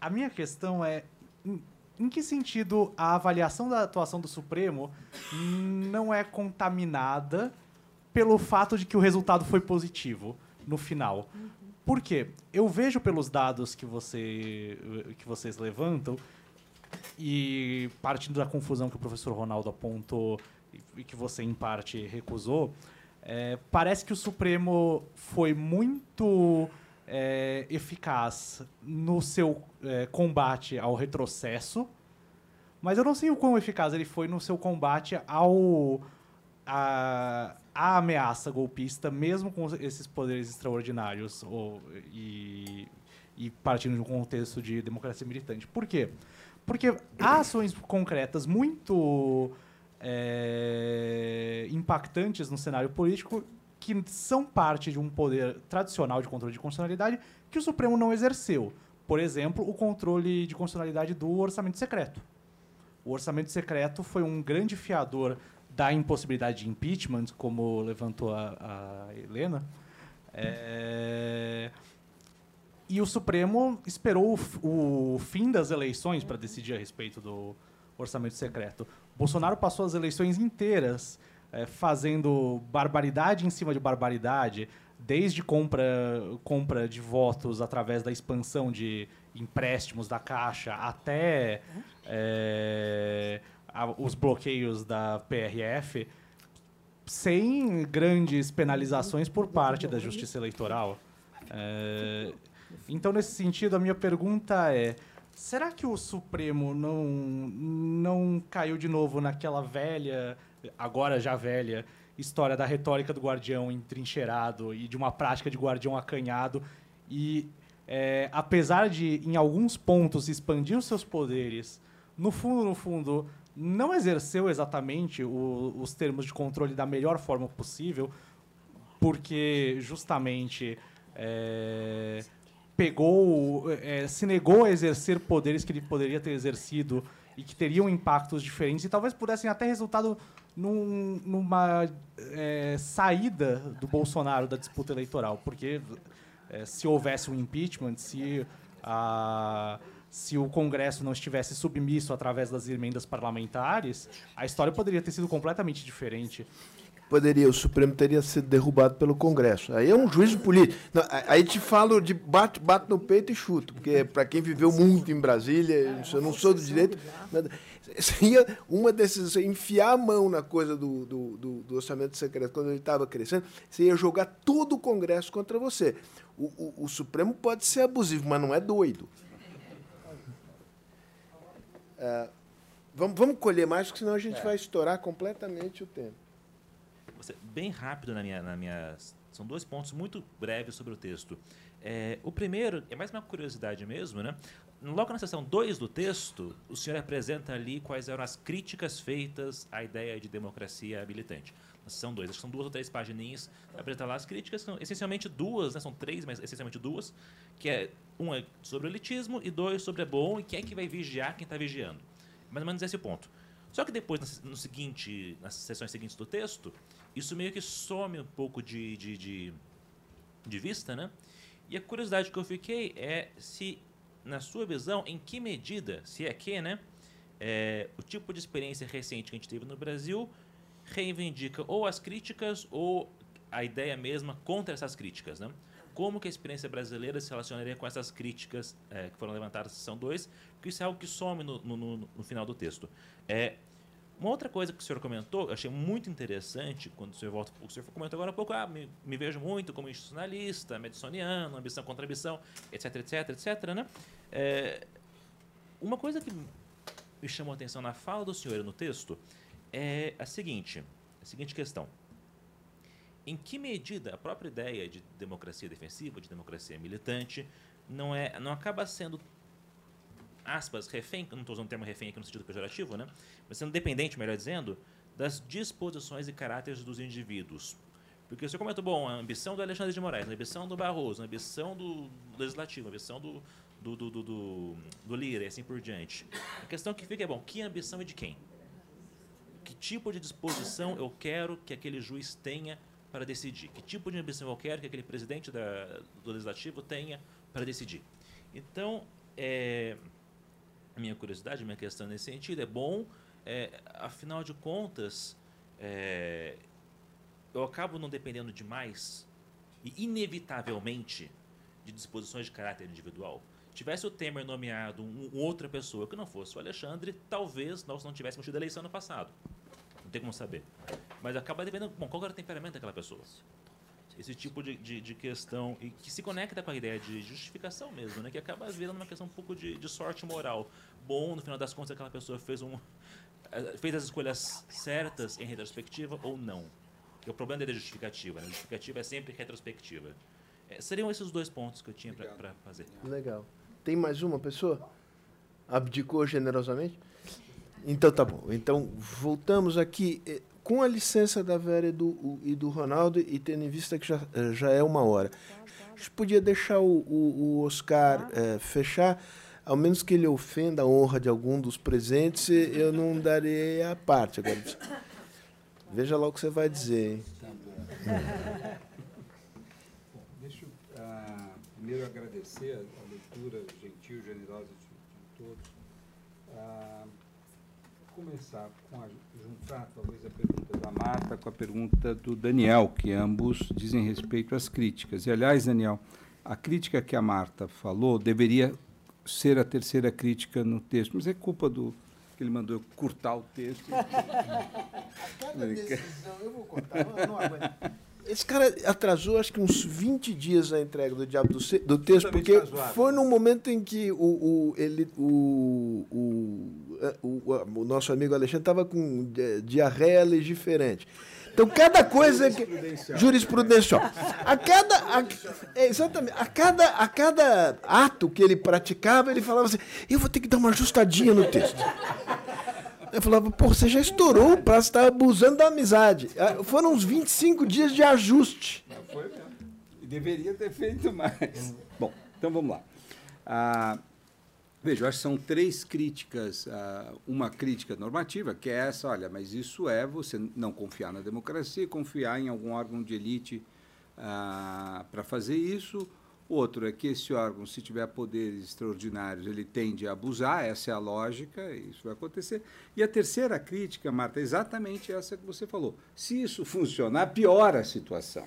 A minha questão é em, em que sentido a avaliação da atuação do Supremo não é contaminada pelo fato de que o resultado foi positivo no final? Por quê? Eu vejo pelos dados que, você, que vocês levantam e partindo da confusão que o professor Ronaldo apontou e que você em parte recusou, é, parece que o Supremo foi muito é, eficaz no seu é, combate ao retrocesso, mas eu não sei o quão eficaz ele foi no seu combate ao a, à ameaça golpista, mesmo com esses poderes extraordinários ou, e, e partindo de um contexto de democracia militante. Por quê? Há ações concretas muito é, impactantes no cenário político que são parte de um poder tradicional de controle de constitucionalidade que o Supremo não exerceu. Por exemplo, o controle de constitucionalidade do orçamento secreto. O orçamento secreto foi um grande fiador da impossibilidade de impeachment, como levantou a, a Helena. É, e o Supremo esperou o, o fim das eleições para decidir a respeito do orçamento secreto. Bolsonaro passou as eleições inteiras eh, fazendo barbaridade em cima de barbaridade, desde compra, compra de votos através da expansão de empréstimos da Caixa até eh, a- os bloqueios da PRF, sem grandes penalizações por parte da Justiça Eleitoral. Eh, então, nesse sentido, a minha pergunta é: será que o Supremo não, não caiu de novo naquela velha, agora já velha, história da retórica do guardião entrincheirado e de uma prática de guardião acanhado? E, é, apesar de, em alguns pontos, expandir os seus poderes, no fundo, no fundo, não exerceu exatamente o- os termos de controle da melhor forma possível, porque justamente é, pegou, é, se negou a exercer poderes que ele poderia ter exercido e que teriam impactos diferentes e talvez pudessem até resultado num- numa é, saída do Bolsonaro da disputa eleitoral, porque é, se houvesse um impeachment, se a se o Congresso não estivesse submisso através das emendas parlamentares, a história poderia ter sido completamente diferente. Poderia, o Supremo teria sido derrubado pelo Congresso. Aí é um juízo político. Não, aí te falo de bate, bate no peito e chuto, porque para quem viveu muito em Brasília, eu não sou do direito. nada- Seria uma desses, enfiar a mão na coisa do, do, do- do orçamento secreto quando ele estava crescendo, você ia jogar todo o Congresso contra você. O, o- o Supremo pode ser abusivo, mas não é doido. É, vamos, vamos colher mais, porque senão a gente vai estourar completamente o tempo. Bem rápido na minha, na minha. São dois pontos muito breves sobre o texto. É, o primeiro é mais uma curiosidade mesmo, né? Logo na seção 2 do texto, o senhor apresenta ali quais eram as críticas feitas à ideia de democracia militante. Na seção 2, acho que são duas ou três pagininhas, apresenta lá as críticas, são essencialmente duas, né? são três, mas essencialmente duas, que é uma sobre o elitismo e dois sobre é bom e quem é que vai vigiar quem está vigiando. Mais ou menos esse é ponto. Só que depois, no seguinte, nas sessões seguintes do texto, isso meio que some um pouco de, de, de, de vista, né? E a curiosidade que eu fiquei é se, na sua visão, em que medida, se é que, né? é, o tipo de experiência recente que a gente teve no Brasil reivindica ou as críticas ou a ideia mesma contra essas críticas. Né? Como que a experiência brasileira se relacionaria com essas críticas é, que foram levantadas na sessão 2, porque isso é algo que some no, no, no, final do texto. É, uma outra coisa que o senhor comentou, eu achei muito interessante, quando o senhor volta, o senhor comentou agora há pouco, ah, me, me vejo muito como institucionalista, mediçoniano, ambição contra ambição, etc, etc, etc, né? É, uma coisa que me chamou a atenção na fala do senhor no texto é a seguinte, a seguinte questão. Em que medida a própria ideia de democracia defensiva, de democracia militante, não, é, não acaba sendo aspas, refém, não estou usando o termo refém aqui no sentido pejorativo, né? mas sendo dependente, melhor dizendo, das disposições e caráteres dos indivíduos. Porque você comentou, bom, a ambição do Alexandre de Moraes, a ambição do Barroso, a ambição do Legislativo, a ambição do, do, do, do, do, do Lira e assim por diante. A questão que fica é, bom, que ambição e de quem? Que tipo de disposição eu quero que aquele juiz tenha para decidir? Que tipo de ambição eu quero que aquele presidente da, do Legislativo tenha para decidir? Então, é, minha curiosidade, minha questão nesse sentido. É bom, é, afinal de contas, é, eu acabo não dependendo demais e inevitavelmente de disposições de caráter individual. Tivesse o Temer nomeado um, outra pessoa que não fosse o Alexandre, talvez nós não tivéssemos tido eleição no passado. Não tem como saber. Mas acaba dependendo. Bom, qual era o temperamento daquela pessoa? Esse tipo de, de, de, questão e que se conecta com a ideia de justificação mesmo, né? Que acaba virando uma questão um pouco de, de sorte moral. Bom, no final das contas, aquela pessoa fez um eh, fez as escolhas certas em retrospectiva ou não. Porque o problema da justificativa, né? A justificativa é sempre retrospectiva. É, seriam esses os dois pontos que eu tinha para fazer. Legal. Tem mais uma pessoa? Abdicou generosamente? Então tá bom. Então voltamos aqui. Com a licença da Vera e do, e do Ronaldo, e tendo em vista que já, eh, já é uma hora, a gente podia deixar o, o, o Oscar é, fechar, ao menos que ele ofenda a honra de algum dos presentes, eu não darei a parte. Agora, veja lá o que você vai dizer. Hein? Tá bom. deixa eu uh, primeiro agradecer a leitura gentil, generosa de, de todos. Uh, começar com a, juntar talvez a pergunta da Marta com a pergunta do Daniel, que ambos dizem respeito às críticas. E aliás, Daniel, a crítica que a Marta falou deveria ser a terceira crítica no texto, mas é culpa do que ele mandou curtar o texto. <laughs> Cada decisão, eu vou contar, não, não aguento. Esse cara atrasou acho que uns 20 dias a entrega do Diabo do, do Texto, porque foi no momento em que o, o, ele, o, o, é, o, o nosso amigo Alexandre estava com diarreia legiferante. Então, cada coisa que. Jurisprudencial. A cada. A, é, exatamente. A cada, a cada ato que ele praticava, ele falava assim: eu vou ter que dar uma ajustadinha no texto. Eu falava, pô, você já estourou o prazo, você está abusando da amizade. Ah, foram uns 25 dias de ajuste. Foi mesmo. E deveria ter feito mais. Bom, então vamos lá. Ah, veja, eu acho que são três críticas. Ah, uma crítica normativa, que é essa, olha, mas isso é você não confiar na democracia, confiar em algum órgão de elite ah, para fazer isso. Outro é que esse órgão, se tiver poderes extraordinários, ele tende a abusar, essa é a lógica, isso vai acontecer. E a terceira crítica, Marta, é exatamente essa que você falou. Se isso funcionar, piora a situação.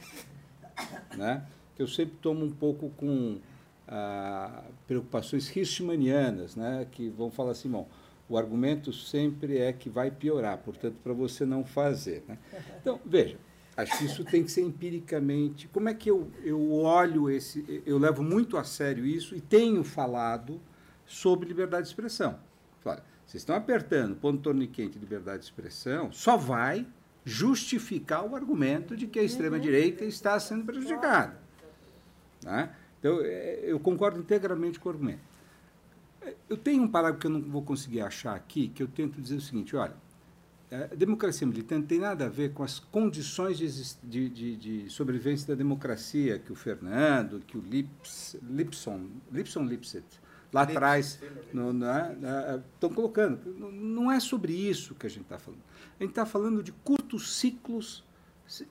Né? Eu sempre tomo um pouco com ah, preocupações richmanianas, né? que vão falar assim, bom, o argumento sempre é que vai piorar, portanto, para você não fazer. Né? Então, veja, Acho que isso tem que ser empiricamente. Como é que eu, eu olho esse. Eu levo muito a sério isso e tenho falado sobre liberdade de expressão. Olha, vocês estão apertando ponto torniquete liberdade de expressão, só vai justificar o argumento de que a extrema-direita está sendo prejudicada. Né? Então, é, eu concordo integralmente com o argumento. Eu tenho um parágrafo que eu não vou conseguir achar aqui, que eu tento dizer o seguinte: olha, a democracia militante tem nada a ver com as condições de, de, de, sobrevivência da democracia que o Fernando, que o Lips, Lipson, Lipson Lipset, lá atrás, estão colocando. Não é sobre isso que a gente está falando. A gente está falando de curtos ciclos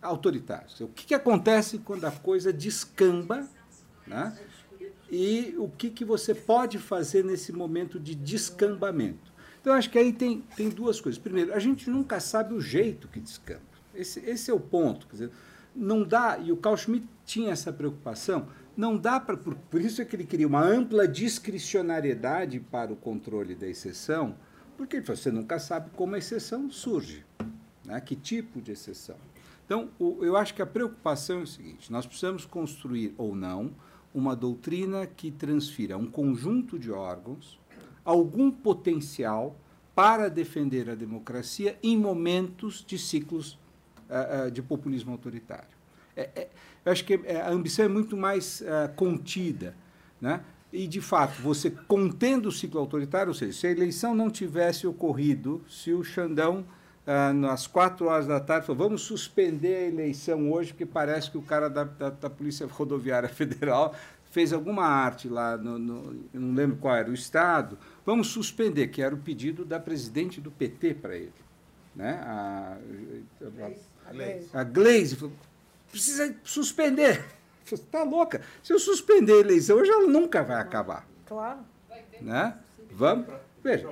autoritários. O que, que acontece quando a coisa descamba, né? e o que, que você pode fazer nesse momento de descambamento. Então, acho que aí tem, tem duas coisas. Primeiro, a gente nunca sabe o jeito que descamba. Esse, esse é o ponto. Quer dizer, não dá, e o Carl Schmitt tinha essa preocupação, não dá para. Por, por isso é que ele queria uma ampla discricionariedade para o controle da exceção, porque você nunca sabe como a exceção surge, né? que tipo de exceção. Então, o, eu acho que a preocupação é o seguinte: nós precisamos construir ou não uma doutrina que transfira um conjunto de órgãos algum potencial para defender a democracia em momentos de ciclos uh, uh, de populismo autoritário. É, é, eu acho que é, a ambição é muito mais uh, contida. Né? E, de fato, você contendo o ciclo autoritário, ou seja, se a eleição não tivesse ocorrido, se o Xandão ah, às quatro horas da tarde, falou, vamos suspender a eleição hoje, porque parece que o cara da, da, da Polícia Rodoviária Federal fez alguma arte lá, no, no, eu não lembro qual era o estado, vamos suspender, que era o pedido da presidente do PT para ele. Né? A, a. A Gleisi falou, precisa suspender. Está louca? Se eu suspender a eleição, hoje ela nunca vai acabar. Claro. Né? Vamos. Veja.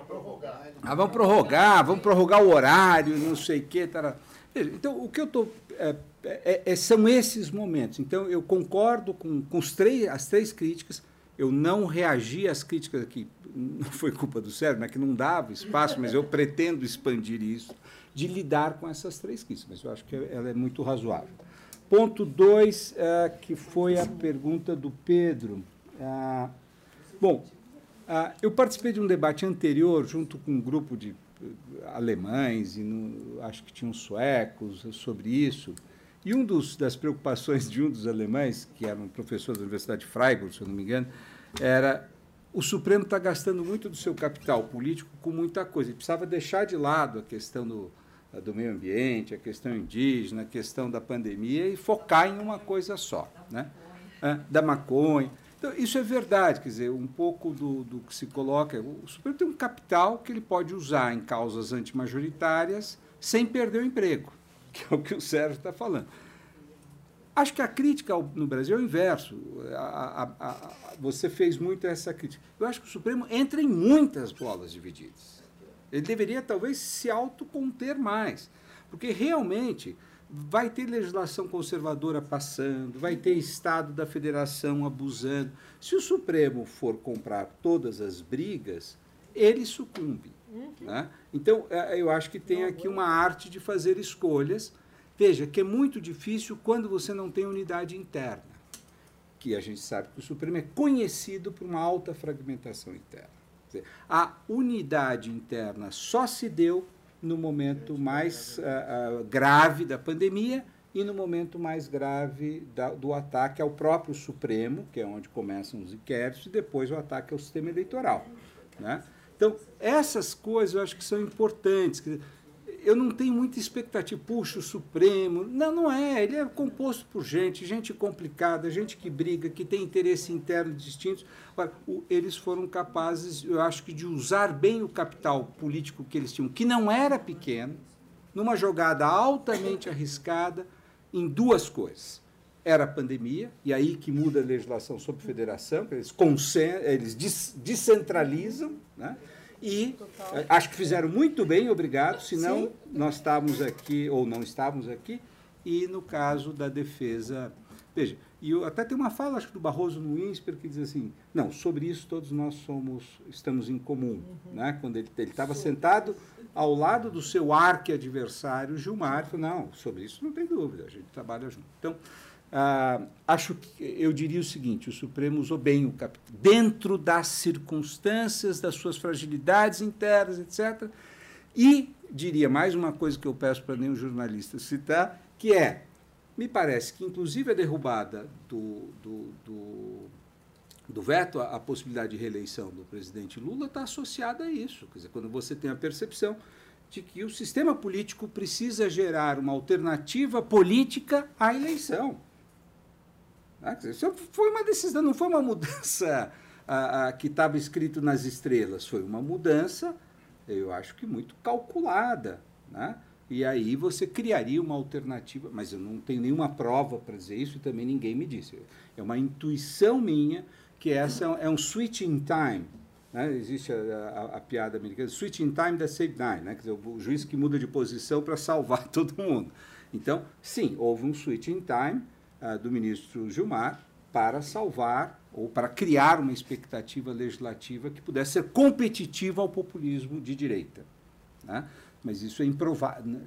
Ah, vamos prorrogar, vamos prorrogar o horário, não sei o quê. Tará. Veja, então, o que eu estou. É, é, é, são esses momentos. Então, eu concordo com, com os três, as três críticas. Eu não reagi às críticas aqui, <laughs> não foi culpa do Sérgio, mas que não dava espaço, mas eu pretendo expandir isso, de lidar com essas três críticas. Mas eu acho que ela é muito razoável. Ponto 2, é, que foi a pergunta do Pedro. Ah, bom, ah, eu participei de um debate anterior, junto com um grupo de eh, alemães, e no, acho que tinham suecos, sobre isso. E um dos, das preocupações de um dos alemães, que era um professor da Universidade de Freiburg, se eu não me engano, era o Supremo está gastando muito do seu capital político com muita coisa. Ele precisava deixar de lado a questão do, do meio ambiente, a questão indígena, a questão da pandemia e focar em uma coisa só, né? da maconha. Então, isso é verdade, quer dizer, um pouco do, do que se coloca. O Supremo tem um capital que ele pode usar em causas antimajoritárias sem perder o emprego, que é o que o Sérgio está falando. Acho que a crítica no Brasil é o inverso. A, a, a, você fez muito essa crítica. Eu acho que o Supremo entra em muitas bolas divididas. Ele deveria, talvez, se autoconter mais. Porque realmente vai ter legislação conservadora passando, vai ter Estado da Federação abusando. Se o Supremo for comprar todas as brigas, ele sucumbe. Uhum. Né? Então, é, eu acho que tem aqui uma arte de fazer escolhas. Veja que é muito difícil quando você não tem unidade interna, que a gente sabe que o Supremo é conhecido por uma alta fragmentação interna. Dizer, a unidade interna só se deu no momento mais uh, uh, grave da pandemia e no momento mais grave da, do ataque ao próprio Supremo, que é onde começam os inquéritos, e depois o ataque ao sistema eleitoral. Né? Então, essas coisas eu acho que são importantes. Eu não tenho muita expectativa, puxa, o Supremo. Não, não é. Ele é composto por gente, gente complicada, gente que briga, que tem interesse interno distintos. Agora, o, eles foram capazes, eu acho que, de usar bem o capital político que eles tinham, que não era pequeno, numa jogada altamente arriscada, em duas coisas. Era a pandemia, e aí que muda a legislação sobre federação, eles, eles descentralizam, né? E Total. acho que fizeram muito bem, obrigado, senão Sim. nós estávamos aqui, ou não estávamos aqui, e no caso da defesa. Veja, e eu até tem uma fala, acho que do Barroso no INSPER, que diz assim: não, sobre isso todos nós somos, estamos em comum. Uhum. Né? Quando ele estava sentado ao lado do seu arque-adversário, Gilmar, falou: não, sobre isso não tem dúvida, a gente trabalha junto. Então, ah, acho que eu diria o seguinte: o Supremo usou bem o capital, dentro das circunstâncias, das suas fragilidades internas, etc. E diria mais uma coisa que eu peço para nenhum jornalista citar, que é, me parece que, inclusive, a derrubada do, do, do, do veto à possibilidade de reeleição do presidente Lula está associada a isso. Quer dizer, quando você tem a percepção de que o sistema político precisa gerar uma alternativa política à eleição. Né? Isso foi uma decisão, não foi uma mudança <laughs> a, a, que estava escrito nas estrelas, foi uma mudança, eu acho que muito calculada. Né? E aí você criaria uma alternativa, mas eu não tenho nenhuma prova para dizer isso e também ninguém me disse. É uma intuição minha que essa é um switch in time. Né? Existe a, a, a, piada americana, switch in time that save nine, né? Quer dizer, o, juiz que muda de posição para salvar <laughs> todo mundo. Então, sim, houve um switch in time uh, do ministro Gilmar para salvar ou para criar uma expectativa legislativa que pudesse ser competitiva ao populismo de direita. Né? Mas isso é improvável.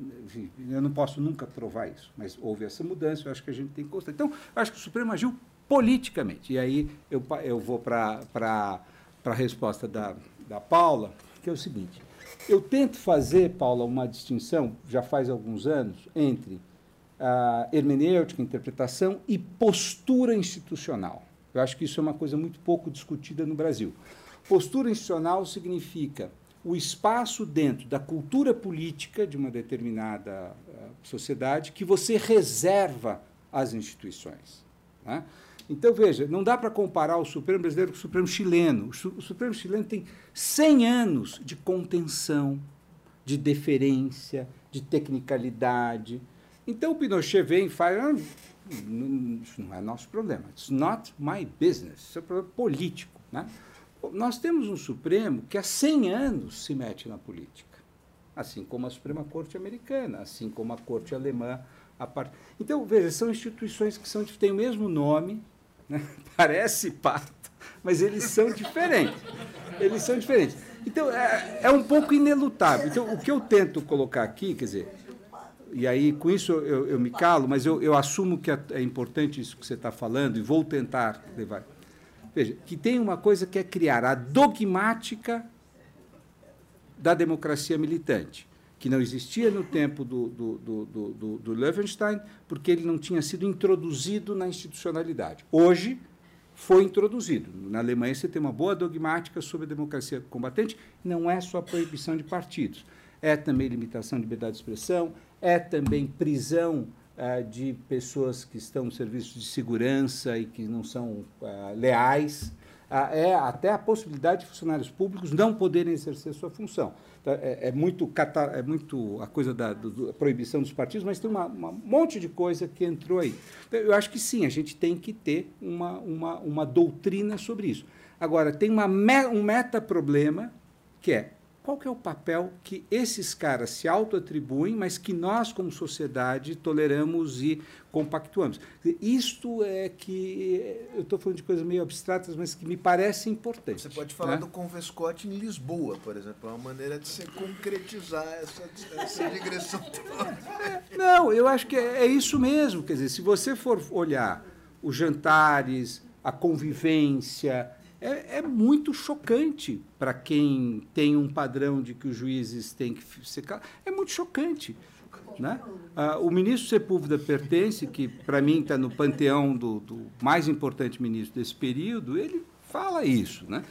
Eu não posso nunca provar isso. Mas houve essa mudança, eu acho que a gente tem que constatar. Então, eu acho que o Supremo agiu politicamente. E aí eu, eu vou para a resposta da, da Paula, que é o seguinte. Eu tento fazer, Paula, uma distinção, já faz alguns anos, entre a hermenêutica, interpretação e postura institucional. Eu acho que isso é uma coisa muito pouco discutida no Brasil. Postura institucional significa o espaço dentro da cultura política de uma determinada uh, sociedade que você reserva às instituições. Né? Então, veja, não dá para comparar o Supremo brasileiro com o Supremo chileno. O Supremo chileno tem 100 anos de contenção, de deferência, de tecnicalidade. Então, o Pinochet vem e fala: isso não é nosso problema. It's not my business. Isso é um problema político. Né? Nós temos um Supremo que há 100 anos se mete na política, assim como a Suprema Corte Americana, assim como a Corte Alemã. A part... Então, veja, são instituições que são, têm o mesmo nome, né? <laughs> parece pato, mas eles são diferentes. Eles são diferentes. Então, é, é um pouco inelutável. Então, o que eu tento colocar aqui, quer dizer, e aí com isso eu, eu me calo, mas eu, eu assumo que é, é importante isso que você está falando e vou tentar levar. Veja, que tem uma coisa que é criar a dogmática da democracia militante, que não existia no tempo do, do, do, do, do Löwenstein, porque ele não tinha sido introduzido na institucionalidade. Hoje, foi introduzido. Na Alemanha, você tem uma boa dogmática sobre a democracia combatente, não é só proibição de partidos, é também limitação de liberdade de expressão, é também prisão uh, de pessoas que estão no serviço de segurança e que não são uh, leais. Uh, é até a possibilidade de funcionários públicos não poderem exercer sua função. Então, é, é, muito, é muito a coisa da, do, da, proibição dos partidos, mas tem uma, monte de coisa que entrou aí. Então, eu acho que sim, a gente tem que ter uma, uma, uma doutrina sobre isso. Agora, tem uma, um meta-problema que é qual que é o papel que esses caras se autoatribuem, mas que nós, como sociedade, toleramos e compactuamos. Isto é que. Eu estou falando de coisas meio abstratas, mas que me parece importante. Você pode falar né? do Convescote em Lisboa, por exemplo. É uma maneira de se concretizar essa, essa digressão <laughs> toda. Não, eu acho que é, é isso mesmo. Quer dizer, se você for olhar os jantares, a convivência é, é muito chocante para quem tem um padrão de que os juízes têm que ser. É muito chocante. Né? Ah, o ministro Sepúlveda pertence, que para mim está no panteão do, do, mais importante ministro desse período, ele fala isso. Né?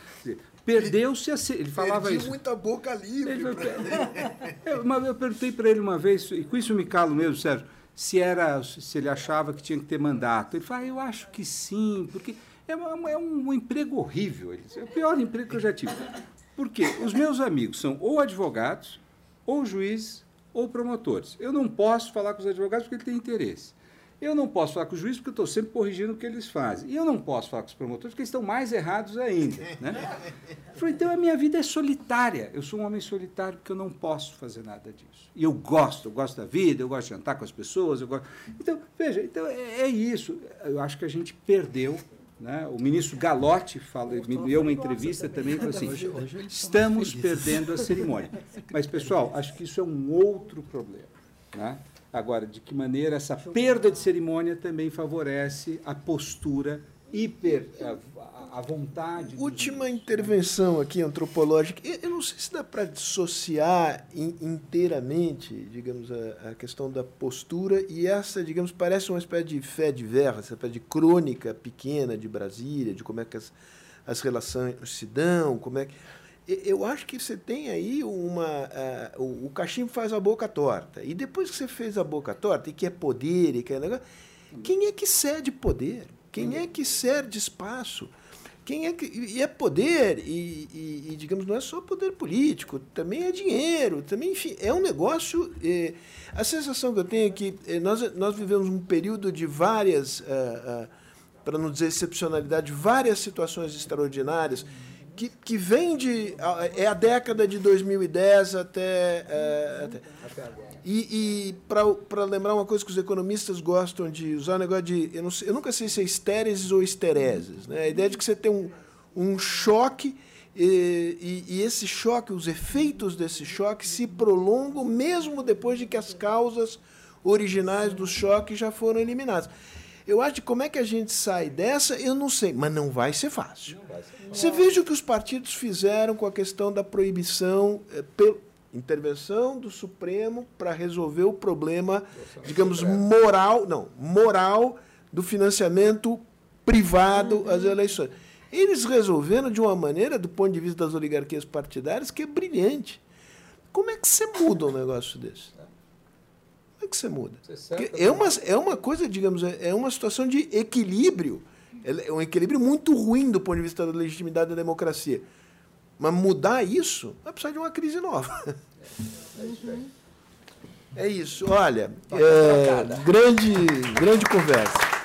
Perdeu-se a. Ele falava Perdi isso. muita boca livre. Ele, <laughs> eu, eu perguntei para ele uma vez, e com isso me calo mesmo, Sérgio, se, era, se ele achava que tinha que ter mandato. Ele falou, ah, eu acho que sim, porque é, uma, é um emprego horrível. É o pior emprego que eu já tive. Porque os meus amigos são ou advogados, ou juízes, ou promotores. Eu não posso falar com os advogados porque ele tem interesse. Eu não posso falar com os juízes porque eu estou sempre corrigindo o que eles fazem. E eu não posso falar com os promotores porque eles estão mais errados ainda. Né? falei, então a minha vida é solitária. Eu sou um homem solitário porque eu não posso fazer nada disso. E eu gosto, eu gosto da vida, eu gosto de jantar com as pessoas. Eu gosto... Então, veja, então é, é isso. Eu acho que a gente perdeu né? O ministro Galotti fala, me deu uma entrevista também e falou assim: estamos perdendo a cerimônia. Mas, pessoal, acho que isso é um outro problema. Né? Agora, de que maneira essa perda de cerimônia também favorece a postura hiper, a vontade. Última de... intervenção aqui antropológica. Eu não sei se dá para dissociar inteiramente, digamos, a, a, questão da postura e essa, digamos, parece uma espécie de fé diversa, essa espécie de crônica pequena de Brasília, de como é que as, as relações se dão, como é que eu acho que você tem aí uma. Uh, o, o cachimbo faz a boca torta. E depois que você fez a boca torta, e que é poder, e que é negócio, quem é que cede poder? Quem é que cede espaço? Quem é que, e é poder, e, e, e, digamos, não é só poder político, também é dinheiro, também, enfim, é um negócio. É, a sensação que eu tenho é que é, nós, nós vivemos um período de várias, uh, para não dizer excepcionalidade, várias situações extraordinárias que, que vem de. É a década de 2010 até. É, até. E, e para lembrar uma coisa que os economistas gostam de usar, o negócio de. Eu, sei, eu nunca sei se é estéreses ou estereses. Né? A ideia de que você tem um, um choque. E, e, e, esse choque, os efeitos desse choque se prolongam mesmo depois de que as causas originais do choque já foram eliminadas. Eu acho que como é que a gente sai dessa, eu não sei, mas não vai ser fácil. Vai ser Você veja o que os partidos fizeram com a questão da proibição, eh, intervenção do Supremo para resolver o problema, digamos, moral, não, moral do financiamento privado às eleições. Eles resolveram de uma maneira, do ponto de vista das oligarquias partidárias, que é brilhante. Como é que você muda um negócio desse? Como é que você muda? Você é, uma, é uma coisa, digamos, é, é uma situação de equilíbrio. É um equilíbrio muito ruim do ponto de vista da legitimidade da democracia. Mas mudar isso vai precisar de uma crise nova. <laughs> É isso. Olha, é, grande, grande conversa.